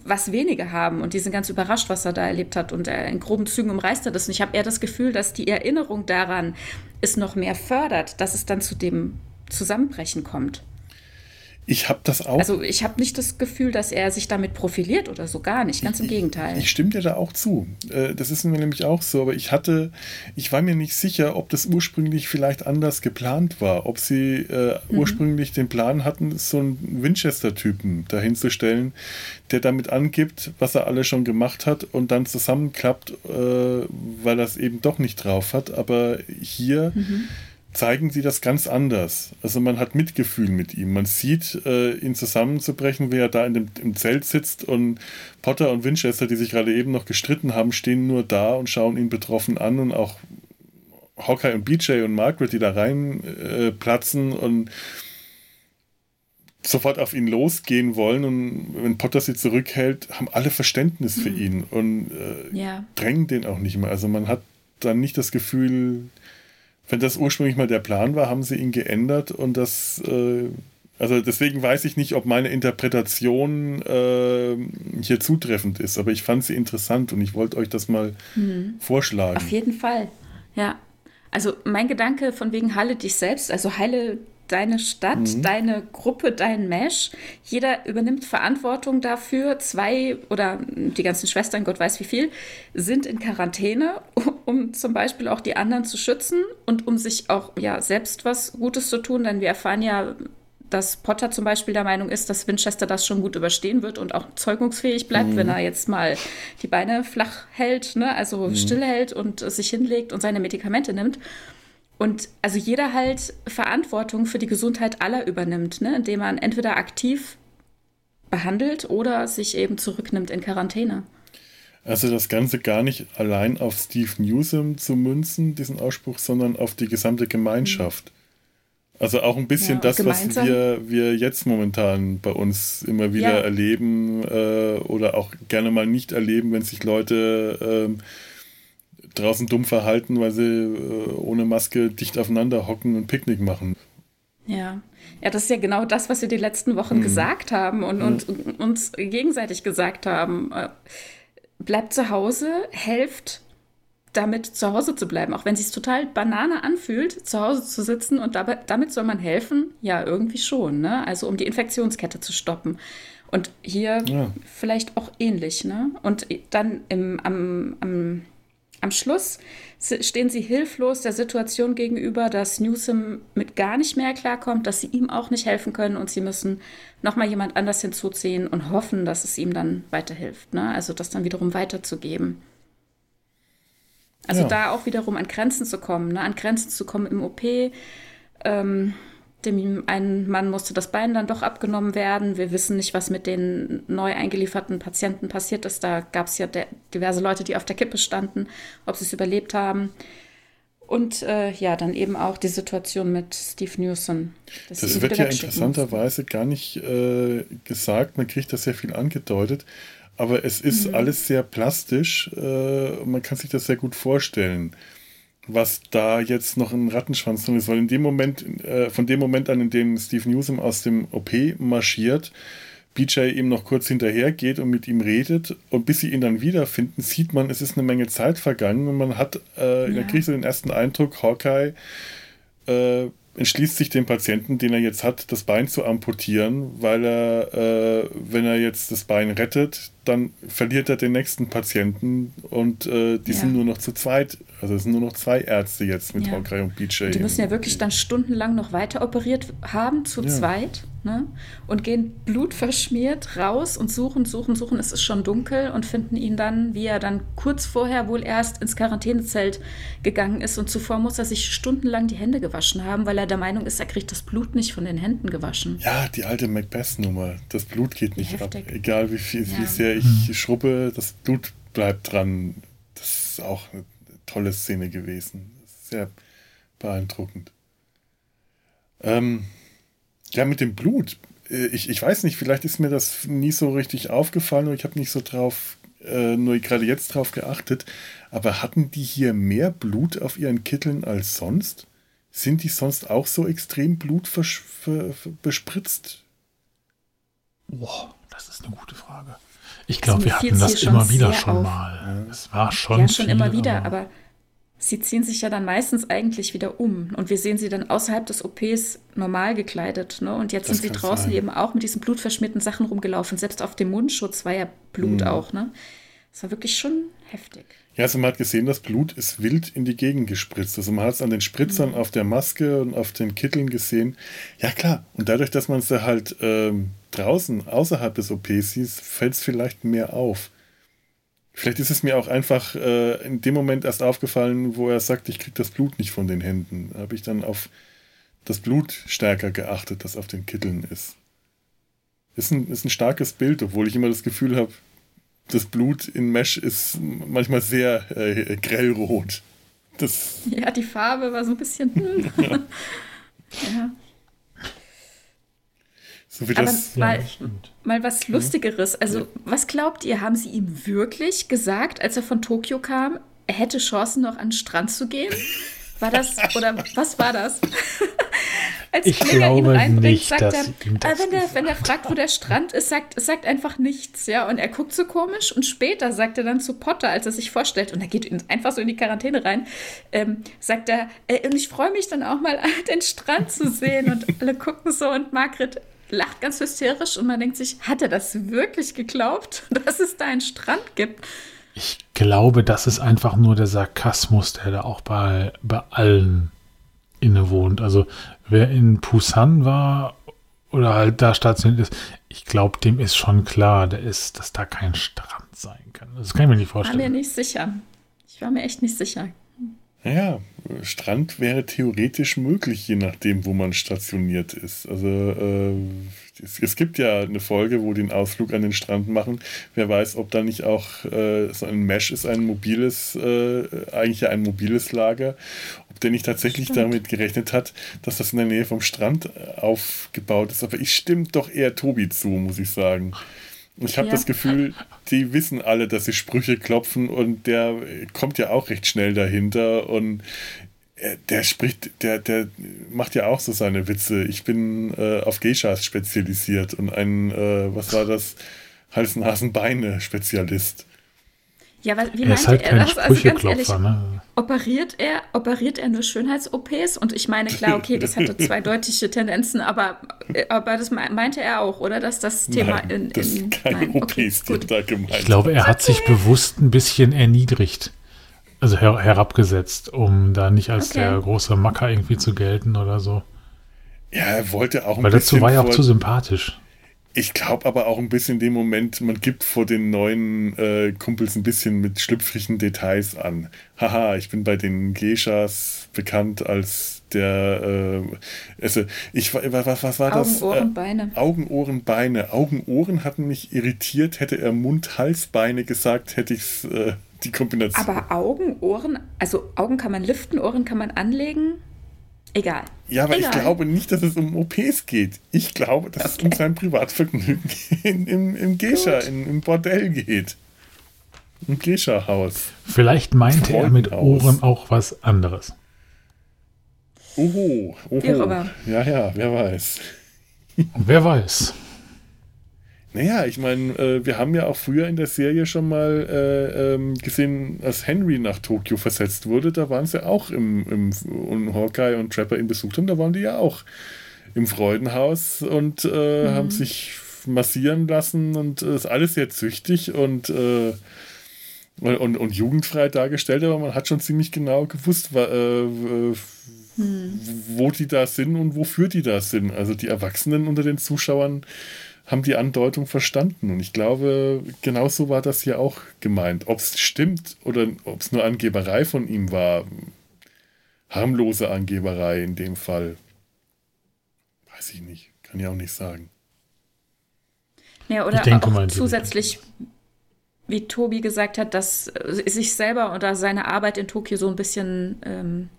was wenige haben und die sind ganz überrascht, was er da erlebt hat und er in groben Zügen umreißt er das. Und ich habe eher das Gefühl, dass die Erinnerung daran es noch mehr fördert, dass es dann zu dem Zusammenbrechen kommt. Ich habe das auch. Also ich habe nicht das Gefühl, dass er sich damit profiliert oder so gar nicht. Ganz im Gegenteil. Ich, stimme dir da auch zu. Äh, das ist mir nämlich auch so. Aber ich hatte, ich war mir nicht sicher, ob das ursprünglich vielleicht anders geplant war. Ob sie äh, mhm. ursprünglich den Plan hatten, so einen Winchester-Typen dahinzustellen, der damit angibt, was er alles schon gemacht hat und dann zusammenklappt, äh, weil er es eben doch nicht drauf hat. Aber hier. Mhm zeigen sie das ganz anders. Also man hat Mitgefühl mit ihm. Man sieht äh, ihn zusammenzubrechen, wie er da in dem, im Zelt sitzt und Potter und Winchester, die sich gerade eben noch gestritten haben, stehen nur da und schauen ihn betroffen an und auch Hawkeye und BJ und Margaret, die da reinplatzen äh, und sofort auf ihn losgehen wollen und wenn Potter sie zurückhält, haben alle Verständnis für mhm. ihn und äh, ja. drängen den auch nicht mehr. Also man hat dann nicht das Gefühl, wenn das ursprünglich mal der Plan war, haben sie ihn geändert und das, äh, also deswegen weiß ich nicht, ob meine Interpretation äh, hier zutreffend ist, aber ich fand sie interessant und ich wollte euch das mal mhm. vorschlagen. Auf jeden Fall, ja. Also mein Gedanke von wegen heile dich selbst, also heile deine Stadt, mhm. deine Gruppe, dein Mesh. Jeder übernimmt Verantwortung dafür. Zwei oder die ganzen Schwestern, Gott weiß wie viel, sind in Quarantäne, <laughs> um zum Beispiel auch die anderen zu schützen und um sich auch ja, selbst was Gutes zu tun. Denn wir erfahren ja, dass Potter zum Beispiel der Meinung ist, dass Winchester das schon gut überstehen wird und auch zeugungsfähig bleibt, mhm. wenn er jetzt mal die Beine flach hält, ne? also mhm. stillhält und sich hinlegt und seine Medikamente nimmt. Und also jeder halt Verantwortung für die Gesundheit aller übernimmt, ne? indem man entweder aktiv behandelt oder sich eben zurücknimmt in Quarantäne. Also das Ganze gar nicht allein auf Steve Newsom zu münzen, diesen Ausspruch, sondern auf die gesamte Gemeinschaft. Also auch ein bisschen ja, das, was wir, wir jetzt momentan bei uns immer wieder ja. erleben äh, oder auch gerne mal nicht erleben, wenn sich Leute äh, draußen dumm verhalten, weil sie äh, ohne Maske dicht aufeinander hocken und Picknick machen. Ja. Ja, das ist ja genau das, was wir die letzten Wochen mhm. gesagt haben und, und, und, uns gegenseitig gesagt haben. Äh, bleibt zu Hause, helft damit zu Hause zu bleiben, auch wenn es sich total Banane anfühlt, zu Hause zu sitzen und dabei, damit soll man helfen, ja, irgendwie schon, ne? Also um die Infektionskette zu stoppen. Und hier ja. vielleicht auch ähnlich, ne? Und dann im, am, am am Schluss stehen sie hilflos der Situation gegenüber, dass Newsom mit gar nicht mehr klarkommt, dass sie ihm auch nicht helfen können und sie müssen nochmal jemand anders hinzuziehen und hoffen, dass es ihm dann weiterhilft. Ne? Also das dann wiederum weiterzugeben. Also ja. da auch wiederum an Grenzen zu kommen, ne? an Grenzen zu kommen im OP, ähm, dem einen Mann musste das Bein dann doch abgenommen werden. Wir wissen nicht, was mit den neu eingelieferten Patienten passiert ist. Da gab es ja diverse Leute, die auf der Kippe standen, ob sie es überlebt haben. Und äh, ja, dann eben auch die Situation mit Steve Newsom. Das wird ja interessanterweise gar nicht äh, gesagt. Man kriegt das sehr viel angedeutet. Aber es ist mhm. alles sehr plastisch. Äh, man kann sich das sehr gut vorstellen was da jetzt noch ein Rattenschwanz drin ist, weil in dem Moment, äh, von dem Moment an, in dem Steve Newsom aus dem OP marschiert, BJ ihm noch kurz hinterher geht und mit ihm redet und bis sie ihn dann wiederfinden, sieht man, es ist eine Menge Zeit vergangen und man hat, äh, ja. da kriegt so den ersten Eindruck, Hawkeye äh, entschließt sich dem Patienten, den er jetzt hat, das Bein zu amputieren, weil er, äh, wenn er jetzt das Bein rettet, dann verliert er den nächsten Patienten und äh, die ja. sind nur noch zu zweit. Also es sind nur noch zwei Ärzte jetzt mit ja. Hawkeye und BJ. Die müssen ja wirklich dann stundenlang noch weiter operiert haben, zu ja. zweit, ne? Und gehen blutverschmiert raus und suchen, suchen, suchen. Es ist schon dunkel und finden ihn dann, wie er dann kurz vorher wohl erst ins Quarantänezelt gegangen ist. Und zuvor muss er sich stundenlang die Hände gewaschen haben, weil er der Meinung ist, er kriegt das Blut nicht von den Händen gewaschen. Ja, die alte Macbeth-Nummer. Das Blut geht nicht Heftig. ab. Egal wie viel, wie sehr ich mhm. schrubbe, das Blut bleibt dran. Das ist auch eine tolle Szene gewesen. Sehr beeindruckend. Ähm, ja, mit dem Blut. Äh, ich, ich weiß nicht, vielleicht ist mir das nie so richtig aufgefallen und ich habe nicht so drauf, äh, nur gerade jetzt drauf geachtet. Aber hatten die hier mehr Blut auf ihren Kitteln als sonst? Sind die sonst auch so extrem blutbespritzt? Boah, das ist eine gute Frage. Ich glaube, wir hatten das immer wieder schon auf. mal. Es war schon. Ja, schon viel, immer wieder, aber, aber, sie ziehen sich ja dann meistens eigentlich wieder um. Und wir sehen sie dann außerhalb des OPs normal gekleidet. Ne? Und jetzt das sind sie draußen sein. eben auch mit diesen blutverschmierten Sachen rumgelaufen. Selbst auf dem Mundschutz war ja Blut mhm. auch. Ne? Das war wirklich schon heftig. Ja, also man hat gesehen, das Blut ist wild in die Gegend gespritzt. Also man hat es an den Spritzern mhm. auf der Maske und auf den Kitteln gesehen. Ja klar, und dadurch, dass man es halt ähm, draußen, außerhalb des OPs sieht, fällt es vielleicht mehr auf. Vielleicht ist es mir auch einfach äh, in dem Moment erst aufgefallen, wo er sagt, ich kriege das Blut nicht von den Händen. Da habe ich dann auf das Blut stärker geachtet, das auf den Kitteln ist. Ist ein, ist ein starkes Bild, obwohl ich immer das Gefühl habe, das Blut in Mesh ist manchmal sehr äh, grellrot. Das ja, die Farbe war so ein bisschen. Hm. <laughs> ja. ja. So wie das. Aber mal, ja, mal was Lustigeres. Also, ja. was glaubt ihr, haben sie ihm wirklich gesagt, als er von Tokio kam, er hätte Chancen, noch an den Strand zu gehen? War das, <laughs> oder was war das? <laughs> Als ich Klinger glaube ihn reinbringt, nicht, sagt er, äh, wenn, der, wenn er fragt, wo der Strand ist, sagt, sagt einfach nichts, ja. Und er guckt so komisch und später sagt er dann zu Potter, als er sich vorstellt, und er geht einfach so in die Quarantäne rein, ähm, sagt er, äh, und ich freue mich dann auch mal, <laughs> den Strand zu sehen. Und alle gucken so und Margret lacht ganz hysterisch und man denkt sich, hat er das wirklich geglaubt, <laughs> dass es da einen Strand gibt? Ich glaube, das ist einfach nur der Sarkasmus, der da auch bei, bei allen innewohnt. Also wer in Busan war oder halt da stationiert ist, ich glaube, dem ist schon klar, der ist, dass da kein Strand sein kann. Das kann ich mir nicht vorstellen. Ich war mir nicht sicher. Ich war mir echt nicht sicher. Ja, Strand wäre theoretisch möglich, je nachdem, wo man stationiert ist. Also äh, es, es, gibt ja eine Folge, wo die einen Ausflug an den Strand machen. Wer weiß, ob da nicht auch äh, so ein Mesh ist, ein mobiles, äh, eigentlich ja ein mobiles Lager, ob der nicht tatsächlich Stimmt. damit gerechnet hat, dass das in der Nähe vom Strand äh, aufgebaut ist. Aber ich stimme doch eher Tobi zu, muss ich sagen. Ich habe ja. das Gefühl, die wissen alle, dass sie Sprüche klopfen und der kommt ja auch recht schnell dahinter und der spricht, der, der macht ja auch so seine Witze. Ich bin äh, auf Geishas spezialisiert und ein, äh, was war das, Hals-Nasen-Beine-Spezialist. Ja, weil, wie er meinte halt er das? Also ganz ehrlich, ne? operiert er, operiert er nur Schönheits-OPs? Und ich meine, klar, okay, das hatte zweideutige <laughs> Tendenzen, aber, aber das meinte er auch, oder? Dass das Thema nein, in, das in, keine nein, okay, OPs, die da gemeint Ich glaube, er hat sich bewusst ein bisschen erniedrigt. Also her herabgesetzt, um da nicht als okay. der große Macker irgendwie zu gelten oder so. Ja, er wollte auch ein Weil bisschen. Weil dazu war er auch zu sympathisch Ich glaube aber auch ein bisschen in dem Moment, man gibt vor den neuen äh, Kumpels ein bisschen mit schlüpfrigen Details an. Haha, ich bin bei den Geishas bekannt als der, äh, also ich was, was war das? Augen, Ohren, äh, Beine. Augen, Ohren, Beine. Augen, Ohren hatten mich irritiert. Hätte er Mund, Hals, Beine gesagt, hätte ich äh, die Kombination. Aber Augen, Ohren, also Augen kann man liften, Ohren kann man anlegen. Egal. Ja, aber Egal. ich glaube nicht, dass es um OPs geht. Ich glaube, dass okay. es um sein Privatvergnügen <laughs> in, im, im Geisha, in, im Bordell geht. Im Geisha-Haus. Vielleicht meinte er mit Ohren auch was anderes. Oho, oho. Ja, ja, wer weiß. wer weiß. Naja, ich meine, äh, wir haben ja auch früher in der Serie schon mal äh, ähm, gesehen, als Henry nach Tokio versetzt wurde, da waren sie auch im, im und Hawkeye und Trapper ihn besucht haben, da waren die ja auch im Freudenhaus und äh, mhm. haben sich massieren lassen und äh, ist alles sehr züchtig und, äh, und, und, jugendfrei dargestellt, aber man hat schon ziemlich genau gewusst, wa, äh, hm. wo die da sind und wofür die da sind. Also die Erwachsenen unter den Zuschauern haben die Andeutung verstanden. Und ich glaube, genauso war das hier auch gemeint. Ob es stimmt oder ob es nur Angeberei von ihm war, harmlose Angeberei in dem Fall, weiß ich nicht. Kann ich auch nicht sagen. Ja, oder denke, auch zusätzlich, wie Tobi gesagt hat, dass sich selber oder seine Arbeit in Tokio so ein bisschen ähm,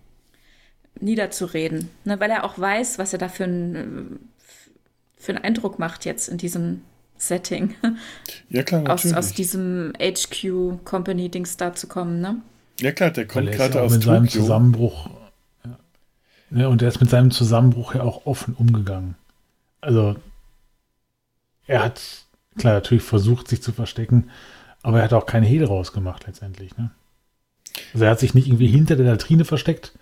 niederzureden. Ne? Weil er auch weiß, was er da für ein für einen Eindruck macht jetzt in diesem Setting. Ja, klar, natürlich. Aus, aus diesem HQ-Company-Dings da zu kommen, ne? Ja, klar, der kommt gerade ja aus mit Tokio. seinem Zusammenbruch. Ja. ja, und er ist mit seinem Zusammenbruch ja auch offen umgegangen. Also, er hat, klar, natürlich versucht, sich zu verstecken, aber er hat auch keine Hehl rausgemacht letztendlich, ne? Also, er hat sich nicht irgendwie hinter der Latrine versteckt,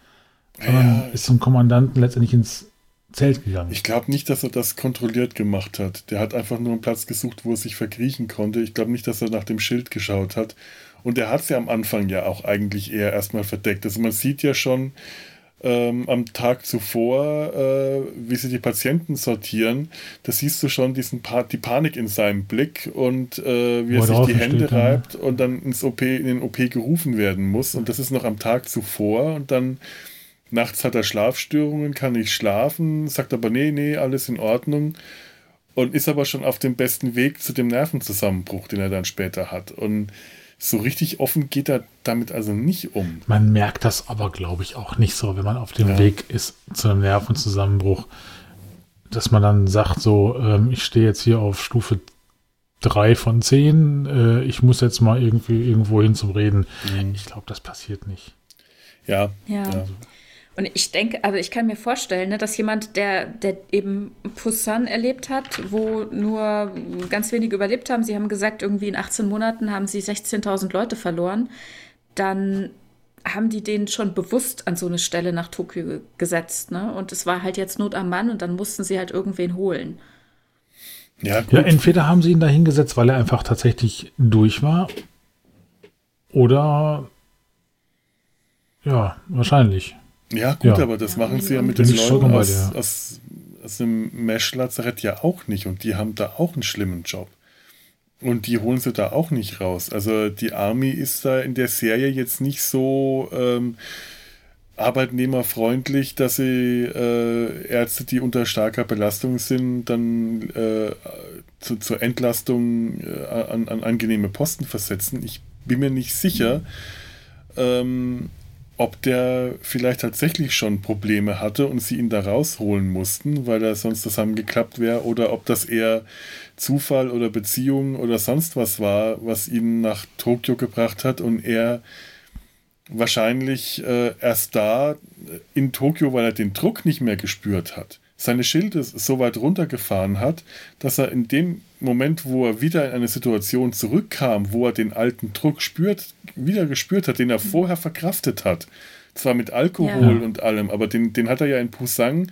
sondern ja. ist zum Kommandanten letztendlich ins Zelt gegangen. Ich glaube nicht, dass er das kontrolliert gemacht hat. Der hat einfach nur einen Platz gesucht, wo er sich verkriechen konnte. Ich glaube nicht, dass er nach dem Schild geschaut hat. Und er hat es ja am Anfang ja auch eigentlich eher erstmal verdeckt. Also man sieht ja schon ähm, am Tag zuvor, äh, wie sie die Patienten sortieren. Da siehst du schon diesen pa die Panik in seinem Blick und äh, wie er sich die Hände steht, reibt ja. und dann ins OP, in den OP gerufen werden muss. Und das ist noch am Tag zuvor. Und dann Nachts hat er Schlafstörungen, kann nicht schlafen, sagt aber, nee, nee, alles in Ordnung. Und ist aber schon auf dem besten Weg zu dem Nervenzusammenbruch, den er dann später hat. Und so richtig offen geht er damit also nicht um. Man merkt das aber, glaube ich, auch nicht so, wenn man auf dem ja. Weg ist zu einem Nervenzusammenbruch, dass man dann sagt, so, ähm, ich stehe jetzt hier auf Stufe 3 von 10, äh, ich muss jetzt mal irgendwie irgendwo hin zum Reden. Mhm. Ich glaube, das passiert nicht. Ja. Ja. ja. Und ich denke, also ich kann mir vorstellen, ne, dass jemand, der, der eben Busan erlebt hat, wo nur ganz wenige überlebt haben, sie haben gesagt, irgendwie in 18 Monaten haben sie 16.000 Leute verloren, dann haben die den schon bewusst an so eine Stelle nach Tokio gesetzt. Ne? Und es war halt jetzt Not am Mann und dann mussten sie halt irgendwen holen. Ja, gut. ja, entweder haben sie ihn da hingesetzt, weil er einfach tatsächlich durch war. Oder ja, wahrscheinlich. Ja, gut, ja. aber das machen sie ja mit den Leuten aus, bei, aus, aus dem Mesh-Lazarett ja auch nicht und die haben da auch einen schlimmen Job. Und die holen sie da auch nicht raus. Also die Army ist da in der Serie jetzt nicht so ähm, arbeitnehmerfreundlich, dass sie äh, Ärzte, die unter starker Belastung sind, dann äh, zu, zur Entlastung äh, an, an, angenehme Posten versetzen. Ich bin mir nicht sicher. Ähm, ob der vielleicht tatsächlich schon Probleme hatte und sie ihn da rausholen mussten, weil er sonst zusammengeklappt wäre, oder ob das eher Zufall oder Beziehung oder sonst was war, was ihn nach Tokio gebracht hat und er wahrscheinlich äh, erst da in Tokio, weil er den Druck nicht mehr gespürt hat, seine Schilde so weit runtergefahren hat, dass er in dem Moment, wo er wieder in eine Situation zurückkam, wo er den alten Druck spürt, wieder gespürt hat, den er vorher verkraftet hat. Zwar mit Alkohol ja. und allem, aber den, den hat er ja in Pusang,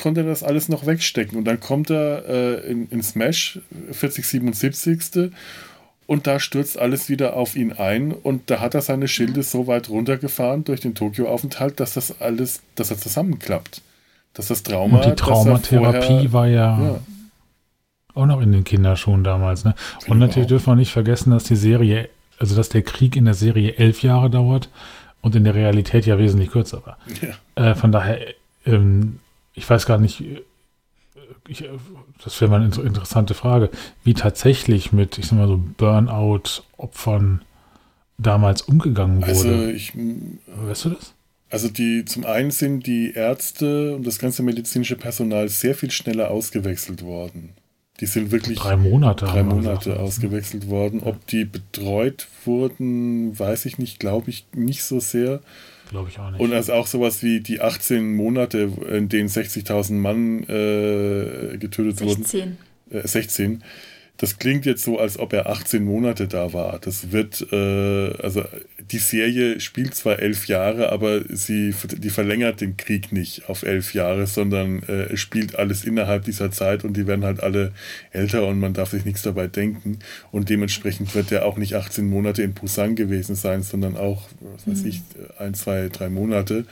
konnte er das alles noch wegstecken. Und dann kommt er äh, in, in Smash, 4077. Und da stürzt alles wieder auf ihn ein und da hat er seine Schilde so weit runtergefahren durch den Tokio-Aufenthalt, dass das alles, dass er zusammenklappt. Dass das Trauma. Und die Traumatherapie vorher, war ja, ja, Auch noch in den Kinderschuhen damals, ne? Und natürlich dürfen wir nicht vergessen, dass die Serie, also dass der Krieg in der Serie elf Jahre dauert und in der Realität ja wesentlich kürzer war. Ja. Äh, von daher, ähm, ich weiß gar nicht, äh, ich, äh, das wäre mal eine interessante Frage, wie tatsächlich mit, ich sag mal so, Burnout-Opfern damals umgegangen wurde. Also ich, weißt du das? Also die, zum einen sind die Ärzte und das ganze medizinische Personal sehr viel schneller ausgewechselt worden. Die sind wirklich drei Monate, drei Monate gesagt, ausgewechselt worden. Ob die betreut wurden, weiß ich nicht, glaube ich nicht so sehr. Glaube ich auch nicht. Und also auch sowas wie die 18 Monate, in denen 60.000 Mann äh, getötet 16. wurden. Äh, 16 das klingt jetzt so, als ob er 18 Monate da war. Das wird, äh, also die Serie spielt zwar elf Jahre, aber sie die verlängert den Krieg nicht auf elf Jahre, sondern äh, es spielt alles innerhalb dieser Zeit und die werden halt alle älter und man darf sich nichts dabei denken. Und dementsprechend wird er auch nicht 18 Monate in Busan gewesen sein, sondern auch, was weiß mhm. ich, ein, zwei, drei Monate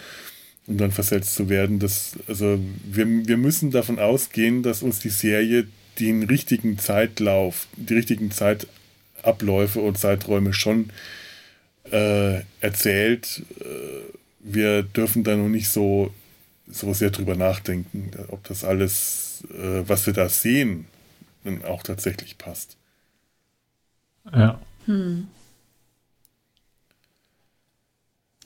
um dann versetzt zu werden. Das, also wir, wir müssen davon ausgehen, dass uns die Serie den richtigen Zeitlauf, die richtigen Zeitabläufe und Zeiträume schon äh, erzählt. Äh, wir dürfen da noch nicht so, so sehr drüber nachdenken, ob das alles, äh, was wir da sehen, dann auch tatsächlich passt. Ja. Hm.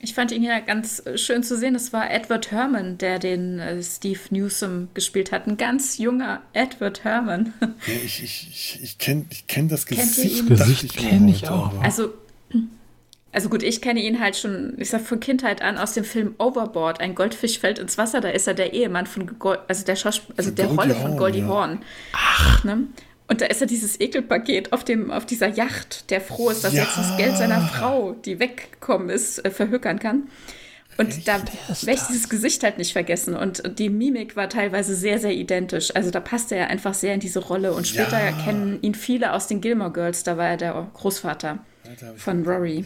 Ich fand ihn ja ganz äh, schön zu sehen. Es war Edward Herman, der den äh, Steve Newsom gespielt hat. Ein ganz junger Edward Herman. <laughs> Ja, ich ich, ich, ich kenne ich kenn das Gesicht. Das Gesicht kenne ich auch. Also, also gut, ich kenne ihn halt schon, ich sag von Kindheit an aus dem Film Overboard. Ein Goldfisch fällt ins Wasser. Da ist er der Ehemann von, Gold, also der Schauspiel, also der Rolle von Goldie ja. Horn. Ach. Ne? Und da ist ja dieses Ekelpaket auf, dem, auf dieser Yacht, der froh ist, dass ja. jetzt das Geld seiner Frau, die weggekommen ist, äh, verhökern kann. Und Echt? da werde ich dieses Gesicht halt nicht vergessen. Und die Mimik war teilweise sehr, sehr identisch. Also da passte er einfach sehr in diese Rolle. Und später ja. kennen ihn viele aus den Gilmore Girls. Da war er der Großvater von Rory.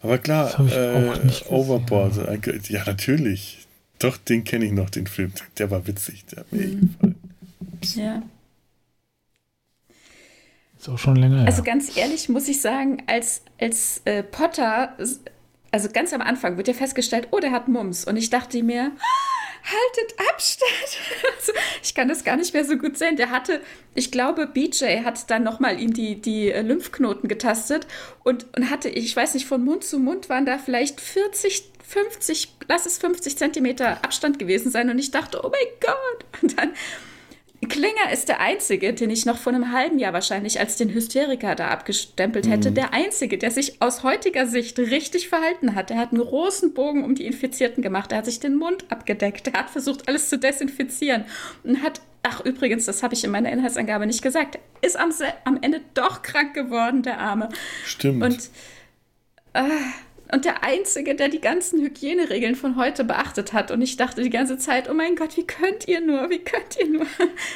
Aber klar, äh, Overboard, ja natürlich. Doch, den kenne ich noch, den Film. Der war witzig, der hat mir mhm. gefallen. Ja. Ist auch schon länger. Also ganz ehrlich muss ich sagen, als, als äh, Potter, also ganz am Anfang wird ja festgestellt, oh, der hat Mums. Und ich dachte mir, haltet Abstand. <laughs> Also, ich kann das gar nicht mehr so gut sehen. Der hatte, ich glaube, BJ hat dann nochmal ihm die, die äh, Lymphknoten getastet und, und hatte, ich weiß nicht, von Mund zu Mund waren da vielleicht 40, 50, lass es 50 Zentimeter Abstand gewesen sein. Und ich dachte, oh mein Gott. Und dann Klinger ist der Einzige, den ich noch vor einem halben Jahr wahrscheinlich als den Hysteriker da abgestempelt hätte. Mhm. Der Einzige, der sich aus heutiger Sicht richtig verhalten hat. Der hat einen großen Bogen um die Infizierten gemacht. Er hat sich den Mund abgedeckt. Er hat versucht, alles zu desinfizieren. Und hat, ach übrigens, das habe ich in meiner Inhaltsangabe nicht gesagt, ist am, am Ende doch krank geworden, der Arme. Stimmt. Und. Äh, und der Einzige, der die ganzen Hygieneregeln von heute beachtet hat. Und ich dachte die ganze Zeit, oh mein Gott, wie könnt ihr nur, wie könnt ihr nur?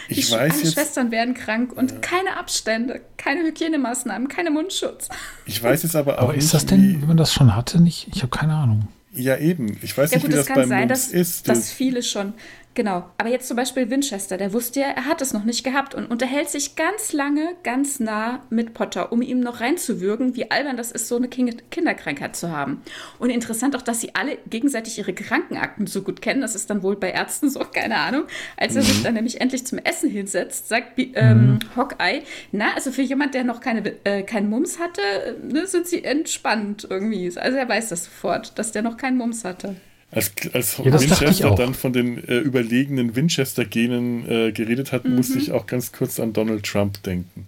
Ich die weiß jetzt, Schwestern werden krank und ja. keine Abstände, keine Hygienemaßnahmen, keine Mundschutz. Ich weiß jetzt aber auch aber nicht, ist das denn, wenn man das schon hatte, nicht? Ich habe keine Ahnung. Ja, eben. Ich weiß ja, nicht, gut, wie das, das kann sein, dass, ist. Dass viele schon Genau. Aber jetzt zum Beispiel Winchester, der wusste ja, er hat es noch nicht gehabt und unterhält sich ganz lange, ganz nah mit Potter, um ihm noch reinzuwürgen, wie albern das ist, so eine Kinderkrankheit zu haben. Und interessant auch, dass sie alle gegenseitig ihre Krankenakten so gut kennen. Das ist dann wohl bei Ärzten so, keine Ahnung. Als er mhm. sich dann nämlich endlich zum Essen hinsetzt, sagt ähm, mhm. Hawkeye, na, also für jemand, der noch keine, äh, keinen Mums hatte, ne, sind sie entspannt irgendwie. Also er weiß das sofort, dass der noch keinen Mums hatte. Als, als ja, Winchester dann von den äh, überlegenen Winchester-Genen äh, geredet hat, mhm. musste ich auch ganz kurz an Donald Trump denken.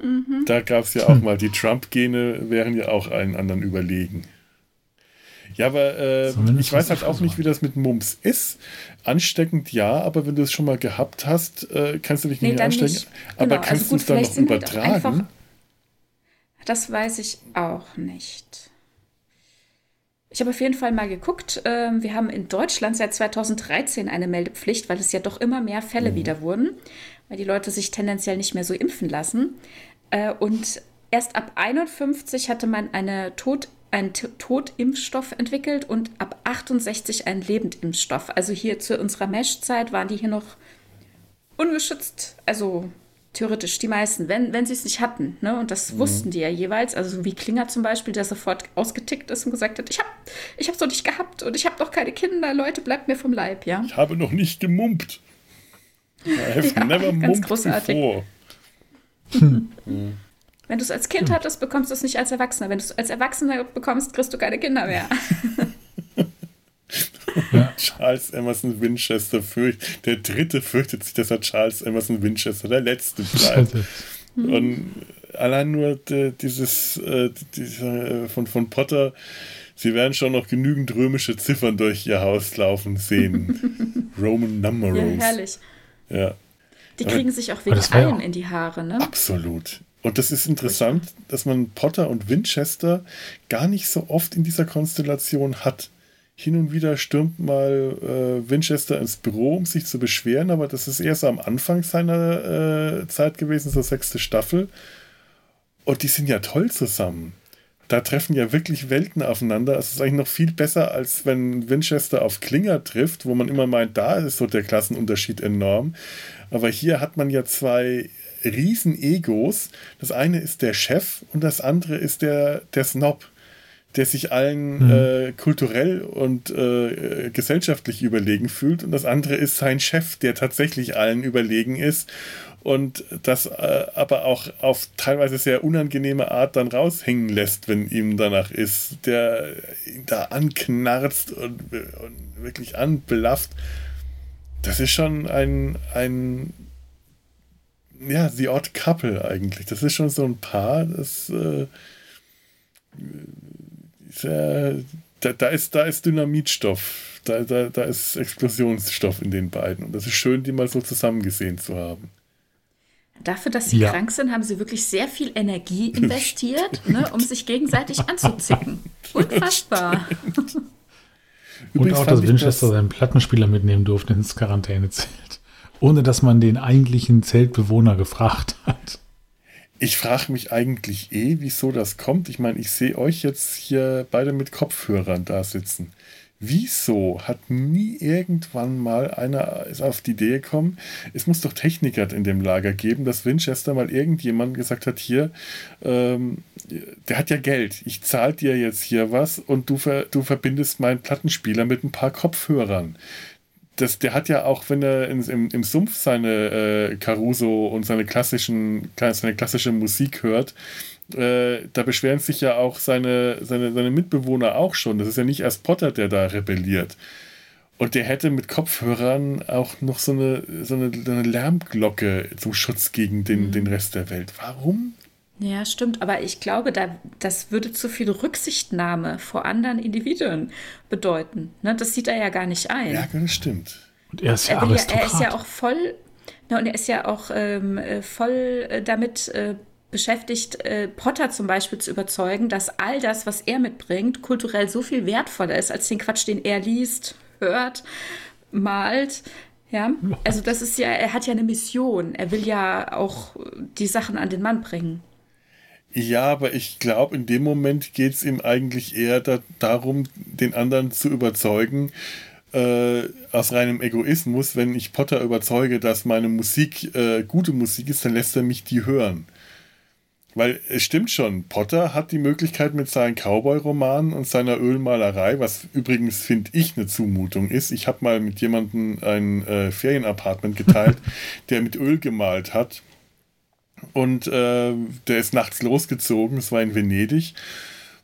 Mhm. Da gab es ja auch mal, die Trump-Gene wären ja auch allen anderen überlegen. Ja, aber äh, ich weiß halt auch nicht, wie das mit Mumps ist. Ansteckend ja, aber wenn du es schon mal gehabt hast, äh, kannst du dich nicht nee, mehr anstecken. Nicht. Aber genau, kannst also du es dann noch übertragen? Halt einfach, das weiß ich auch nicht. Ich habe auf jeden Fall mal geguckt. Ähm, wir haben in Deutschland seit 2013 eine Meldepflicht, weil es ja doch immer mehr Fälle mhm. wieder wurden, weil die Leute sich tendenziell nicht mehr so impfen lassen. Äh, und erst ab 51 hatte man eine Tod, einen Totimpfstoff entwickelt und ab 68 einen Lebendimpfstoff. Also hier zu unserer Mesh-Zeit waren die hier noch ungeschützt, also theoretisch die meisten, wenn, wenn sie es nicht hatten. Ne? Und das mhm. wussten die ja jeweils. Also wie Klinger zum Beispiel, der sofort ausgetickt ist und gesagt hat, ich habe ich hab so nicht gehabt und ich habe noch keine Kinder, Leute, bleibt mir vom Leib, ja. Ich habe noch nicht gemumpt. I have ja, never ganz großartig. before. Wenn du es als Kind hattest, bekommst du es nicht als Erwachsener. Wenn du es als Erwachsener bekommst, kriegst du keine Kinder mehr. <laughs> Ja. <laughs> Charles Emerson Winchester fürchtet, der dritte fürchtet sich, dass er Charles Emerson Winchester der letzte <laughs> bleibt. Und allein nur dieses, äh, dieser, äh, von, von Potter, sie werden schon noch genügend römische Ziffern durch ihr Haus laufen sehen. <laughs> Roman Numerals. Ja, herrlich. Ja. Die kriegen sich auch wegen allem in die Haare, ne? Absolut. Und das ist interessant, dass man Potter und Winchester gar nicht so oft in dieser Konstellation hat. Hin und wieder stürmt mal äh, Winchester ins Büro, um sich zu beschweren, aber das ist erst am Anfang seiner äh, Zeit gewesen, so sechste Staffel. Und die sind ja toll zusammen. Da treffen ja wirklich Welten aufeinander. Es ist eigentlich noch viel besser, als wenn Winchester auf Klinger trifft, wo man immer meint, da ist so der Klassenunterschied enorm. Aber hier hat man ja zwei Riesen-Egos. Das eine ist der Chef und das andere ist der, der Snob der sich allen mhm. äh, kulturell und äh, gesellschaftlich überlegen fühlt. Und das andere ist sein Chef, der tatsächlich allen überlegen ist und das äh, aber auch auf teilweise sehr unangenehme Art dann raushängen lässt, wenn ihm danach ist, der ihn da anknarzt und, und wirklich anblafft. Das ist schon ein, ein ja, The Odd Couple eigentlich. Das ist schon so ein Paar, das äh, äh, da, da, ist, da ist Dynamitstoff, da, da, da ist Explosionsstoff in den beiden. Und das ist schön, die mal so zusammen gesehen zu haben. Dafür, dass sie ja. krank sind, haben sie wirklich sehr viel Energie <laughs> investiert, ne, um sich gegenseitig anzuzicken. <laughs> Unfassbar. Und auch, dass Winchester das seinen Plattenspieler mitnehmen durfte ins Quarantänezelt. Ohne dass man den eigentlichen Zeltbewohner gefragt hat. Ich frage mich eigentlich eh, wieso das kommt. Ich meine, ich sehe euch jetzt hier beide mit Kopfhörern da sitzen. Wieso hat nie irgendwann mal einer auf die Idee gekommen, es muss doch Techniker in dem Lager geben, dass Winchester mal irgendjemand gesagt hat, hier, ähm, der hat ja Geld, ich zahle dir jetzt hier was und du, ver, du verbindest meinen Plattenspieler mit ein paar Kopfhörern das, der hat ja auch, wenn er in, im, im Sumpf seine äh, Caruso und seine klassischen, seine klassische Musik hört, äh, da beschweren sich ja auch seine, seine, seine Mitbewohner auch schon. Das ist ja nicht erst Potter, der da rebelliert. Und der hätte mit Kopfhörern auch noch so eine, so eine, eine Lärmglocke zum Schutz gegen den, mhm. den Rest der Welt. Warum? Ja, stimmt. Aber ich glaube, da, das würde zu viel Rücksichtnahme vor anderen Individuen bedeuten. Ne? Das sieht er ja gar nicht ein. Ja, das stimmt. Und er ist ja, er, ja, er ist ja auch voll, ne, und er ist ja auch ähm, äh, voll äh, damit äh, beschäftigt, äh, Potter zum Beispiel zu überzeugen, dass all das, was er mitbringt, kulturell so viel wertvoller ist als den Quatsch, den er liest, hört, malt. Ja, also das ist ja, er hat ja eine Mission. Er will ja auch die Sachen an den Mann bringen. Ja, aber ich glaube, in dem Moment geht es ihm eigentlich eher da, darum, den anderen zu überzeugen, äh, aus reinem Egoismus. Wenn ich Potter überzeuge, dass meine Musik äh, gute Musik ist, dann lässt er mich die hören. Weil es stimmt schon, Potter hat die Möglichkeit mit seinen Cowboy-Romanen und seiner Ölmalerei, was übrigens, finde ich, eine Zumutung ist. Ich habe mal mit jemandem ein äh, Ferienapartment geteilt, <laughs> der mit Öl gemalt hat. Und äh, der ist nachts losgezogen, es war in Venedig.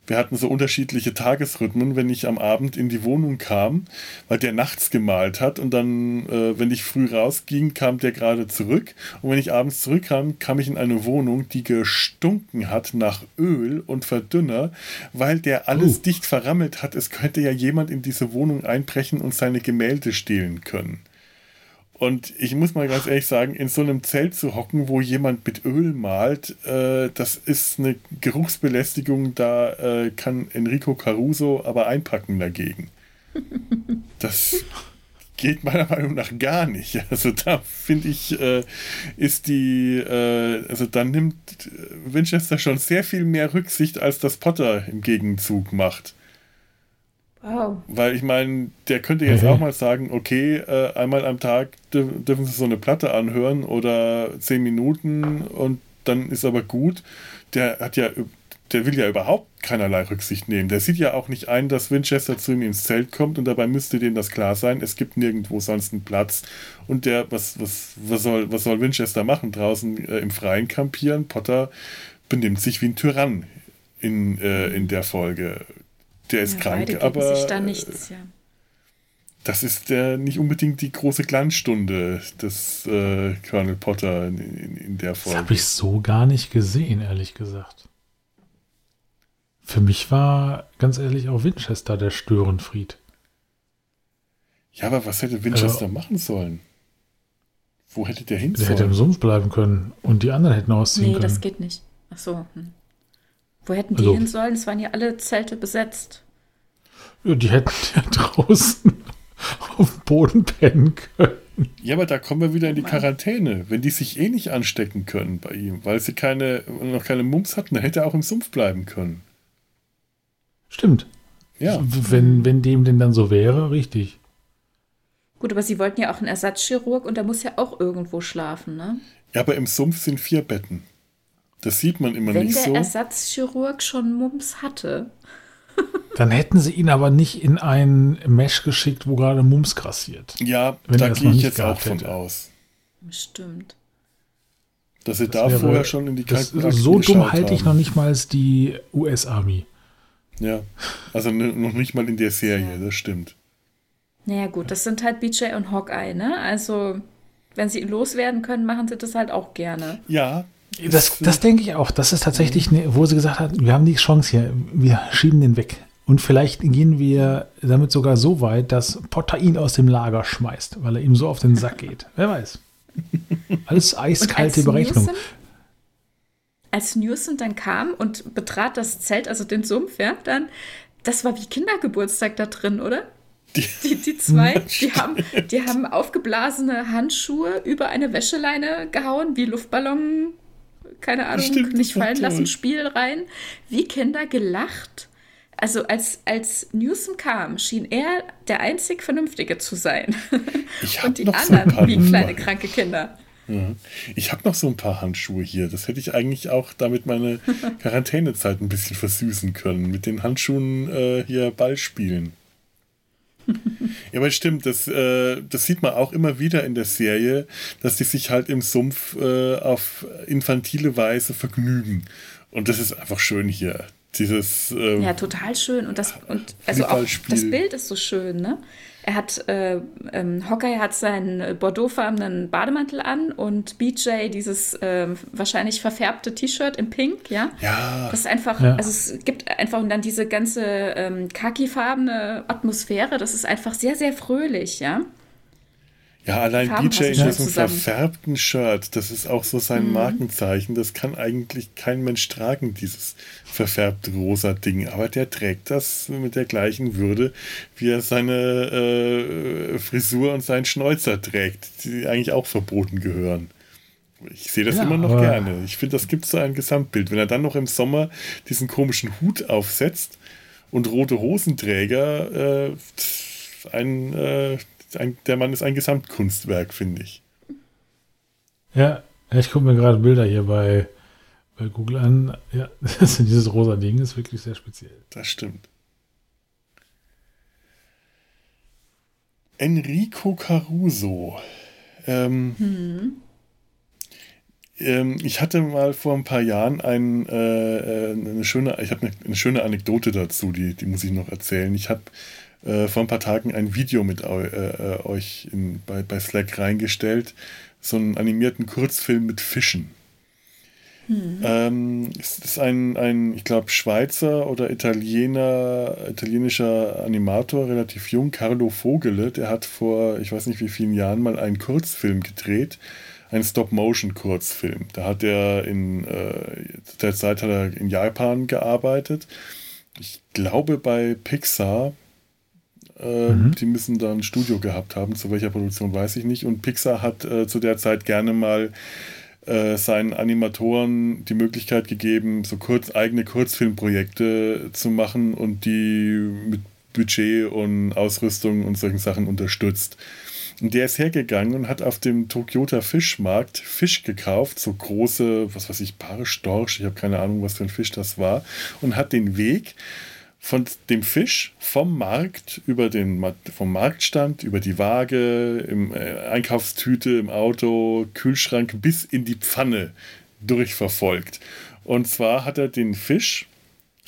Wir hatten so unterschiedliche Tagesrhythmen, wenn ich am Abend in die Wohnung kam, weil der nachts gemalt hat und dann, äh, wenn ich früh rausging, kam der gerade zurück und wenn ich abends zurückkam, kam ich in eine Wohnung, die gestunken hat nach Öl und Verdünner, weil der alles uh. dicht verrammelt hat. Es könnte ja jemand in diese Wohnung einbrechen und seine Gemälde stehlen können. Und ich muss mal ganz ehrlich sagen, in so einem Zelt zu hocken, wo jemand mit Öl malt, äh, das ist eine Geruchsbelästigung, da äh, kann Enrico Caruso aber einpacken dagegen. <laughs> Das geht meiner Meinung nach gar nicht. Also da finde ich, äh, ist die, äh, also da nimmt Winchester schon sehr viel mehr Rücksicht, als das Potter im Gegenzug macht. Wow. Weil ich meine, der könnte jetzt auch mal sagen, okay, äh, einmal am Tag dürfen sie so eine Platte anhören oder zehn Minuten und dann ist aber gut. Der hat ja, der will ja überhaupt keinerlei Rücksicht nehmen. Der sieht ja auch nicht ein, dass Winchester zu ihm ins Zelt kommt und dabei müsste dem das klar sein. Es gibt nirgendwo sonst einen Platz. Und der, was, was, was, soll, was soll Winchester machen? Draußen äh, im Freien kampieren? Potter benimmt sich wie ein Tyrann in, äh, in der Folge. Der ist ja, krank, aber. Sich da nichts, ja. Das ist der nicht unbedingt die große Glanzstunde des äh, Colonel Potter in, in, in der Folge. Das habe ich so gar nicht gesehen, ehrlich gesagt. Für mich war ganz ehrlich auch Winchester der Störenfried. Ja, aber was hätte Winchester also, machen sollen? Wo hätte der hin Der hätte im Sumpf bleiben können und die anderen hätten ausziehen nee, können. Nee, das geht nicht. Ach so. Hm. Wo hätten die also, hin sollen? Es waren ja alle Zelte besetzt. Ja, die hätten ja <laughs> draußen auf dem Boden pennen können. Ja, aber da kommen wir wieder in die Quarantäne. Wenn die sich eh nicht anstecken können bei ihm, weil sie keine, noch keine Mumps hatten, dann hätte er auch im Sumpf bleiben können. Stimmt. Ja. Wenn, wenn dem denn dann so wäre, richtig. Gut, aber sie wollten ja auch einen Ersatzchirurg und der muss ja auch irgendwo schlafen, ne? Ja, aber im Sumpf sind vier Betten. Das sieht man immer Wenn nicht so. Wenn der Ersatzchirurg schon Mumps hatte. <laughs> Dann hätten sie ihn aber nicht in ein Mesh geschickt, wo gerade Mumps grassiert. Ja, da gehe ich jetzt auch von aus. Stimmt. Dass sie da vorher schon in die Kalten So dumm halte ich noch nicht mal die US-Army. Ja, also noch nicht mal in der Serie, das stimmt. Naja, gut, das sind halt BJ und Hawkeye, ne? Also, wenn sie ihn loswerden können, machen sie das halt auch gerne. Ja, das, das denke ich auch. Das ist tatsächlich, ne, wo sie gesagt hat, wir haben die Chance hier, wir schieben den weg. Und vielleicht gehen wir damit sogar so weit, dass Potter ihn aus dem Lager schmeißt, weil er ihm so auf den Sack geht. <laughs> Wer weiß. Alles eiskalte als Berechnung. Newsom, als Newsom dann kam und betrat das Zelt, also den Sumpf, ja, dann, das war wie Kindergeburtstag da drin, oder? Die, <laughs> die, die zwei, <laughs> die haben, die haben aufgeblasene Handschuhe über eine Wäscheleine gehauen, wie Luftballon keine Ahnung, Stimmt, nicht fallen lassen, Spiel rein, wie Kinder gelacht. Also als, als Newsom kam, schien er der einzig Vernünftige zu sein. <laughs> Und die anderen so wie kleine kranke Kinder. Ich habe noch so ein paar Handschuhe hier. Das hätte ich eigentlich auch damit meine <laughs> Quarantänezeit ein bisschen versüßen können. Mit den Handschuhen äh, hier Ball spielen ja, aber stimmt, das, äh, das sieht man auch immer wieder in der Serie, dass die sich halt im Sumpf äh, auf infantile Weise vergnügen. Und das ist einfach schön hier. Dieses. Ähm, ja, total schön. Und das, und also auch das Bild ist so schön, ne? Er hat, äh, ähm, Hawkeye hat seinen bordeauxfarbenen Bademantel an und BJ dieses äh, wahrscheinlich verfärbte T-Shirt in Pink, ja? Ja. Das ist einfach, ja. also es gibt einfach dann diese ganze ähm, khakifarbene Atmosphäre, das ist einfach sehr, sehr fröhlich, ja? Ja, allein DJ in diesem verfärbten Shirt, das ist auch so sein mhm. Markenzeichen. Das kann eigentlich kein Mensch tragen, dieses verfärbte rosa Ding. Aber der trägt das mit der gleichen Würde, wie er seine äh, Frisur und seinen Schnäuzer trägt, die eigentlich auch verboten gehören. Ich sehe das ja, immer noch gerne. Ich finde, das gibt so ein Gesamtbild. Wenn er dann noch im Sommer diesen komischen Hut aufsetzt und rote Hosenträger, äh, ein, äh, ein, der Mann ist ein Gesamtkunstwerk, finde ich. Ja, ich gucke mir gerade Bilder hier bei, bei Google an. Ja, <laughs> dieses rosa Ding ist wirklich sehr speziell. Das stimmt. Enrico Caruso. Ähm, hm. ähm, ich hatte mal vor ein paar Jahren ein, äh, äh eine schöne, ich habe eine, eine, schöne Anekdote dazu, die, die muss ich noch erzählen. Ich habe äh, vor ein paar Tagen ein Video mit äh, äh, euch in, bei, bei Slack reingestellt. So einen animierten Kurzfilm mit Fischen. Hm. Ähm, es ist ein, ein ich glaube, Schweizer oder Italiener, italienischer Animator, relativ jung, Carlo Vogele, der hat vor, ich weiß nicht wie vielen Jahren mal einen Kurzfilm gedreht, einen Stop-Motion-Kurzfilm. Da hat er in äh, der Zeit hat er in Japan gearbeitet. Ich glaube bei Pixar äh, mhm. Die müssen da ein Studio gehabt haben. Zu welcher Produktion weiß ich nicht. Und Pixar hat äh, zu der Zeit gerne mal äh, seinen Animatoren die Möglichkeit gegeben, so kurz eigene Kurzfilmprojekte zu machen und die mit Budget und Ausrüstung und solchen Sachen unterstützt. Und der ist hergegangen und hat auf dem Tokyota Fischmarkt Fisch gekauft, so große, was weiß ich, Barrstorch, ich habe keine Ahnung, was für ein Fisch das war, und hat den Weg von dem Fisch vom Markt über den vom Marktstand über die Waage im äh, Einkaufstüte im Auto Kühlschrank bis in die Pfanne durchverfolgt. Und zwar hat er den Fisch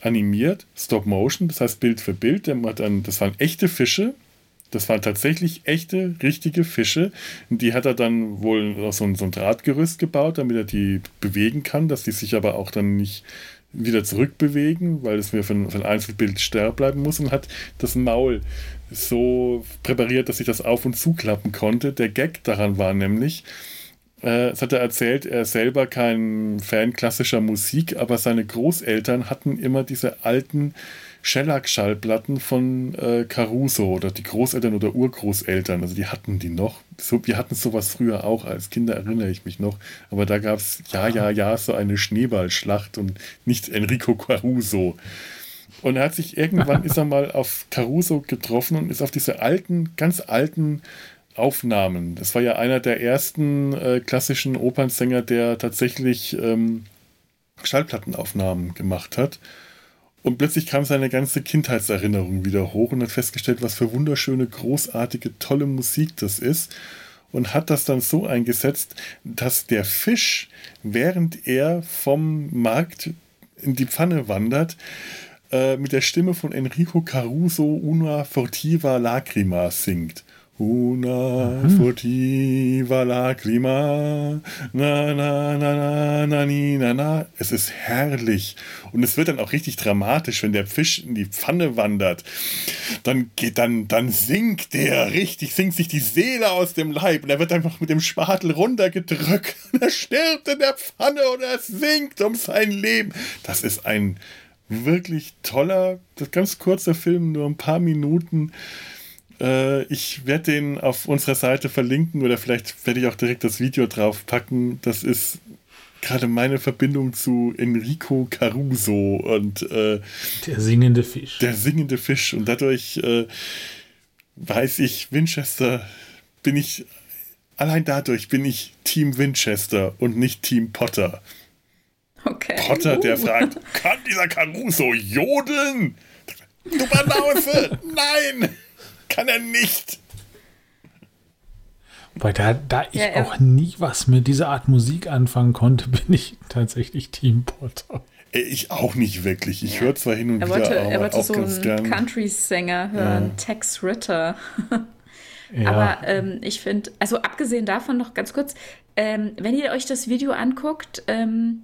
animiert Stop Motion das heißt Bild für Bild. Der hat dann das waren echte Fische. Das waren tatsächlich echte, richtige Fische. Die hat er dann wohl aus so so ein Drahtgerüst gebaut, damit er die bewegen kann, dass die sich aber auch dann nicht wieder zurückbewegen, weil es mir für ein, Einzelbild starr bleiben muss und hat das Maul so präpariert, dass ich das auf und zuklappen konnte. Der Gag daran war nämlich, äh, es hat er erzählt, er selber kein Fan klassischer Musik, aber seine Großeltern hatten immer diese alten Shellac-Schallplatten von äh, Caruso oder die Großeltern oder Urgroßeltern, also die hatten die noch. So, wir hatten sowas früher auch, als Kinder erinnere ich mich noch, aber da gab es ja, ja, ja so eine Schneeballschlacht und nicht Enrico Caruso. Und er hat sich irgendwann, <laughs> ist er mal auf Caruso getroffen und ist auf diese alten, ganz alten Aufnahmen. Das war ja einer der ersten äh, klassischen Opernsänger, der tatsächlich ähm, Schallplattenaufnahmen gemacht hat. Und plötzlich kam seine ganze Kindheitserinnerung wieder hoch und hat festgestellt, was für wunderschöne, großartige, tolle Musik das ist. Und hat das dann so eingesetzt, dass der Fisch, während er vom Markt in die Pfanne wandert, äh, mit der Stimme von Enrico Caruso Una Fortiva Lacrima singt. Una mhm. furtiva lacrima, na na na na na ni, na na. Es ist herrlich und es wird dann auch richtig dramatisch, wenn der Fisch in die Pfanne wandert. Dann geht dann dann sinkt der richtig, sinkt sich die Seele aus dem Leib und er wird einfach mit dem Spatel runtergedrückt. <laughs> Und er stirbt in der Pfanne und er sinkt um sein Leben. Das ist ein wirklich toller, ganz kurzer Film, nur ein paar Minuten äh, ich werde den auf unserer Seite verlinken oder vielleicht werde ich auch direkt das Video drauf packen. Das ist gerade meine Verbindung zu Enrico Caruso und äh, der singende Fisch. Der singende Fisch. Und dadurch äh, weiß ich, Winchester bin ich, allein dadurch bin ich Team Winchester und nicht Team Potter. Okay. Potter, der uh. fragt, <laughs> kann dieser Caruso jodeln? Du Banause! <laughs> Nein! Kann er nicht. Weil da, da ich ja, auch nie was mit dieser Art Musik anfangen konnte, <laughs> bin ich tatsächlich Team Potter. Äh, ich auch nicht wirklich. Ich ja. höre zwar hin und er wollte, wieder, aber er wollte auch so einen Country-Sänger hören, ja. Tex Ritter. ja. Aber ähm, ich finde, also abgesehen davon noch ganz kurz, ähm, wenn ihr euch das Video anguckt, ähm,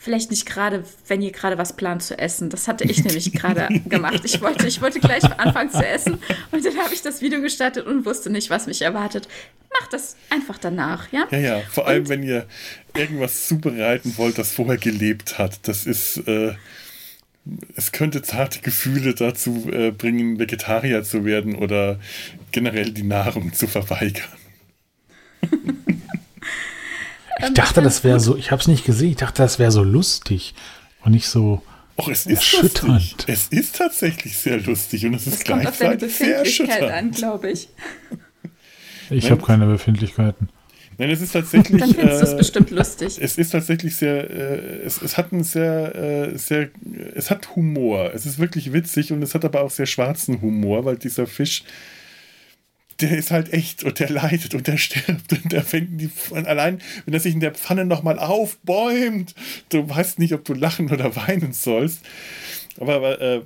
Vielleicht nicht gerade, wenn ihr gerade was plant zu essen. Das hatte ich nämlich gerade <laughs> gemacht. Ich wollte, ich wollte gleich anfangen zu essen und dann habe ich das Video gestartet und wusste nicht, was mich erwartet. Macht das einfach danach, ja? Ja, ja. Vor allem, wenn ihr irgendwas zubereiten wollt, das vorher gelebt hat. Das ist, äh, es könnte zarte Gefühle dazu äh, bringen, Vegetarier zu werden oder generell die Nahrung zu verweigern. <laughs> Ich ähm, dachte, das wäre so, ich habe es nicht gesehen, ich dachte, das wäre so lustig und nicht so Och, es ist erschütternd. Lustig. Es ist tatsächlich sehr lustig und es ist gleichzeitig sehr erschütternd. an, glaube ich. Ich habe keine Befindlichkeiten. Nein, es ist tatsächlich. Dann findest äh, du es bestimmt lustig. Es ist tatsächlich sehr, äh, es, es hat einen sehr, äh, sehr, es hat Humor. Es ist wirklich witzig und es hat aber auch sehr schwarzen Humor, weil dieser Fisch der ist halt echt und der leidet und der stirbt und der fängt die allein, wenn er sich in der Pfanne nochmal aufbäumt, du weißt nicht, ob du lachen oder weinen sollst. Aber, aber äh,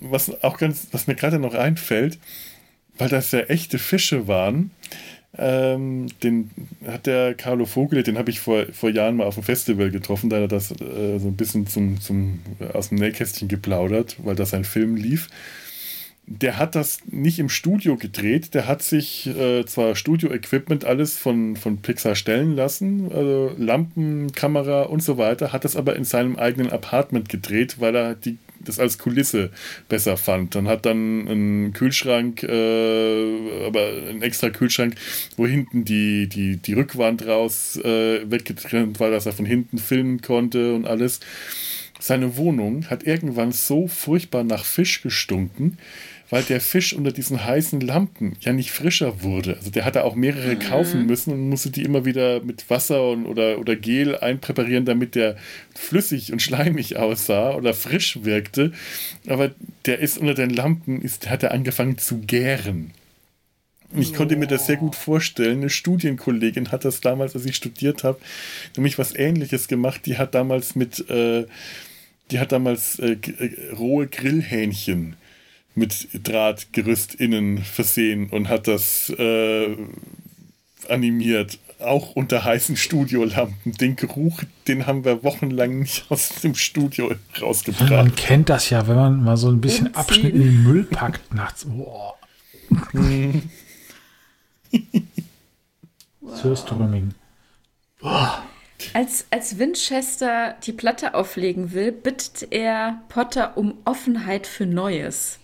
was auch ganz, was mir gerade noch einfällt, weil das ja echte Fische waren, ähm, den hat der Carlo Vogel, den habe ich vor, vor Jahren mal auf dem Festival getroffen, da hat er das äh, so ein bisschen zum, zum, aus dem Nähkästchen geplaudert, weil das ein Film lief der hat das nicht im Studio gedreht, der hat sich äh, zwar Studio-Equipment alles von, von Pixar stellen lassen, also Lampen, Kamera und so weiter, hat das aber in seinem eigenen Apartment gedreht, weil er die, das als Kulisse besser fand. Dann hat dann einen Kühlschrank, äh, aber einen extra Kühlschrank, wo hinten die, die, die Rückwand raus äh, weggetrennt war, dass er von hinten filmen konnte und alles. Seine Wohnung hat irgendwann so furchtbar nach Fisch gestunken, weil der Fisch unter diesen heißen Lampen ja nicht frischer wurde. Also der hatte auch mehrere kaufen müssen und musste die immer wieder mit Wasser und, oder, oder Gel einpräparieren, damit der flüssig und schleimig aussah oder frisch wirkte. Aber der ist unter den Lampen, ist, hat er angefangen zu gären. Ich konnte mir das sehr gut vorstellen. Eine Studienkollegin hat das damals, als ich studiert habe, nämlich was Ähnliches gemacht. Die hat damals mit, äh, die hat damals äh, äh, rohe Grillhähnchen mit Drahtgerüst innen versehen und hat das äh, animiert. Auch unter heißen Studiolampen. Den Geruch, den haben wir wochenlang nicht aus dem Studio rausgebracht. Man kennt das ja, wenn man mal so ein bisschen Umziehen. Abschnitt in den Müll packt nachts. <laughs> Boah. Mhm. Surströmming. Boah. Als, als Winchester die Platte auflegen will, bittet er Potter um Offenheit für Neues.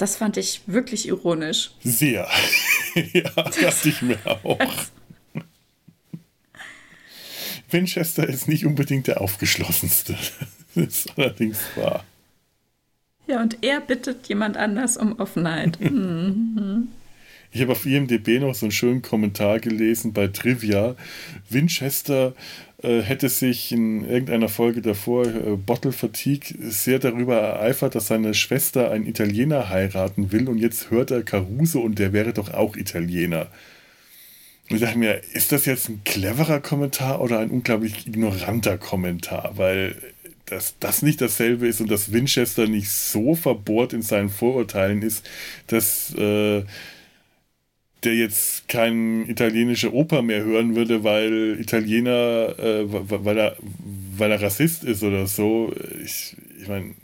Das fand ich wirklich ironisch. Sehr. <laughs> ja, das dachte ich mir auch. Winchester ist nicht unbedingt der aufgeschlossenste. <laughs> Das ist allerdings wahr. Ja, und er bittet jemand anders um Offenheit. <laughs> Mhm. Ich habe auf IMDb noch so einen schönen Kommentar gelesen bei Trivia. Winchester hätte sich in irgendeiner Folge davor, äh, Bottle Fatigue, sehr darüber ereifert, dass seine Schwester einen Italiener heiraten will und jetzt hört er Caruso und der wäre doch auch Italiener. Und ich dachte mir, ist das jetzt ein cleverer Kommentar oder ein unglaublich ignoranter Kommentar? Weil dass das nicht dasselbe ist und dass Winchester nicht so verbohrt in seinen Vorurteilen ist, dass äh, der jetzt keine italienische Oper mehr hören würde, weil Italiener, äh, weil, er, weil er Rassist ist oder so. Ich, ich meine,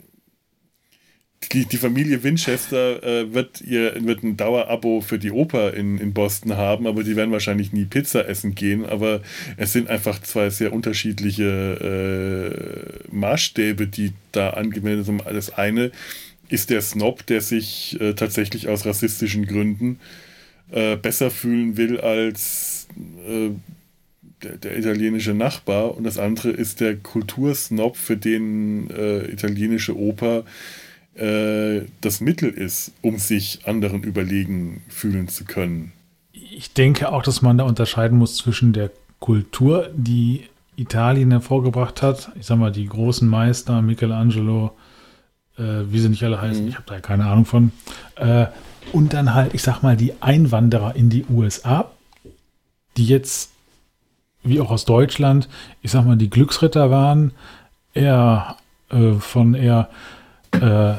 die, die, Familie Winchester äh, wird, ihr, wird ein Dauerabo für die Oper in, in Boston haben, aber die werden wahrscheinlich nie Pizza essen gehen. Aber es sind einfach zwei sehr unterschiedliche äh, Maßstäbe, die da angewendet sind. Das eine ist der Snob, der sich äh, tatsächlich aus rassistischen Gründen äh, besser fühlen will als äh, der, der, italienische Nachbar. Und das andere ist der Kultursnob, für den äh, italienische Oper äh, das Mittel ist, um sich anderen überlegen fühlen zu können. Ich denke auch, dass man da unterscheiden muss zwischen der Kultur, die Italien hervorgebracht hat. Ich sag mal, die großen Meister, Michelangelo, äh, wie sie nicht alle heißen, mhm. ich habe da keine Ahnung von. Äh, und dann halt, ich sag mal, die Einwanderer in die USA, die jetzt, wie auch aus Deutschland, ich sag mal, die Glücksritter waren, eher äh, von eher äh,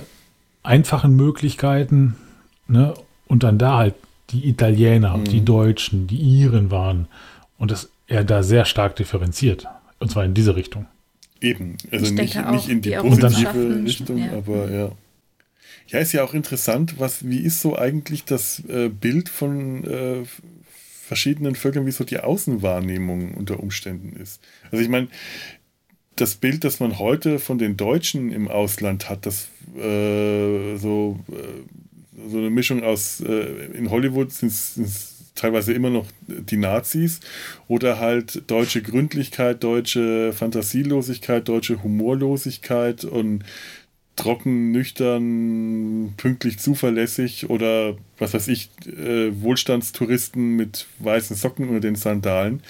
einfachen Möglichkeiten, ne? Und dann da halt die Italiener, mhm. die Deutschen, die Iren waren. Und das er da sehr stark differenziert. Und zwar in diese Richtung. Eben. Also nicht, nicht in die, die positive Richtung, ja. aber ja. Ja, ist ja auch interessant, was, wie ist so eigentlich das äh, Bild von äh, verschiedenen Völkern, wie so die Außenwahrnehmung unter Umständen ist. Also ich meine, das Bild, das man heute von den Deutschen im Ausland hat, das äh, so, äh, so eine Mischung aus, äh, in Hollywood sind es teilweise immer noch die Nazis oder halt deutsche Gründlichkeit, deutsche Fantasielosigkeit, deutsche Humorlosigkeit und trocken, nüchtern, pünktlich zuverlässig oder was weiß ich, äh, Wohlstandstouristen mit weißen Socken unter den Sandalen.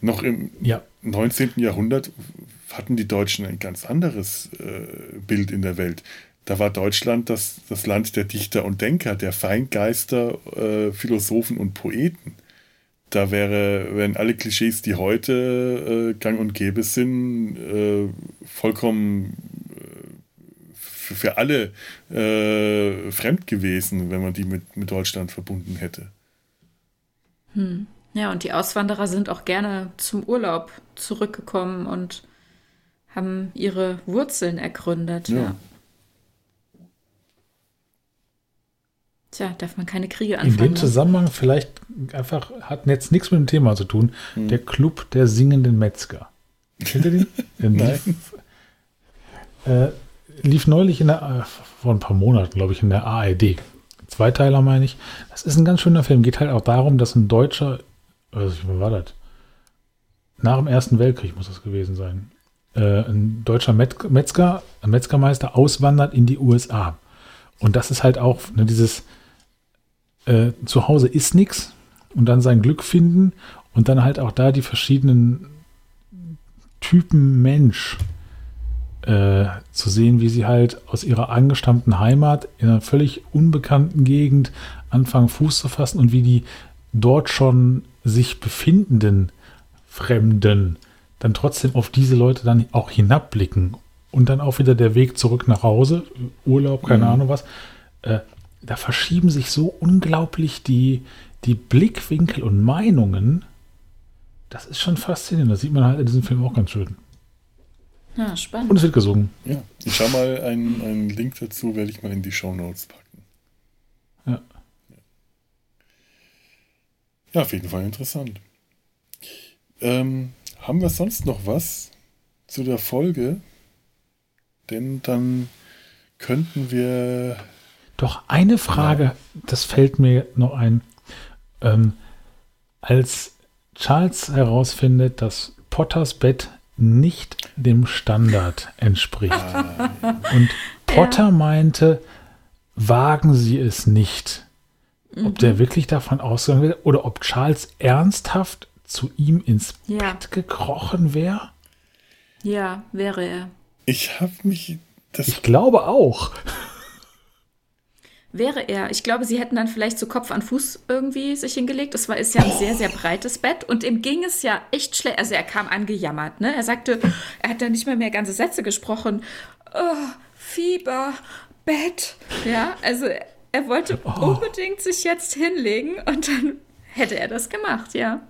Noch im ja. 19. Jahrhundert hatten die Deutschen ein ganz anderes äh, Bild in der Welt. Da war Deutschland das, das Land der Dichter und Denker, der Feingeister, äh, Philosophen und Poeten. Da wäre, wären alle Klischees, die heute äh, gang und gäbe sind, äh, vollkommen für, für alle äh, fremd gewesen, wenn man die mit, mit Deutschland verbunden hätte. Hm. Ja, und die Auswanderer sind auch gerne zum Urlaub zurückgekommen und haben ihre Wurzeln ergründet. Ja. ja. Tja, darf man keine Kriege anfangen. In dem Zusammenhang vielleicht einfach, hat jetzt nichts mit dem Thema zu tun, hm. der Club der singenden Metzger. Kennt ihr <laughs> den? Nein. Äh, lief neulich in der, äh, vor ein paar Monaten, glaube ich, in der ARD. Zweiteiler meine ich. Das ist ein ganz schöner Film. Geht halt auch darum, dass ein Deutscher, wann war das? Nach dem Ersten Weltkrieg muss das gewesen sein. Äh, ein deutscher Met Metzger, ein Metzgermeister auswandert in die USA Und das ist halt auch ne, dieses äh, zu Hause ist nichts und dann sein Glück finden und dann halt auch da die verschiedenen Typen Mensch äh, zu sehen, wie sie halt aus ihrer angestammten Heimat in einer völlig unbekannten Gegend anfangen Fuß zu fassen und wie die dort schon sich befindenden Fremden dann trotzdem auf diese Leute dann auch hinabblicken und dann auch wieder der Weg zurück nach Hause, Urlaub, keine mhm. Ahnung was. Äh, da verschieben sich so unglaublich die, die Blickwinkel und Meinungen. Das ist schon faszinierend. Das sieht man halt in diesem Film auch ganz schön. Ja, spannend. Und es wird gesungen. Ja, ich schau mal einen, einen Link dazu, werde ich mal in die Show Notes packen. Ja. Ja, auf jeden Fall interessant. Ähm, haben wir sonst noch was zu der Folge? Denn dann könnten wir. Doch eine Frage, ja. das fällt mir noch ein. Ähm, als Charles herausfindet, dass Potters Bett nicht dem Standard entspricht. Ah. Und Potter ja. meinte, wagen Sie es nicht. Ob mhm. der wirklich davon ausgegangen wäre oder ob Charles ernsthaft zu ihm ins ja. Bett gekrochen wäre? Ja, wäre er. Ich habe mich. ich glaube auch. Wäre er. Ich glaube, sie hätten dann vielleicht so Kopf an Fuß irgendwie sich hingelegt. Es war ist ja ein sehr, sehr breites Bett und ihm ging es ja echt schlecht. Also er kam angejammert. Ne? Er sagte, er hat dann nicht mehr mehr ganze Sätze gesprochen. Oh, Fieber, Bett. Ja, also er wollte oh. unbedingt sich jetzt hinlegen und dann hätte er das gemacht, ja.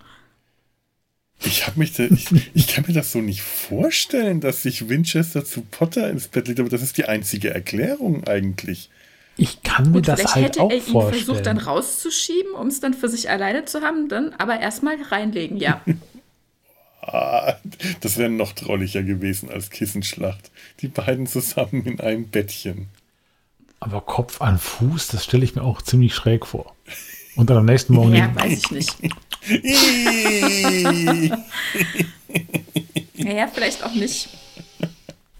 Ich habe mich da, ich, ich, kann mir das so nicht vorstellen, dass sich Winchester zu Potter ins Bett legt, aber das ist die einzige Erklärung eigentlich. Ich kann mir das halt auch vorstellen. Vielleicht hätte er ihn versucht dann rauszuschieben, um es dann für sich alleine zu haben, dann aber erstmal reinlegen, ja. <laughs> Ah, das wäre noch trolliger gewesen als Kissenschlacht. Die beiden zusammen in einem Bettchen. Aber Kopf an Fuß, das stelle ich mir auch ziemlich schräg vor. Und dann am nächsten Morgen. Ja, weiß ich nicht. <laughs> ja, vielleicht auch nicht.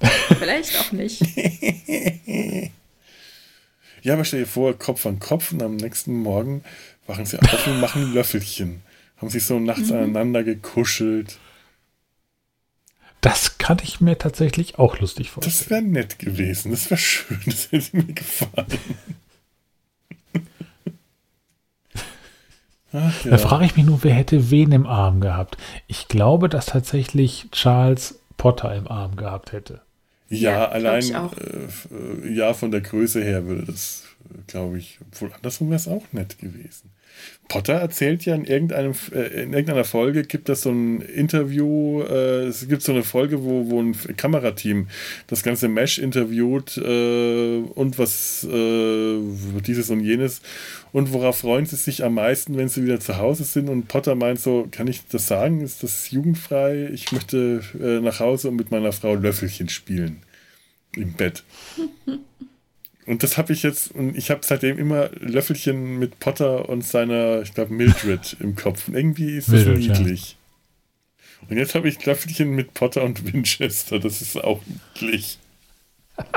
<laughs> Vielleicht auch nicht. Ja, aber stell dir vor, Kopf an Kopf und am nächsten Morgen wachen sie auf und machen <laughs> Löffelchen. Haben sich so nachts mhm. aneinander gekuschelt. Das kann ich mir tatsächlich auch lustig vorstellen. Das wäre nett gewesen. Das wäre schön. <laughs> Das hätte mir gefallen. <laughs> Ach, ja. Da frage ich mich nur, wer hätte wen im Arm gehabt. Ich glaube, dass tatsächlich Charles Potter im Arm gehabt hätte. Ja, ja allein äh, ja von der Größe her würde das, glaube ich, obwohl andersrum wäre es auch nett gewesen. Potter erzählt ja in, irgendeinem, äh, in irgendeiner Folge, gibt es so ein Interview, äh, es gibt so eine Folge, wo, wo ein Kamerateam das ganze Mesh interviewt äh, und was äh, dieses und jenes und worauf freuen sie sich am meisten, wenn sie wieder zu Hause sind und Potter meint so, kann ich das sagen, ist das jugendfrei? Ich möchte äh, nach Hause und mit meiner Frau Löffelchen spielen im Bett. <laughs> Und das habe ich jetzt, und ich habe seitdem immer Löffelchen mit Potter und seiner, ich glaube, Mildred <laughs> im Kopf. Und irgendwie ist das Mildred, niedlich. Ja. Und jetzt habe ich Löffelchen mit Potter und Winchester. Das ist auch niedlich. <laughs>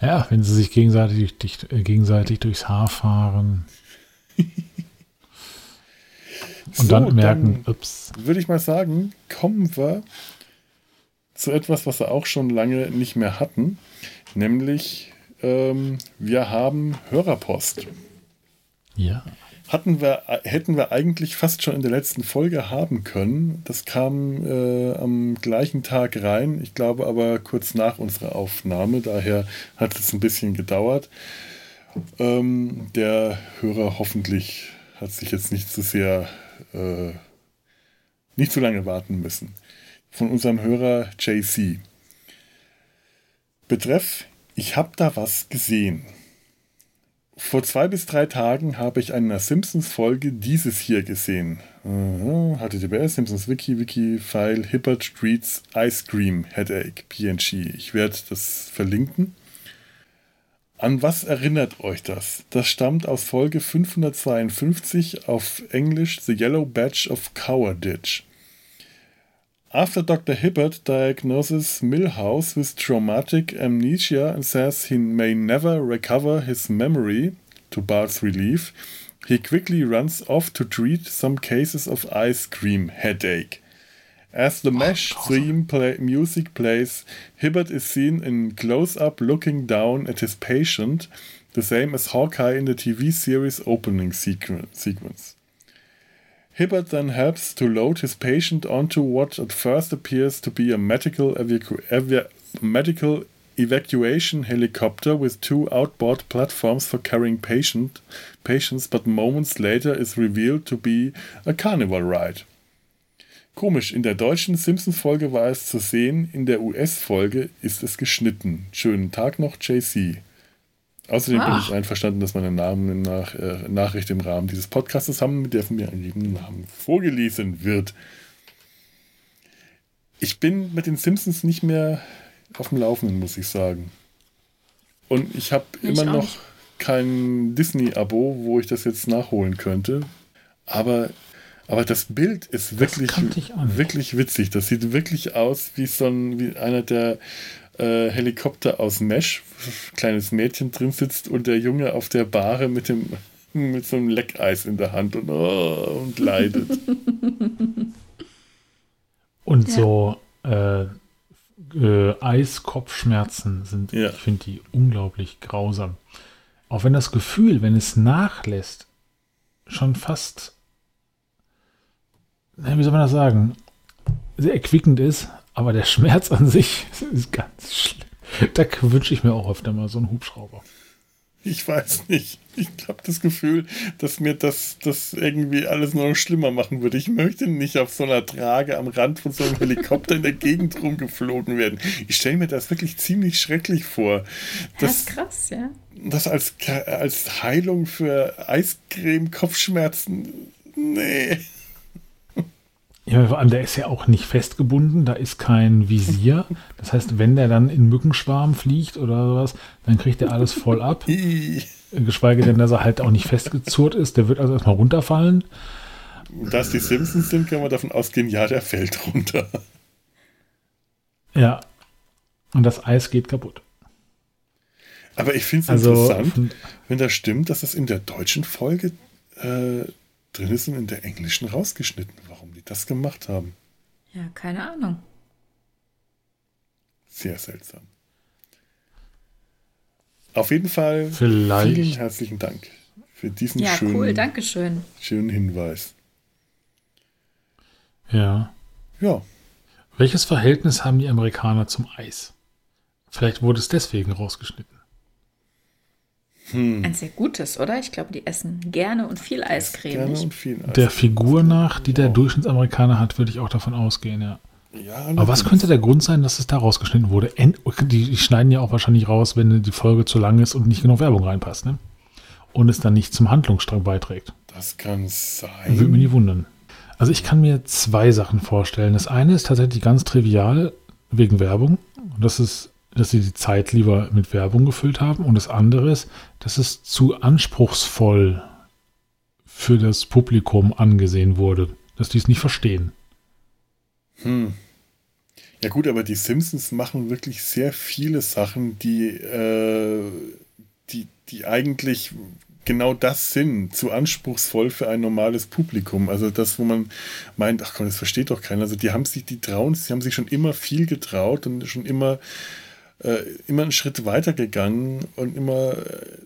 ja, wenn sie sich gegenseitig, dicht, äh, gegenseitig durchs Haar fahren. <laughs> und so, dann merken, dann ups. Würde ich mal sagen, kommen wir zu etwas, was wir auch schon lange nicht mehr hatten. Nämlich, ähm, wir haben Hörerpost. Ja. Hatten wir, hätten wir eigentlich fast schon in der letzten Folge haben können. Das kam äh, am gleichen Tag rein. Ich glaube aber kurz nach unserer Aufnahme. Daher hat es ein bisschen gedauert. Ähm, der Hörer hoffentlich hat sich jetzt nicht zu sehr, äh, nicht zu lange warten müssen. Von unserem Hörer JC. Betreff, ich habe da was gesehen. Vor zwei bis drei Tagen habe ich eine Simpsons-Folge dieses hier gesehen. HTTPS, Simpsons Wiki, Wiki-File, Hibbert Streets, Ice Cream, Headache, PNG. Ich werde das verlinken. An was erinnert euch das? Das stammt aus Folge 552 auf Englisch The Yellow Badge of Cowardice. After Dr. Hibbert diagnoses Milhouse with traumatic amnesia and says he may never recover his memory, to Bart's relief, he quickly runs off to treat some cases of ice cream headache. As the oh, Mesh theme play, music plays, Hibbert is seen in close up looking down at his patient, the same as Hawkeye in the TV series opening sequ sequence. Hibbert then helps to load his patient onto what at first appears to be a medical, evacu ev medical evacuation helicopter with two outboard platforms for carrying patient, patients, but moments later is revealed to be a carnival ride. Komisch, in der deutschen Simpsons-Folge war es zu sehen, in der US-Folge ist es geschnitten. Schönen Tag noch, JC. Außerdem Ach. bin ich einverstanden, dass meine Namen nach, äh, Nachricht im Rahmen dieses Podcasts haben, mit der von mir angegebenen Namen vorgelesen wird. Ich bin mit den Simpsons nicht mehr auf dem Laufenden, muss ich sagen. Und ich habe immer noch nicht. kein Disney-Abo, wo ich das jetzt nachholen könnte. Aber, aber das Bild ist wirklich, wirklich witzig. Das sieht wirklich aus wie so ein, wie einer der äh, Helikopter aus Mesh, <laughs> kleines Mädchen drin sitzt und der Junge auf der Bahre mit dem <laughs> mit so einem Leckeis in der Hand und, oh, und leidet. <laughs> und ja. so äh, äh, Eiskopfschmerzen sind, ja. ich finde die unglaublich grausam. Auch wenn das Gefühl, wenn es nachlässt, schon fast, wie soll man das sagen, sehr erquickend ist, aber der Schmerz an sich <laughs> ist ganz schlimm. Da wünsche ich mir auch öfter mal so einen Hubschrauber. Ich weiß nicht. Ich habe das Gefühl, dass mir das, das irgendwie alles nur noch schlimmer machen würde. Ich möchte nicht auf so einer Trage am Rand von so einem Helikopter in der Gegend rumgeflogen werden. Ich stelle mir das wirklich ziemlich schrecklich vor. Das, das ist krass, ja. Das als, als Heilung für Eiscreme-Kopfschmerzen. Nee. Ja, vor allem, der ist ja auch nicht festgebunden, da ist kein Visier. <laughs> Das heißt, wenn der dann in Mückenschwarm fliegt oder sowas, dann kriegt er alles voll ab. <laughs> Geschweige denn, dass er halt auch nicht festgezurrt ist. Der wird also erstmal runterfallen. Dass die Simpsons sind, kann man davon ausgehen, ja, der fällt runter. Ja. Und das Eis geht kaputt. Aber ich finde es also, interessant, wenn das stimmt, dass das in der deutschen Folge äh, drin ist und in der englischen rausgeschnitten das gemacht haben. Ja, keine Ahnung. Sehr seltsam. Auf jeden Fall Vielleicht. vielen herzlichen Dank für diesen ja, schönen, cool, Dankeschön. schönen Hinweis. Ja. Ja. Welches Verhältnis haben die Amerikaner zum Eis? Vielleicht wurde es deswegen rausgeschnitten. Hm. Ein sehr gutes, oder? Ich glaube, die essen gerne und viel Eiscreme. Gerne und viel Eiscreme. Der Figur nach, die der Durchschnittsamerikaner hat, würde ich auch davon ausgehen, ja. Ja, Aber was könnte der Grund sein, dass es da rausgeschnitten wurde? Die, die, schneiden ja auch wahrscheinlich raus, wenn die Folge zu lang ist und nicht genug Werbung reinpasst, ne? Und es dann nicht zum Handlungsstrang beiträgt. Das kann sein. Würde mich nie wundern. Also ich kann mir zwei Sachen vorstellen. Das eine ist tatsächlich ganz trivial wegen Werbung. Und das ist dass sie die Zeit lieber mit Werbung gefüllt haben. Und das andere ist, dass es zu anspruchsvoll für das Publikum angesehen wurde, dass die es nicht verstehen. Hm. Ja gut, aber die Simpsons machen wirklich sehr viele Sachen, die, äh, die, die eigentlich genau das sind, zu anspruchsvoll für ein normales Publikum. Also das, wo man meint, ach komm, das versteht doch keiner. Also die haben sich, die trauen, sie haben sich schon immer viel getraut und schon immer äh, immer einen Schritt weiter gegangen und immer äh,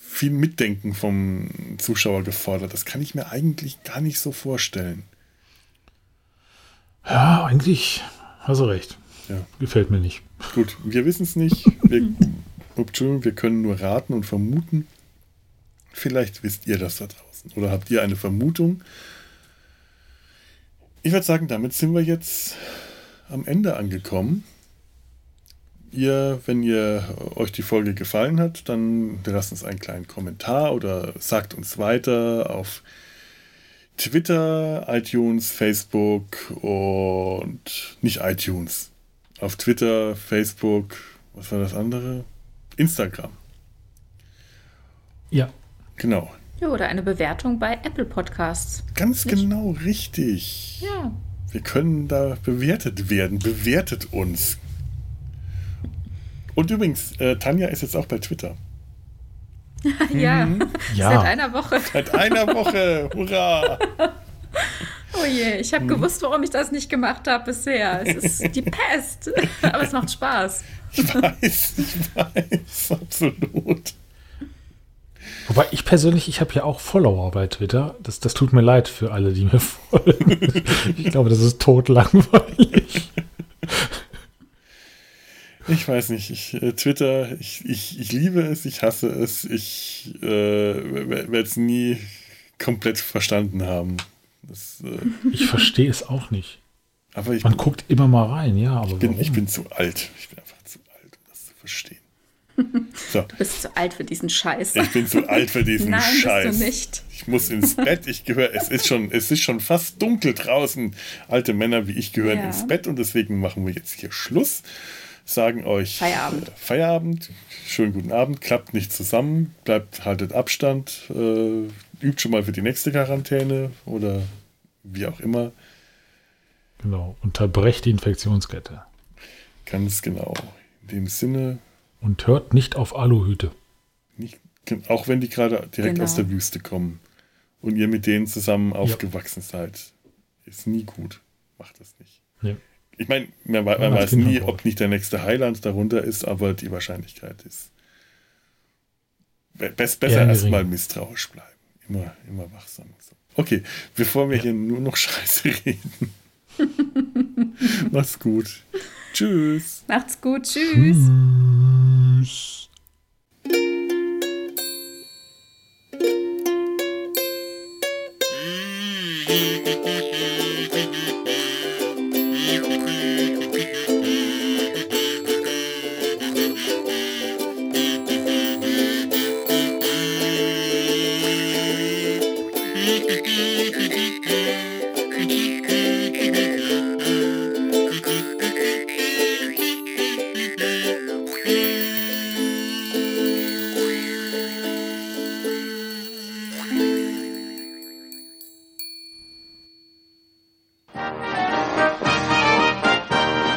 viel Mitdenken vom Zuschauer gefordert. Das kann ich mir eigentlich gar nicht so vorstellen. Ja, eigentlich hast du recht. Ja. Gefällt mir nicht. Gut, wir wissen es nicht. Wir, <laughs> Entschuldigung, wir können nur raten und vermuten. Vielleicht wisst ihr das da draußen. Oder habt ihr eine Vermutung? Ich würde sagen, damit sind wir jetzt am Ende angekommen ihr, wenn ihr euch die Folge gefallen hat, dann lasst uns einen kleinen Kommentar oder sagt uns weiter auf Twitter, iTunes, Facebook und nicht iTunes. Auf Twitter, Facebook, was war das andere? Instagram. Ja. Genau. Ja, oder eine Bewertung bei Apple Podcasts. Ganz nicht? genau richtig. Ja. Wir können da bewertet werden. Bewertet uns. Und übrigens, äh, Tanja ist jetzt auch bei Twitter. <laughs> ja, Mhm. Ja. seit einer Woche. Seit einer Woche. Hurra! <laughs> Oh je, ich Mhm. habe gewusst, warum ich das nicht gemacht habe bisher. Es ist die <laughs> Pest. Aber es macht Spaß. Ich weiß, ich weiß, absolut. Wobei ich persönlich, ich habe ja auch Follower bei Twitter. Das, das tut mir leid für alle, die mir folgen. Ich glaube, das ist totlangweilig. Ich weiß nicht, ich, äh, Twitter, ich, ich, ich liebe es, ich hasse es, ich äh, werde es nie komplett verstanden haben. Das, äh, Ich verstehe es auch nicht. aber ich, Man guckt immer mal rein, ja, aber bin, warum? ich bin zu alt. Ich bin einfach zu alt, um das zu verstehen. So, Du bist zu alt für diesen Scheiß. ich bin zu alt für diesen <laughs> Nein, Scheiß. bist du nicht. Ich muss ins Bett. Ich gehöre. Es ist schon. Es ist schon fast dunkel draußen. Alte Männer wie ich gehören Ja. ins Bett und deswegen machen wir jetzt hier Schluss. Sagen euch Feierabend. äh, Feierabend. Schönen guten Abend. Klappt nicht zusammen. Bleibt haltet Abstand. Äh, übt schon mal für die nächste Quarantäne oder wie auch immer. Genau, unterbrecht die Infektionskette. Ganz genau. In dem Sinne. Und hört nicht auf Aluhüte. Nicht, auch wenn die gerade direkt Genau. aus der Wüste kommen und ihr mit denen zusammen aufgewachsen seid, ist nie gut. Macht das nicht. Nee. Ich meine, man, man Ja, weiß nie, ob nicht der nächste Heiland darunter ist, aber die Wahrscheinlichkeit ist be best, besser erstmal misstrauisch bleiben. Immer, immer wachsam. So. Okay, bevor wir hier nur noch <laughs> Scheiße reden. Mach's gut. Tschüss. Macht's gut. Tschüss. Tschüss.